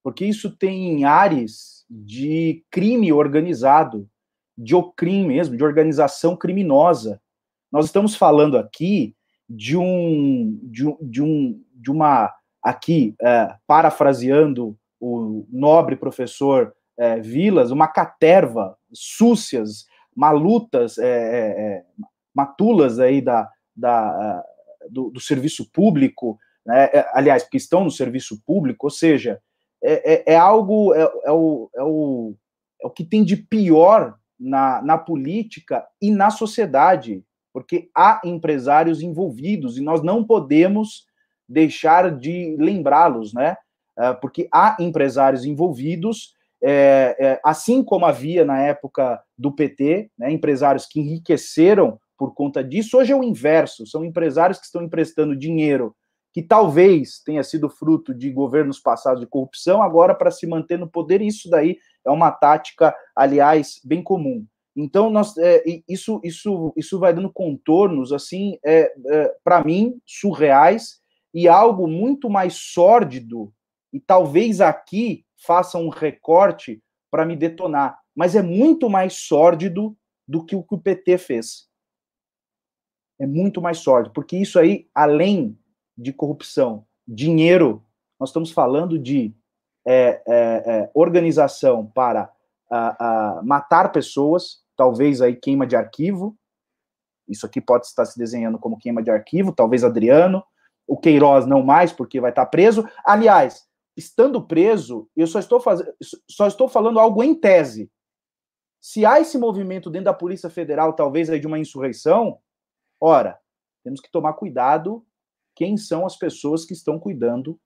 porque isso tem ares de crime organizado, de OCRIM mesmo, de organização criminosa. Nós estamos falando aqui de um, de, um, de, um, de uma, aqui, é, parafraseando o nobre professor é, Vilas, uma caterva, súcias, malutas, é, é, é matulas aí da, da, do, do serviço público, né? É, aliás, que estão no serviço público, ou seja, é, é, é algo, é, é, o, é, o, é o que tem de pior na, na política e na sociedade, porque há empresários envolvidos e nós não podemos deixar de lembrá-los, né? É, porque há empresários envolvidos, é, é, assim como havia na época do PT, né, empresários que enriqueceram por conta disso. Hoje é o inverso, são empresários que estão emprestando dinheiro que talvez tenha sido fruto de governos passados de corrupção, agora para se manter no poder, isso daí é uma tática, aliás, bem comum. Então, nós, é, isso, isso, isso vai dando contornos, assim, é, é, para mim, surreais, e algo muito mais sórdido, e talvez aqui faça um recorte para me detonar, mas é muito mais sórdido do que o que o PT fez é muito mais sólido, porque isso aí, além de corrupção, dinheiro, nós estamos falando de é, é, é, organização para a, a matar pessoas, talvez aí queima de arquivo, isso aqui pode estar se desenhando como queima de arquivo, talvez Adriano, o Queiroz não mais, porque vai estar preso. Aliás, estando preso, eu só estou fazendo, só estou falando algo em tese. Se há esse movimento dentro da Polícia Federal, talvez aí de uma insurreição, Ora, temos que tomar cuidado quem são as pessoas que estão cuidando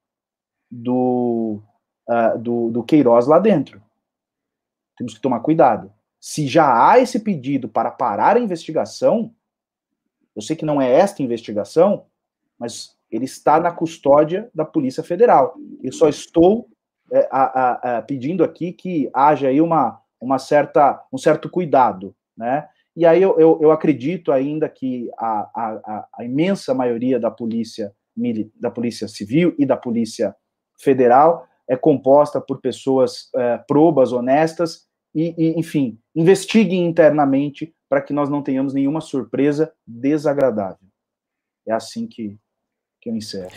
do, uh, do, do Queiroz lá dentro. Temos que tomar cuidado. Se já há esse pedido para parar a investigação, eu sei que não é esta investigação, mas ele está na custódia da Polícia Federal. Eu só estou é, a, a, a, pedindo aqui que haja aí uma, uma certa, um certo cuidado, né? E aí eu, eu, eu acredito ainda que a, a, a, imensa maioria da polícia, da polícia civil e da polícia federal é composta por pessoas é, probas, honestas e, e, enfim, investiguem internamente para que nós não tenhamos nenhuma surpresa desagradável. É assim que, que eu encerro.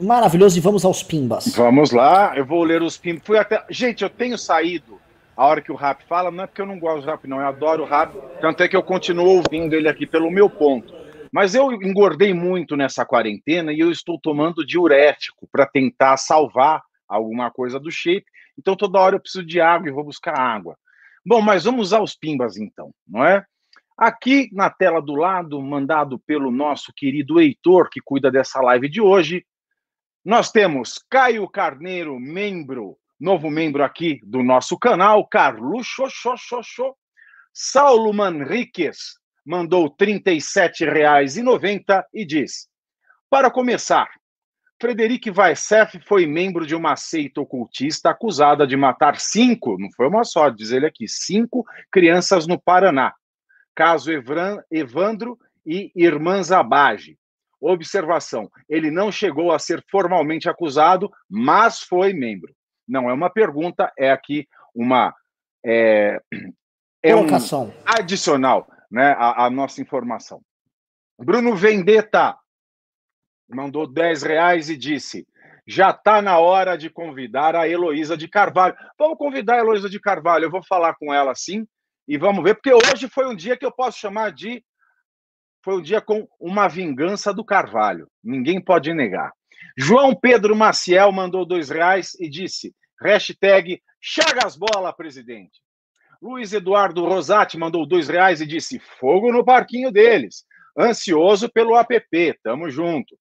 Maravilhoso, e vamos aos pimbas. Vamos lá, eu vou ler os pimbas. Fui até... Gente, eu tenho saído a hora que o rap fala, não é porque eu não gosto do rap, não, eu adoro o rap, tanto é que eu continuo ouvindo ele aqui pelo meu ponto. Mas eu engordei muito nessa quarentena e eu estou tomando diurético para tentar salvar alguma coisa do shape. Então toda hora eu preciso de água e vou buscar água. Bom, mas vamos usar os pimbas então, não é? Aqui na tela do lado, mandado pelo nosso querido Heitor, que cuida dessa live de hoje, nós temos Caio Carneiro, membro novo membro aqui do nosso canal, Carlos Xoxoxoxo. Saulo Manriquez mandou R$ 37,90 e diz: Para começar, Frederic Weissef foi membro de uma seita ocultista acusada de matar cinco, não foi uma só, diz ele aqui, cinco crianças no Paraná. Caso Evran, Evandro e Irmã Zabage. Observação: ele não chegou a ser formalmente acusado, mas foi membro. Não é uma pergunta, é aqui uma. É, é um adicional né, à, à nossa informação. Bruno Vendetta mandou 10 reais e disse: já está na hora de convidar a Heloísa de Carvalho. Vamos convidar a Heloísa de Carvalho, eu vou falar com ela sim e vamos ver, porque hoje foi um dia que eu posso chamar de. Foi um dia com uma vingança do Carvalho. Ninguém pode negar. João Pedro Maciel mandou dois reais e disse: hashtag Chagas Bola, presidente. Luiz Eduardo Rosati mandou dois reais e disse: fogo no parquinho deles. Ansioso pelo app, tamo junto.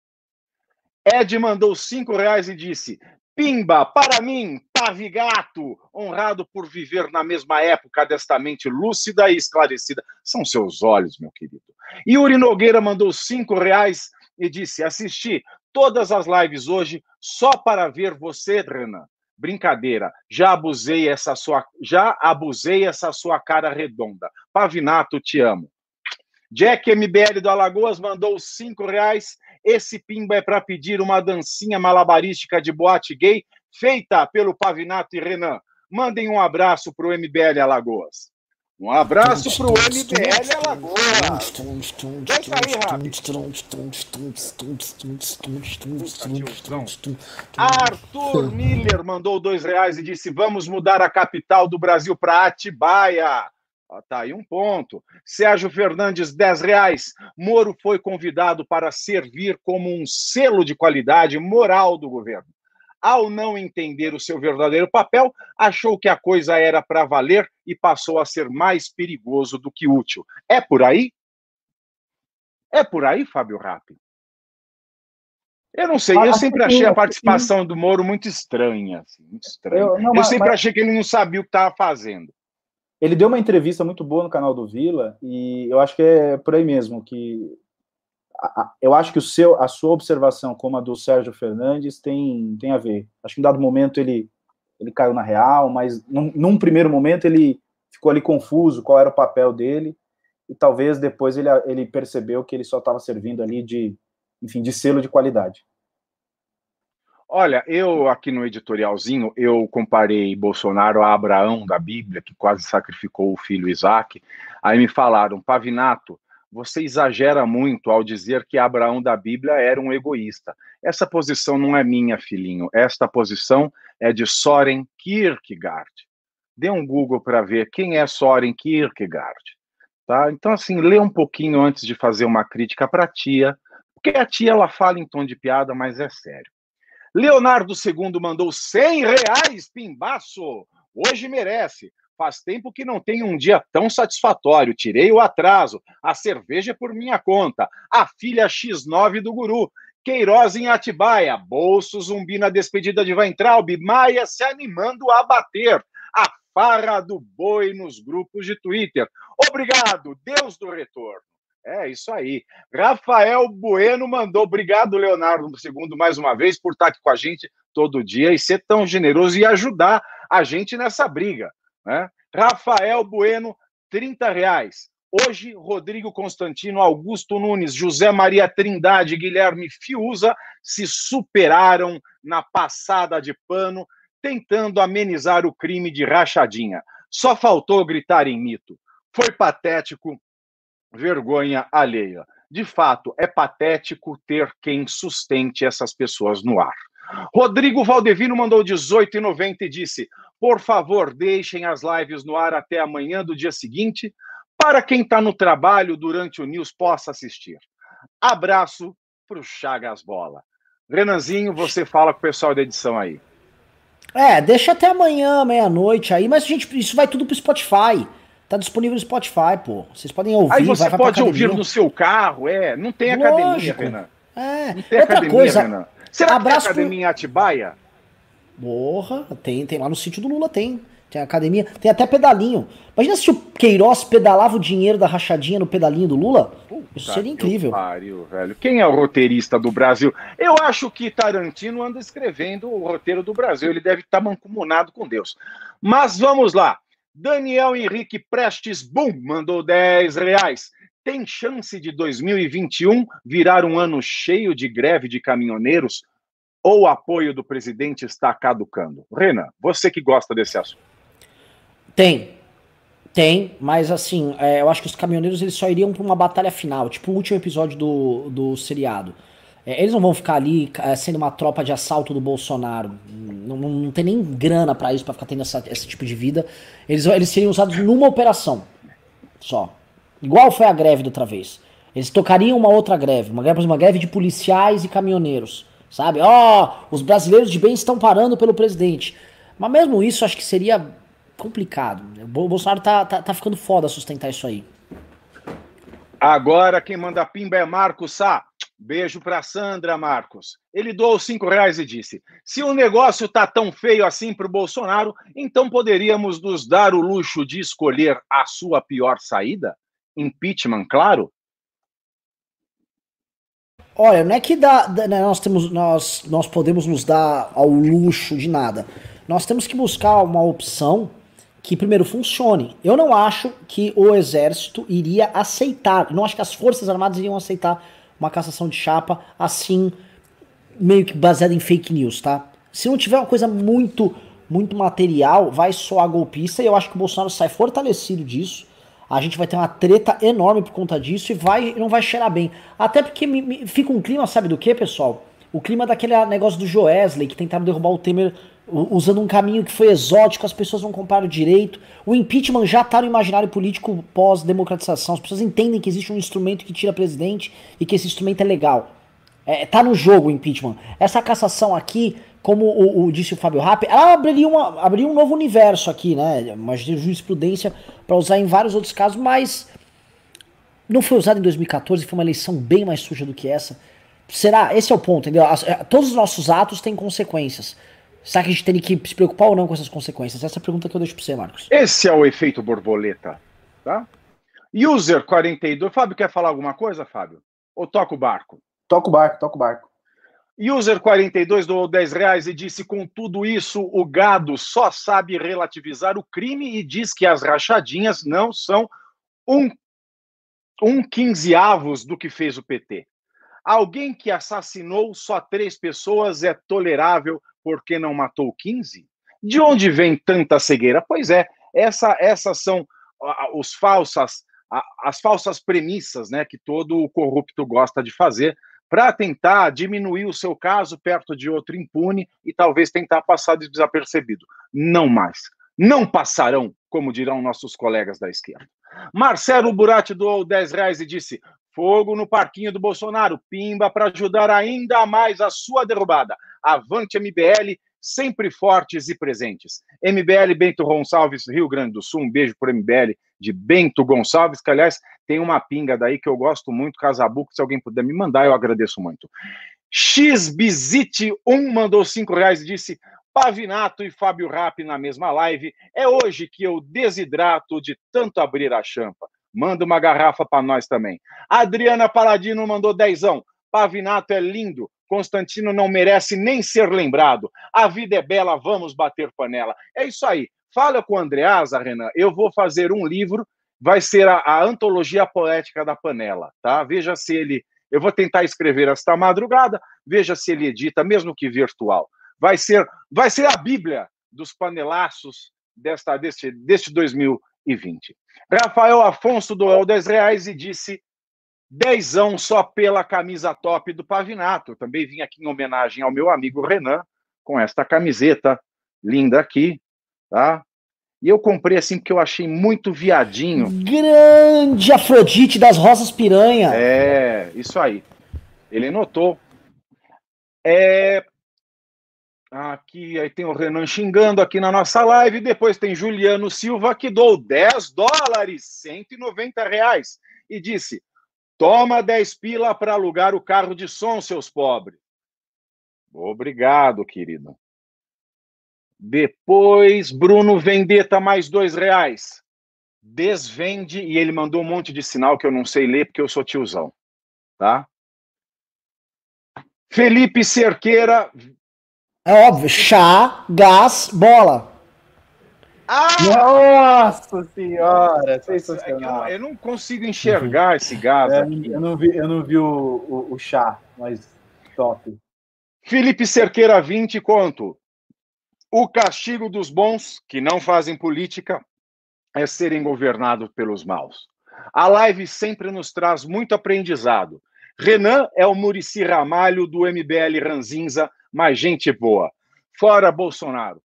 Ed mandou cinco reais e disse: Pimba, para mim, Pavigato, honrado por viver na mesma época desta mente lúcida e esclarecida. São seus olhos, meu querido. Yuri Nogueira mandou cinco reais e disse: assisti todas as lives hoje só para ver você, Renan. Brincadeira, já abusei essa sua, já abusei essa sua cara redonda. Pavinato, te amo. Jack MBL do Alagoas mandou cinco reais. Esse pimba é para pedir uma dancinha malabarística de boate gay feita pelo Pavinato e Renan. Mandem um abraço para o MBL Alagoas. Um abraço para o MBL Alagoas. Deixa aí, Arthur Miller mandou dois reais e disse: Vamos mudar a capital do Brasil para Atibaia. Ah, tá aí um ponto. Sérgio Fernandes, 10 reais. Moro foi convidado para servir como um selo de qualidade moral do governo. Ao não entender o seu verdadeiro papel, achou que a coisa era para valer e passou a ser mais perigoso do que útil. É por aí? É por aí, Fábio Rappi? Eu não sei, eu sempre achei a participação do Moro muito estranha. Assim, muito estranha. Eu, não, eu sempre mas... achei que ele não sabia o que estava fazendo. Ele deu uma entrevista muito boa no canal do Vila e eu acho que é por aí mesmo que eu acho que o seu, a sua observação como a do Sérgio Fernandes tem, tem a ver. Acho que em dado momento ele, ele caiu na real, mas num, num primeiro momento ele ficou ali confuso qual era o papel dele e talvez depois ele, ele percebeu que ele só estava servindo ali de, enfim, de selo de qualidade. Olha, eu aqui no editorialzinho, eu comparei Bolsonaro a Abraão da Bíblia, que quase sacrificou o filho Isaac. Aí me falaram, Pavinato, você exagera muito ao dizer que Abraão da Bíblia era um egoísta. Essa posição não é minha, filhinho. Esta posição é de Soren Kierkegaard. Dê um Google para ver quem é Soren Kierkegaard. Tá? Então, assim, lê um pouquinho antes de fazer uma crítica para a tia, porque a tia ela fala em tom de piada, mas é sério. Leonardo II mandou 100 reais, pimbaço. Hoje merece. Faz tempo que não tem um dia tão satisfatório. Tirei o atraso. A cerveja é por minha conta. A filha X9 do Guru. Queiroz em Atibaia. Bolso zumbi na despedida de Weintraub. Maia se animando a bater. A farra do boi nos grupos de Twitter. Obrigado, Deus do retorno. É isso aí. Rafael Bueno mandou. Obrigado, Leonardo II, mais uma vez, por estar aqui com a gente todo dia e ser tão generoso e ajudar a gente nessa briga. Né? Rafael Bueno, 30 reais. Hoje, Rodrigo Constantino, Augusto Nunes, José Maria Trindade Guilherme Fiuza se superaram na passada de pano, tentando amenizar o crime de rachadinha. Só faltou gritar em mito. Foi patético, vergonha alheia. De fato, é patético ter quem sustente essas pessoas no ar. Rodrigo Valdevino mandou 18,90 e disse: Por favor, deixem as lives no ar até amanhã do dia seguinte, para quem está no trabalho durante o News possa assistir. Abraço para o Chagas Bola. Renanzinho, você fala com o pessoal da edição aí. É, deixa até amanhã, meia-noite aí, mas gente, isso vai tudo pro Spotify. Tá disponível no Spotify, pô. Vocês podem ouvir. Aí você vai, pode ouvir no seu carro, é. Não tem Lógico. academia, Renan. É. Não tem Outra academia, coisa, Renan. Será abraço que tem academia pro... em Atibaia? Porra, tem, tem lá no sítio do Lula, tem. Tem academia, tem até pedalinho. Imagina se o Queiroz pedalava o dinheiro da rachadinha no pedalinho do Lula? Puta Isso seria incrível. Pariu, velho. Quem é o roteirista do Brasil? Eu acho que Tarantino anda escrevendo o roteiro do Brasil. Ele deve estar mancomunado com Deus. Mas vamos lá. Daniel Henrique Prestes Boom mandou 10 reais. Tem chance de 2021 virar um ano cheio de greve de caminhoneiros? Ou o apoio do presidente está caducando? Renan, você que gosta desse assunto. Tem. Tem, mas assim, é, eu acho que os caminhoneiros eles só iriam pra uma batalha final, tipo o último episódio do, do seriado. É, eles não vão ficar ali é, sendo uma tropa de assalto do Bolsonaro. Não, não, não tem nem grana pra isso, pra ficar tendo essa- esse tipo de vida. Eles, eles seriam usados numa operação só. Igual foi a greve da outra vez. Eles tocariam uma outra greve, uma greve, uma greve de policiais e caminhoneiros. Sabe? Ó, os brasileiros de bem estão parando pelo presidente. Mas mesmo isso, acho que seria complicado. O Bo- Bolsonaro tá, tá, tá ficando foda sustentar isso aí. Agora quem manda pimba é Marcos Sá. Beijo para Sandra, Marcos. Ele doou cinco reais e disse: se o negócio tá tão feio assim para o Bolsonaro, então poderíamos nos dar o luxo de escolher a sua pior saída? Impeachment, claro? Olha, não é que dá, né, nós, temos, nós, nós podemos nos dar ao luxo de nada. Nós temos que buscar uma opção que, primeiro, funcione. Eu não acho que o exército iria aceitar, não acho que as Forças Armadas iriam aceitar uma cassação de chapa assim, meio que baseada em fake news, tá? Se não tiver uma coisa muito, muito material, vai soar golpista e eu acho que o Bolsonaro sai fortalecido disso. A gente vai ter uma treta enorme por conta disso e vai, não vai cheirar bem. Até porque me- me- fica um clima, sabe do que, pessoal? O clima daquele negócio do Joesley, que tentaram derrubar o Temer usando um caminho que foi exótico, as pessoas não compraram direito. O impeachment já tá no imaginário político pós-democratização. As pessoas entendem que existe um instrumento que tira presidente e que esse instrumento é legal. É, tá no jogo o impeachment. Essa cassação aqui, como o, o disse o Fábio Rapp, ela abriria, uma, abriria um novo universo aqui, né? Uma jurisprudência para usar em vários outros casos, mas não foi usado em 2014, foi uma eleição bem mais suja do que essa. Será? Esse é o ponto, entendeu? As- é, todos os nossos atos têm consequências. Será que a gente tem que se preocupar ou não com essas consequências? Essa é a pergunta que eu deixo pra você, Marcos. Esse é o efeito borboleta, tá? User 42. Fábio, quer falar alguma coisa, Fábio? Ou toca o barco? Toca o barco, toca o barco. User 42 doou 10 reais e disse: com tudo isso, o gado só sabe relativizar o crime e diz que as rachadinhas não são um, um quinzeavos do que fez o PT. Alguém que assassinou só três pessoas é tolerável porque não matou 15? De onde vem tanta cegueira? Pois é, essa, essas são os falsas, as falsas premissas né, que todo corrupto gosta de fazer para tentar diminuir o seu caso perto de outro impune e talvez tentar passar desapercebido. Não mais. Não passarão, como dirão nossos colegas da esquerda. Marcelo Burati doou 10 reais e disse: fogo no parquinho do Bolsonaro, pimba para ajudar ainda mais a sua derrubada. Avante MBL, sempre fortes e presentes. MBL Bento Gonçalves, Rio Grande do Sul, um beijo para MBL de Bento Gonçalves, que aliás tem uma pinga daí que eu gosto muito, Casabuco, se alguém puder me mandar, eu agradeço muito. XBizite1 mandou 5 reais e disse: Pavinato e Fábio Rapp na mesma live. É hoje que eu desidrato de tanto abrir a champa. Manda uma garrafa para nós também. Adriana Paladino mandou dezão. Pavinato é lindo. Constantino não merece nem ser lembrado. A vida é bela, vamos bater panela. É isso aí. Fala com o Andreasa, Renan. Eu vou fazer um livro, vai ser a, a antologia poética da panela, tá? Veja se ele. Eu vou tentar escrever esta madrugada, veja se ele edita, mesmo que virtual. Vai ser, vai ser a Bíblia dos panelaços desta, deste, deste 2020. Rafael Afonso doou 10 reais e disse dezão só pela camisa top do Pavinato. Eu também vim aqui em homenagem ao meu amigo Renan com esta camiseta linda aqui, tá? E eu comprei assim porque eu achei muito viadinho. Grande Afrodite das Rosas Piranha. É, isso aí. Ele notou. É, Aqui aí tem o Renan xingando aqui na nossa live. Depois tem Juliano Silva que dou 10 dólares, 190 reais. E disse: toma 10 pila para alugar o carro de som, seus pobres. Obrigado, querido. Depois, Bruno Vendetta, mais dois reais. Desvende, e ele mandou um monte de sinal que eu não sei ler porque eu sou tiozão. Tá? Felipe Cerqueira. É óbvio, chá, gás, bola. Ah! Nossa senhora, sensacional. É eu, eu, não consigo enxergar esse gás é, aqui. Eu não vi, eu não vi o, o, o chá, mas top. Felipe Cerqueira, 20 conto. O castigo dos bons, que não fazem política, é serem governados pelos maus. A live sempre nos traz muito aprendizado. Renan é o Murici Ramalho do MBL Ranzinza, mas gente boa. Fora Bolsonaro.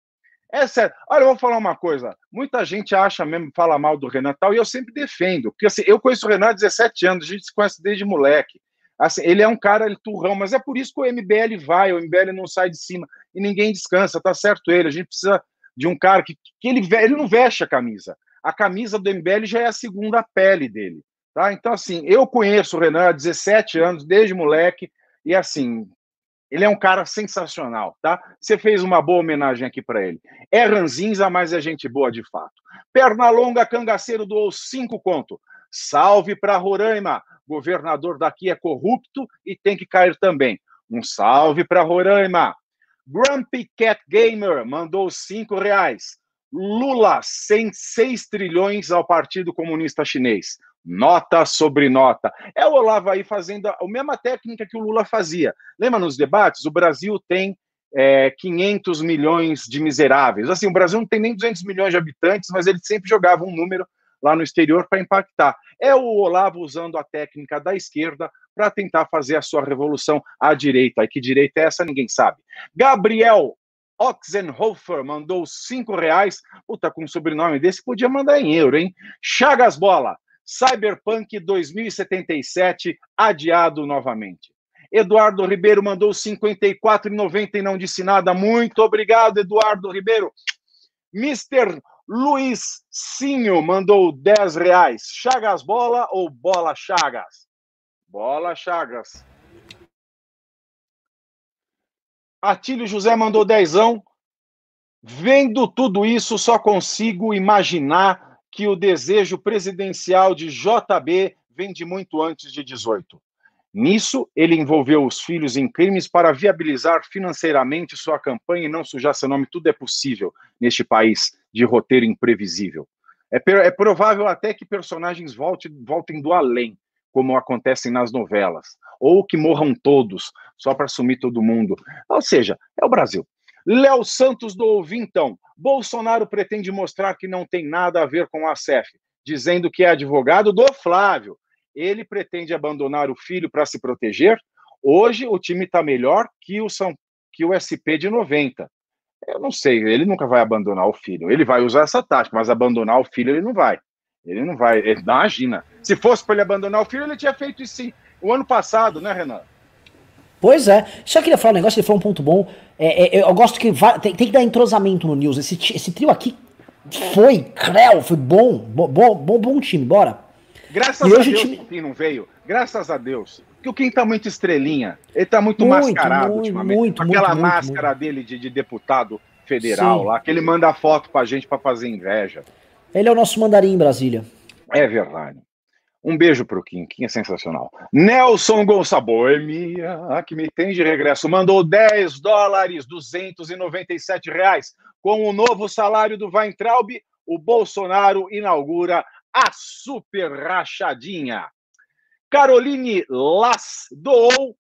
É sério. Olha, eu vou falar uma coisa. Muita gente acha mesmo, fala mal do Renan tal, e eu sempre defendo. Porque assim, eu conheço o Renan há 17 anos, a gente se conhece desde moleque. Assim, ele é um cara ele, turrão, mas é por isso que o MBL vai, o MBL não sai de cima e ninguém descansa, tá certo ele. A gente precisa de um cara que, que ele, ele não veste a camisa. A camisa do MBL já é a segunda pele dele. Tá? Então, assim, eu conheço o Renan há 17 anos, desde moleque, e assim, ele é um cara sensacional, tá? Você fez uma boa homenagem aqui para ele. É ranzinza, mas é gente boa de fato. Pernalonga Cangaceiro doou cinco conto. Salve para Roraima. Governador daqui é corrupto e tem que cair também. Um salve para Roraima. Grumpy Cat Gamer mandou cinco reais. Lula, 106 trilhões ao Partido Comunista Chinês. Nota sobre nota. É o Olavo aí fazendo a, a mesma técnica que o Lula fazia. Lembra nos debates? O Brasil tem é, 500 milhões de miseráveis. Assim, o Brasil não tem nem 200 milhões de habitantes, mas ele sempre jogava um número lá no exterior para impactar. É o Olavo usando a técnica da esquerda para tentar fazer a sua revolução à direita. E que direita é essa, ninguém sabe. Gabriel Oxenhofer mandou cinco reais. Puta, com um sobrenome desse, podia mandar em euro, hein? Chagas Bola. Cyberpunk 2077 adiado novamente. Eduardo Ribeiro mandou 54,90 e não disse nada. Muito obrigado, Eduardo Ribeiro. Mr. Luiz Sinho mandou 10 reais. Chagas bola ou bola Chagas? Bola Chagas. Atílio José mandou dezão. Vendo tudo isso, só consigo imaginar que o desejo presidencial de JB vem de muito antes de 18. Nisso, ele envolveu os filhos em crimes para viabilizar financeiramente sua campanha e não sujar seu nome. Tudo é possível neste país de roteiro imprevisível. É, é provável até que personagens voltem, voltem do além, como acontecem nas novelas, ou que morram todos, só para sumir todo mundo. Ou seja, é o Brasil. Léo Santos do Ouvintão. Bolsonaro pretende mostrar que não tem nada a ver com a CEF, dizendo que é advogado do Flávio. Ele pretende abandonar o filho para se proteger. Hoje o time está melhor que o, São, que o SP de 90. Eu não sei, ele nunca vai abandonar o filho. Ele vai usar essa tática, mas abandonar o filho ele não vai. Ele não vai. Ele, imagina. Se fosse para ele abandonar o filho, ele tinha feito isso sim. O ano passado, né, Renan? Pois é. Só queria falar um negócio, ele falou um ponto bom. É, é, eu gosto que vai, tem, tem, que dar entrosamento no News. Esse, esse trio aqui foi, creu, foi bom. Bom, bom, bom time, bora. Graças e a Deus time... o Kim não veio. Graças a Deus. Porque o Kim tá muito estrelinha. Ele tá muito, muito mascarado muito, ultimamente. Muito, aquela muito, máscara dele de, de, deputado federal Sim. lá, que ele manda foto pra gente pra fazer inveja. Ele é o nosso mandarim em Brasília. É verdade. Um beijo pro Kim, Kim é sensacional. Nelson Gonçalves, boemia, que me tem de regresso, mandou 10 dólares, 297 reais. Com o novo salário do Weintraub, o Bolsonaro inaugura a super rachadinha. Caroline Las doou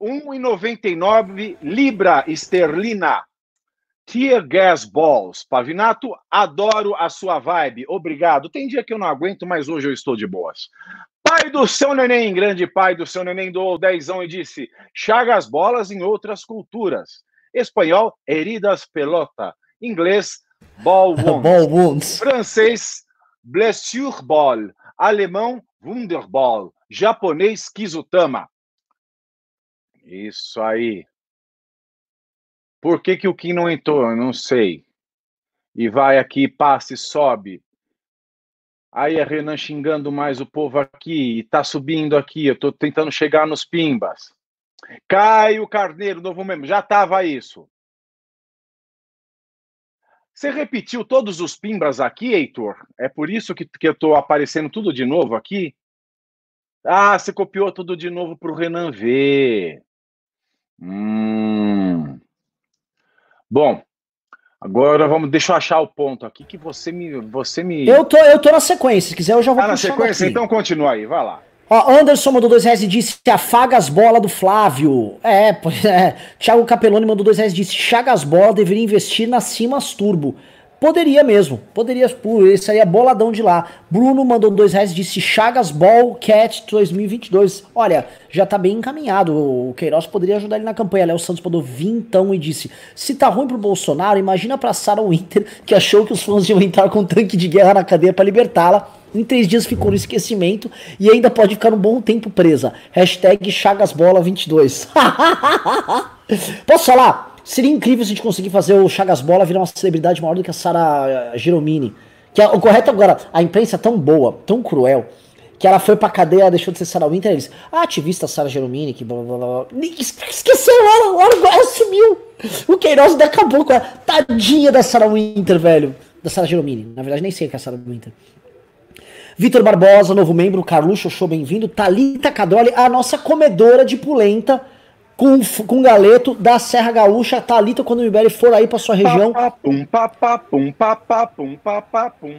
1,99 libra esterlina. Tear Gas Balls. Pavinato, adoro a sua vibe. Obrigado. Tem dia que eu não aguento, mas hoje eu estou de boas. Pai do seu neném, grande pai do seu neném, doou dezão e disse: Chagas bolas em outras culturas. Espanhol, heridas pelota. Inglês, (laughs) ball wounds. ball wounds. Francês, blessure ball. Alemão, wunderball. Japonês, kizutama. Isso aí. Por que, que o Kim não entrou? Eu não sei. E vai aqui, passa e sobe. Aí a Renan xingando mais o povo aqui, e tá subindo aqui, eu tô tentando chegar nos pimbas. Caio Carneiro, novo membro, já tava isso. Você repetiu todos os pimbas aqui, Heitor? É por isso que, que eu estou aparecendo tudo de novo aqui? Ah, você copiou tudo de novo para o Renan ver. Hum. Bom, agora vamos. Deixa eu achar o ponto aqui que você me. Você me... Eu, tô, eu tô na sequência, se quiser eu já vou Ah, na sequência? aqui. Então continua aí, vai lá. Ó, Anderson mandou dois reais e disse afaga as bolas do Flávio. É, pois é. Thiago Capeloni mandou dois reais e disse chaga as bolas, deveria investir na Simas Turbo. Poderia mesmo, poderia, esse aí é boladão de lá. Bruno mandou dois reais e disse Chagas Ball Cat 2022. Olha, já tá bem encaminhado, o Queiroz poderia ajudar ele na campanha. Léo Santos mandou vintão e disse, se tá ruim pro Bolsonaro, imagina pra Sarah Winter, que achou que os fãs iam entrar com um tanque de guerra na cadeia pra libertá-la. Em três dias ficou no esquecimento e ainda pode ficar um bom tempo presa. Hashtag Chagasbola22. (laughs) Posso falar? Seria incrível se a gente conseguir fazer o Chagas Bola virar uma celebridade maior do que a Sara Giromini. Que é, o correto agora, a imprensa é tão boa, tão cruel, que ela foi pra cadeia, deixou de ser Sarah Winter, eles, a ativista Sara Giromini, que blá blá blá. Esqueceu ela, ela, sumiu. O Queiroz ainda acabou com ela. Tadinha da Sarah Winter, velho. Da Sara Giromini. Na verdade, nem sei o que é a Sarah Winter. Vitor Barbosa, novo membro, Carluxo, show bem-vindo. Thalita Cadoli, a nossa comedora de pulenta com, com galeto da Serra Gaúcha. Thalita, quando o Iberi for aí pra sua região. Papapum, papapum, papapum, papapum.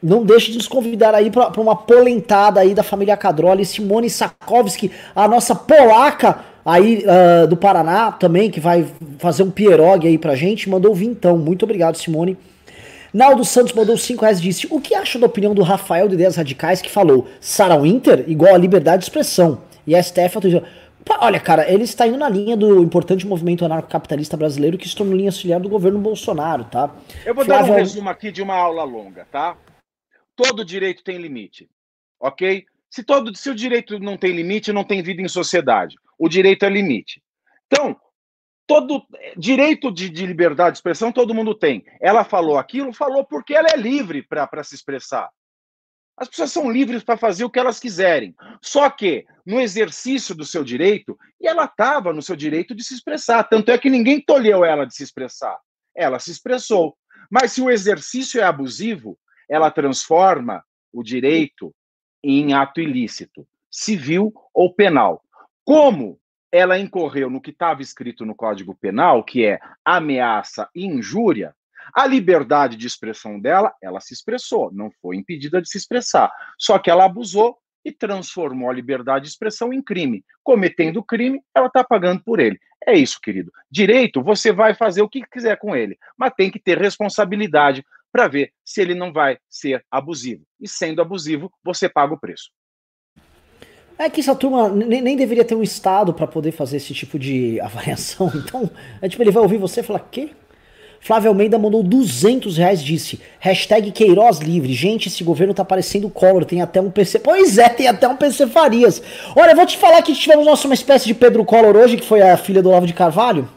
Não deixe de nos convidar aí pra uma polentada aí da família Cadroli. Simone Sakowski, a nossa polaca aí uh, do Paraná também, que vai fazer um pierogi aí pra gente. Mandou vintão. Muito obrigado, Simone. Naldo Santos mandou 5 reais e disse: O que acha da opinião do Rafael de Ideias Radicais que falou Sarah Winter igual a liberdade de expressão? E a STF autorizou. Olha, cara, ele está indo na linha do importante movimento anarcocapitalista brasileiro que se tornou linha auxiliar do governo Bolsonaro, tá? Eu vou Flávio... dar um resumo aqui de uma aula longa, tá? Todo direito tem limite, ok? Se, todo, se o direito não tem limite, não tem vida em sociedade. O direito é limite. Então, todo direito de, de, liberdade de expressão todo mundo tem. Ela falou aquilo, falou porque ela é livre para se expressar. As pessoas são livres para fazer o que elas quiserem. Só que, no exercício do seu direito, e ela estava no seu direito de se expressar. Tanto é que ninguém tolheu ela de se expressar. Ela se expressou. Mas se o exercício é abusivo, ela transforma o direito em ato ilícito, civil ou penal. Como ela incorreu no que estava escrito no Código Penal, que é ameaça e injúria, a liberdade de expressão dela, ela se expressou, não foi impedida de se expressar. Só que ela abusou e transformou a liberdade de expressão em crime. Cometendo crime, ela está pagando por ele. É isso, querido. Direito, você vai fazer o que quiser com ele, mas tem que ter responsabilidade para ver se ele não vai ser abusivo. E sendo abusivo, você paga o preço. É que essa turma nem, nem deveria ter um Estado para poder fazer esse tipo de (laughs) avaliação. Então, é tipo, ele vai ouvir você e falar, quê? Flávio Almeida mandou 200 reais, disse, hashtag Queiroz livre. Gente, esse governo tá parecendo Collor, tem até um PC... Pois é, tem até um PC Farias. Olha, eu vou te falar que tivemos nossa, uma espécie de Pedro Collor hoje, que foi a filha do Olavo de Carvalho.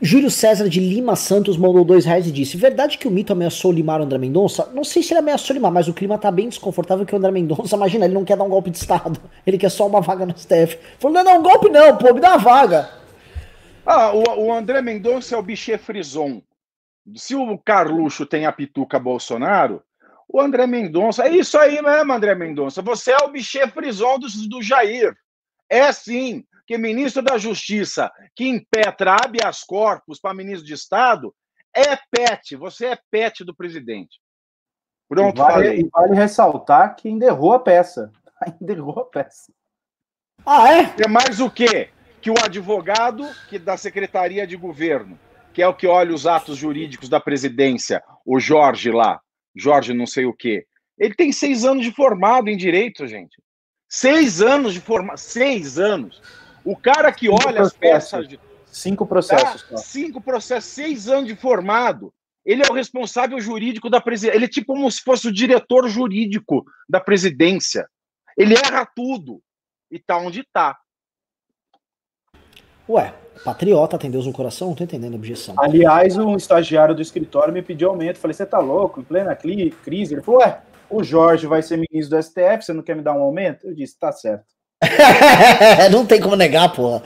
Júlio César de Lima Santos mandou dois reais e disse: Verdade que o mito ameaçou limar o André Mendonça? Não sei se ele ameaçou limar, mas o clima tá bem desconfortável que o André Mendonça, (laughs) imagina, ele não quer dar um golpe de Estado. Ele quer só uma vaga no STF. Falou: não, não, um golpe não, pô, me dá uma vaga. Ah, o, o André Mendonça é o bichê frison. Se o Carluxo tem a pituca Bolsonaro, o André Mendonça. É isso aí mesmo, André Mendonça. Você é o bichê frison do, do Jair. É sim que ministro da Justiça que impetra habeas corpus para ministro de Estado é pet, você é pet do presidente. Pronto, e vale, falei. E vale ressaltar que ainda errou a peça. (laughs) Ainda errou a peça. Ah, é? É mais o quê? Que o advogado que da Secretaria de Governo, que é o que olha os atos jurídicos da presidência, o Jorge lá, Jorge não sei o quê, ele tem seis anos de formado em direito, gente. Seis anos de formação. Seis anos. O cara que cinco olha processos. as peças. De... Cinco processos. Tá? Cinco processos, seis anos de formado. Ele é o responsável jurídico da presidência. Ele é tipo como se fosse o diretor jurídico da presidência. Ele erra tudo. E tá onde tá. Ué, patriota tem Deus no coração? Não tô entendendo a objeção. Aliás, um estagiário do escritório me pediu aumento. Falei, você tá louco? Em plena crise? Ele falou, ué, o Jorge vai ser ministro do STF, você não quer me dar um aumento? Eu disse, tá certo. (laughs) não tem como negar, porra.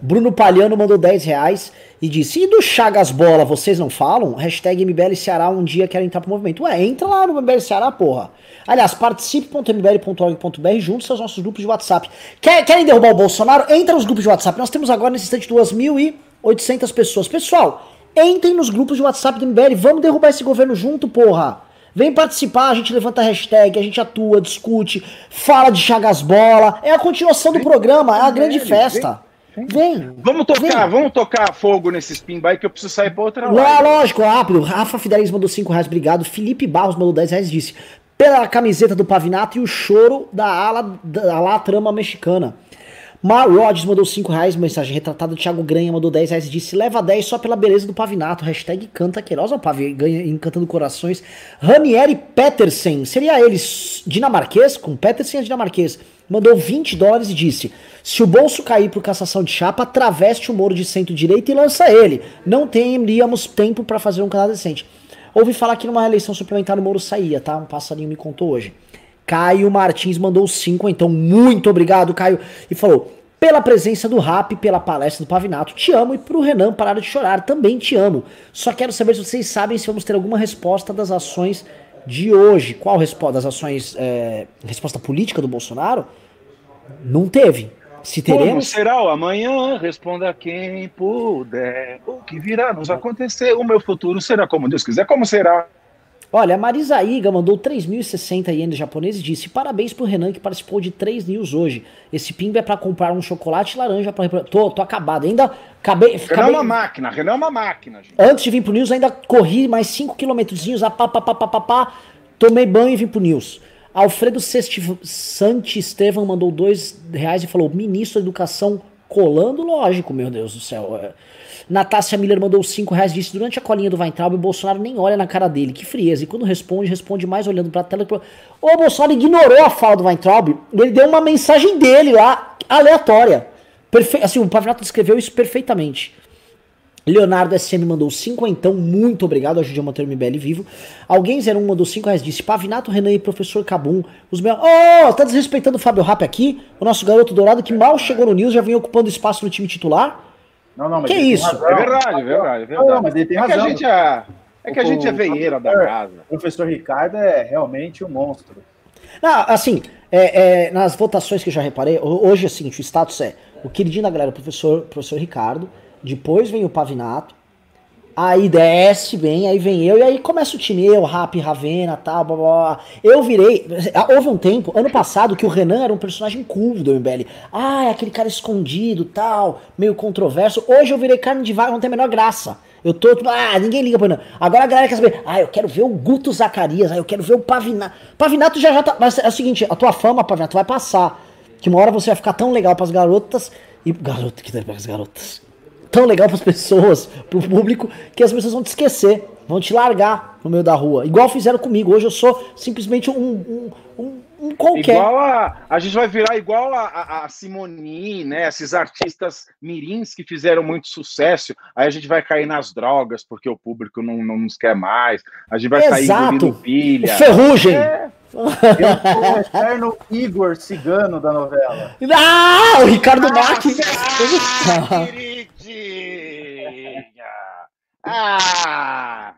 Bruno Palhano mandou 10 reais e disse: E do Chagas Bola, vocês não falam? Hashtag MBL Ceará um dia quero entrar pro movimento. Ué, entra lá no MBL Ceará, porra. Aliás, participe.mbl.org.br juntos aos nossos grupos de WhatsApp. Quer, querem derrubar o Bolsonaro? Entra nos grupos de WhatsApp. Nós temos agora nesse instante 2.800 pessoas. Pessoal, entrem nos grupos de WhatsApp do MBL. Vamos derrubar esse governo junto, porra. Vem participar, a gente levanta a hashtag, a gente atua, discute, fala de Chagas Bola. É a continuação do programa, é a grande festa. Vem. Vamos tocar, Vem. vamos tocar fogo nesses pimba aí que eu preciso sair pra outra Lá, lógico, rápido. Rafa Fidelis mandou 5 reais, obrigado. Felipe Barros mandou 10 reais e disse: pela camiseta do Pavinato e o choro da ala, da ala trama mexicana. Mar Rhodes mandou 5 reais, mensagem retratada. Thiago Granha mandou 10 reais e disse: leva 10 só pela beleza do Pavinato. Hashtag canta Queiroz. Pavi, ganha encantando corações. Ranieri Petersen, seria ele dinamarquês? Com Petersen é dinamarquês. Mandou 20 dólares e disse: se o bolso cair por cassação de chapa, traveste o Moro de centro-direita e lança ele. Não teríamos tempo pra fazer um canal decente. Ouvi falar que numa eleição suplementar o Moro saía, tá? Um passarinho me contou hoje. Caio Martins mandou 5, então muito obrigado, Caio. E falou: pela presença do rap, pela palestra do Pavinato, te amo. E pro Renan parar de chorar, também te amo. Só quero saber se vocês sabem se vamos ter alguma resposta das ações de hoje. Qual resposta? Das ações. é, resposta política do Bolsonaro? Não teve. Se Como teremos. será o amanhã? Responda quem puder. O que virá nos acontecer? O meu futuro será como Deus quiser. Como será? Olha, a Marisa Iga mandou 3.060 ienes japoneses e disse: Parabéns pro Renan que participou de 3 news hoje. Esse pimba é pra comprar um chocolate laranja pra. Tô, tô acabado. Ainda acabei. Renan é acabei uma máquina. Renan é uma máquina, gente. antes de vir pro news, ainda corri mais 5 quilômetrozinhos, a pá, pá, pá, pá, pá, pá, tomei banho e vim pro news. Alfredo Sesti- Santistevan mandou 2 reais e falou: Ministro da Educação colando, lógico, meu Deus do céu. É. Natácia Miller mandou 5 reais disse: Durante a colinha do Weintraub, o Bolsonaro nem olha na cara dele. Que frieza. E quando responde, responde mais olhando pra tela. O Bolsonaro ignorou a fala do Weintraub. Ele deu uma mensagem dele lá, aleatória. Perfe... Assim, o Pavinato descreveu isso perfeitamente. Leonardo SM mandou 5 então, muito obrigado, ajude a manter o MBL vivo. Alguém 01 mandou 5 reais, disse Pavinato, Renan e Professor Cabum, os meus... Oh, tá desrespeitando o Fábio Rap aqui? O nosso garoto dourado que mal chegou no News, já vem ocupando espaço no time titular? Não, não, mas Que isso? razão. É verdade, é verdade, é verdade. Não, mas ele tem é que razão. a gente é, é que a gente é O- veieira da casa. O professor Ricardo é realmente um monstro. Não, assim, é, é, nas votações que eu já reparei, ho- hoje é o seguinte, o status é o queridinho da galera, o professor, professor Ricardo, depois vem o Pavinato, aí desce, vem, aí vem eu, e aí começa o time, eu, Rap, Ravena, tal, blá, blá. Eu virei, houve um tempo, ano passado, que o Renan era um personagem cool do MBL. Ah, é aquele cara escondido, tal, meio controverso. Hoje eu virei carne de vaga, não tem a menor graça. Eu tô, tipo, ah, ninguém liga pra Renan. Agora a galera quer saber, ah, eu quero ver o Guto Zacarias, ah, eu quero ver o Pavinato. Pavinato já já tá, mas é o seguinte, a tua fama, Pavinato, vai passar. Que uma hora você vai ficar tão legal pras garotas, e garota, que pras garotas tão legal pras pessoas, pro público, que as pessoas vão te esquecer, vão te largar no meio da rua. Igual fizeram comigo. Hoje eu sou simplesmente um, um, um, um qualquer. Igual a. A gente vai virar igual a, a, a Simone, né? Esses artistas mirins que fizeram muito sucesso. Aí a gente vai cair nas drogas, porque o público não, não nos quer mais. A gente vai sair Exato. engolindo O pilha. Ferrugem. É, Eu (laughs) sou o eterno Igor Cigano da novela. Ah, o Ricardo Mack. Ah, queridinha! Ah!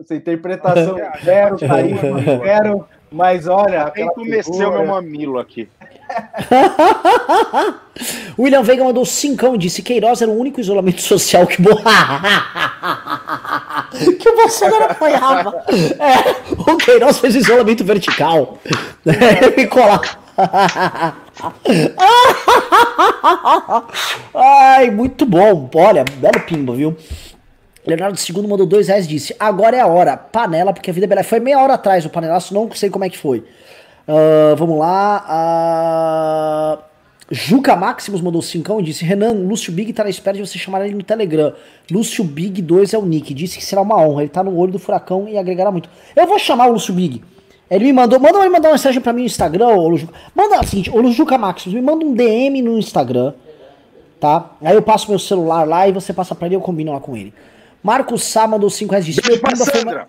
Essa interpretação (laughs) zero, carisma zero, mas olha, Quem comeceu figura- meu mamilo aqui? (laughs) William Veiga mandou cincão e disse Queiroz era o único isolamento social que, bo- (laughs) que o Bolsonaro apoiava. É, o Queiroz fez isolamento vertical. (laughs) É, ficou lá. Ai, muito bom. Olha, belo pimba, viu? Leonardo II mandou dois reais e disse: Agora é a hora. Panela, porque a vida é bela. Foi meia hora atrás o panelaço, não sei como é que foi. Ah, vamos lá. Juca Maximus mandou cincão e disse: Renan, Lúcio Big tá na espera de você chamar ele no Telegram. Lúcio Big 2 é o nick. Disse que será uma honra. Ele tá no olho do furacão e agregará muito. Eu vou chamar o Lúcio Big. Ele me mandou, manda ele mandar uma mensagem pra mim no Instagram, ô. Manda o seguinte, ô Juca Maximus, me manda um DM no Instagram, tá? Aí eu passo meu celular lá e você passa pra ele e eu combino lá com ele. Marcos Sá mandou 5 reais e disse: Beijo "Meu pra pimba foi Sandra.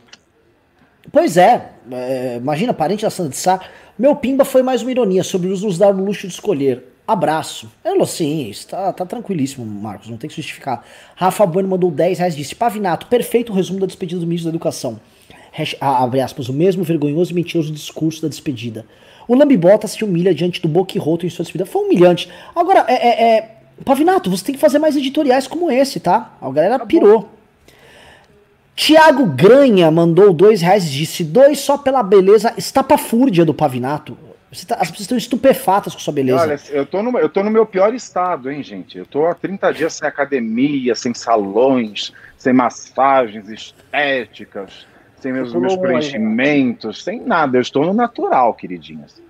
Pois é, é, imagina, parente da Sandra de Sá. Meu pimba foi mais uma ironia sobre os nos dar o luxo de escolher. Abraço. Eu sim, está tá tranquilíssimo, Marcos, não tem que justificar. Rafa Bueno mandou 10 reais disse: Pavinato, perfeito resumo da despedida do ministro da Educação. Hash, abre aspas, o mesmo vergonhoso e mentiroso discurso da despedida. O Lambibota se humilha diante do Boquiroto em sua despedida. Foi humilhante. Agora, é, é, é, Pavinato, você tem que fazer mais editoriais como esse, tá? A galera pirou. Tiago Granha mandou dois reais e disse: dois só pela beleza estapafúrdia do Pavinato. Tá, as pessoas estão estupefatas com sua beleza. Olha, eu tô, no, eu tô no meu pior estado, hein, gente? Eu tô há 30 dias sem academia, sem salões, sem massagens estéticas, sem meus, meus preenchimentos, sem nada. Eu estou no natural, queridinhas.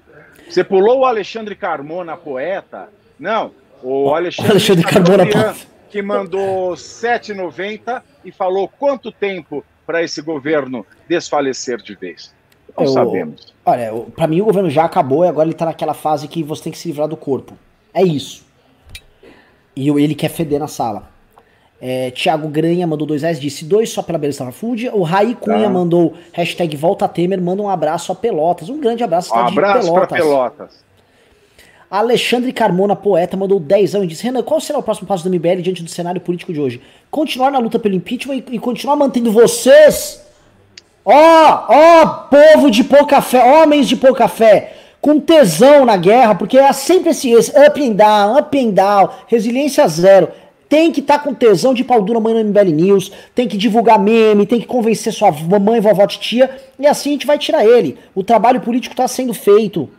Você pulou o Alexandre Carmona, poeta? Não, o Alexandre, Alexandre Carmona, que mandou 7,90 e falou quanto tempo para esse governo desfalecer de vez. Não eu, sabemos. Olha, para mim o governo já acabou e agora ele tá naquela fase que você tem que se livrar do corpo. É isso. E ele quer feder na sala. É, Tiago Granha mandou dois reais, disse dois só pela beleza Fúdia. O Raí Cunha tá. mandou hashtag Volta Temer, manda um abraço a Pelotas. Um grande abraço. Um abraço para Pelotas. Alexandre Carmona, poeta, mandou 10 e disse: Renan, qual será o próximo passo do MBL diante do cenário político de hoje? Continuar na luta pelo impeachment e, e continuar mantendo vocês Ó, ó, povo de pouca fé, homens de pouca fé, com tesão na guerra, porque é sempre esse, esse up and down, up and down, resiliência zero. Tem que estar tá com tesão de pau dura amanhã no MBL News, tem que divulgar meme, tem que convencer sua mamãe, vovó, tia, e assim a gente vai tirar ele. O trabalho político está sendo feito.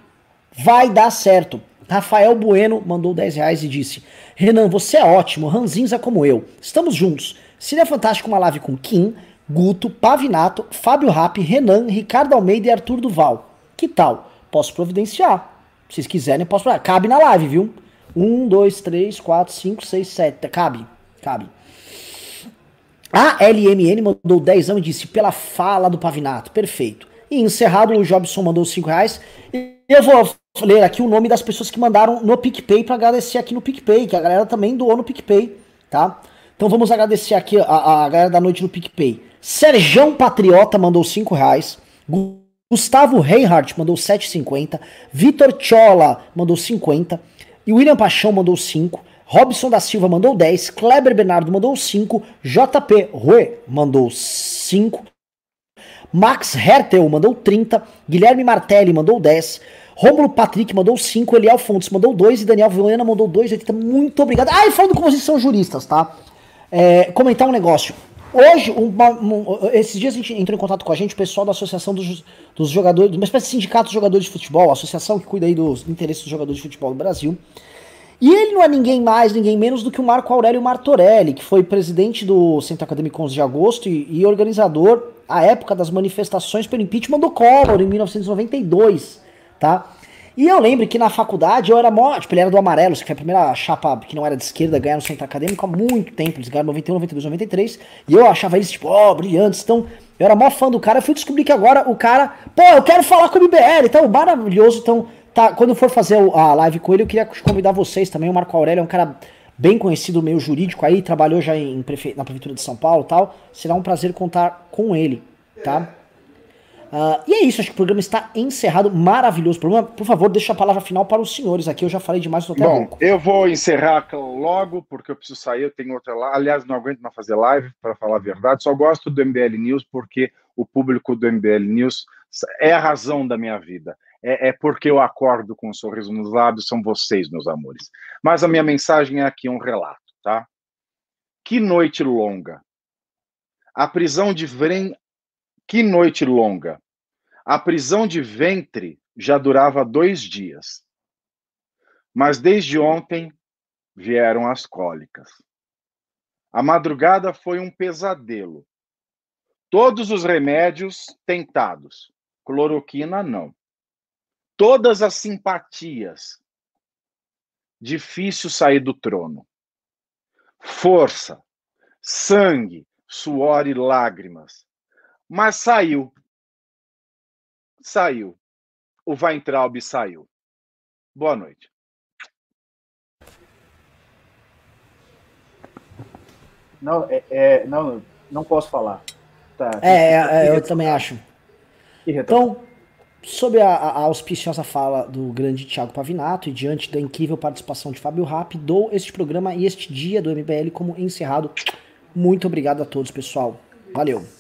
Vai dar certo. Rafael Bueno mandou 10 reais e disse: Renan, você é ótimo, ranzinza como eu. Estamos juntos. Seria fantástico uma live com Kim, Guto, Pavinato, Fábio Rapp, Renan, Ricardo Almeida e Arthur Duval. Que tal? Posso providenciar. Se vocês quiserem, posso. Cabe na live, viu? Um, dois, três, quatro, cinco, seis, sete. Cabe. Cabe. A LMN mandou 10 e disse pela fala do Pavinato. Perfeito. E encerrado, o Jobson mandou 5 reais. E eu vou ler aqui o nome das pessoas que mandaram no PicPay para agradecer aqui no PicPay, que a galera também doou no PicPay, tá? Então vamos agradecer aqui a, a galera da noite no PicPay. Serjão Patriota mandou 5 reais. Gustavo Reinhardt mandou 7,50. Vitor Chola mandou 50. E William Paixão mandou 5. Robson da Silva mandou 10. Kleber Bernardo mandou 5. JP Rue mandou 5. Max Hertel mandou 30. Guilherme Martelli mandou 10. Rômulo Patrick mandou 5. Eliel Fontes mandou 2. E Daniel Viana mandou 2,80. Muito obrigado. Ah, e falando com vocês são juristas, tá? É, comentar um negócio. Hoje, um, esses dias a gente entrou em contato com a gente, o pessoal da Associação dos, dos Jogadores, uma espécie de sindicato de jogadores de futebol, a associação que cuida aí dos interesses dos jogadores de futebol no Brasil. E ele não é ninguém mais, ninguém menos do que o Marco Aurélio Martorelli, que foi presidente do Centro Acadêmico 11 de Agosto e, e organizador, à época das manifestações pelo impeachment do Collor, em 1992, tá? E eu lembro que na faculdade eu era mó. Tipo, ele era do Amarelos, que foi a primeira chapa que não era de esquerda ganhar no centro acadêmico há muito tempo. Eles ganharam 91, 92, 93. E eu achava eles, tipo, ó, oh, brilhantes. Então, eu era mó fã do cara. Eu fui descobrir que agora o cara. Pô, eu quero falar com o MBL. Então, maravilhoso. Então, tá, quando eu for fazer a live com ele, eu queria convidar vocês também. O Marco Aurélio é um cara bem conhecido meio jurídico aí, trabalhou já em, na Prefeitura de São Paulo tal. Será um prazer contar com ele, tá? Uh, e é isso, acho que o programa está encerrado. Maravilhoso programa. Por favor, deixa a palavra final para os senhores aqui. Eu já falei demais, estou até Bom, eu vou encerrar logo, porque eu preciso sair. Eu tenho outra live. Aliás, não aguento mais fazer live, para falar a verdade. Só gosto do MBL News porque o público do MBL News é a razão da minha vida. É, é porque eu acordo com um sorriso nos lábios. São vocês, meus amores. Mas a minha mensagem é aqui um relato, tá? Que noite longa. A prisão de Vrem que noite longa! A prisão de ventre já durava dois dias. Mas desde ontem vieram as cólicas. A madrugada foi um pesadelo. Todos os remédios tentados, cloroquina não. Todas as simpatias. Difícil sair do trono. Força, sangue, suor e lágrimas mas saiu. Saiu. O Weintraub saiu. Boa noite. Não, é, é, não, não posso falar. Tá, é, é, eu também acho. Então, sob a, a, auspiciosa fala do grande Tiago Pavinato e diante da incrível participação de Fábio Rapp, dou este programa e este dia do MBL como encerrado. Muito obrigado a todos, pessoal. Valeu.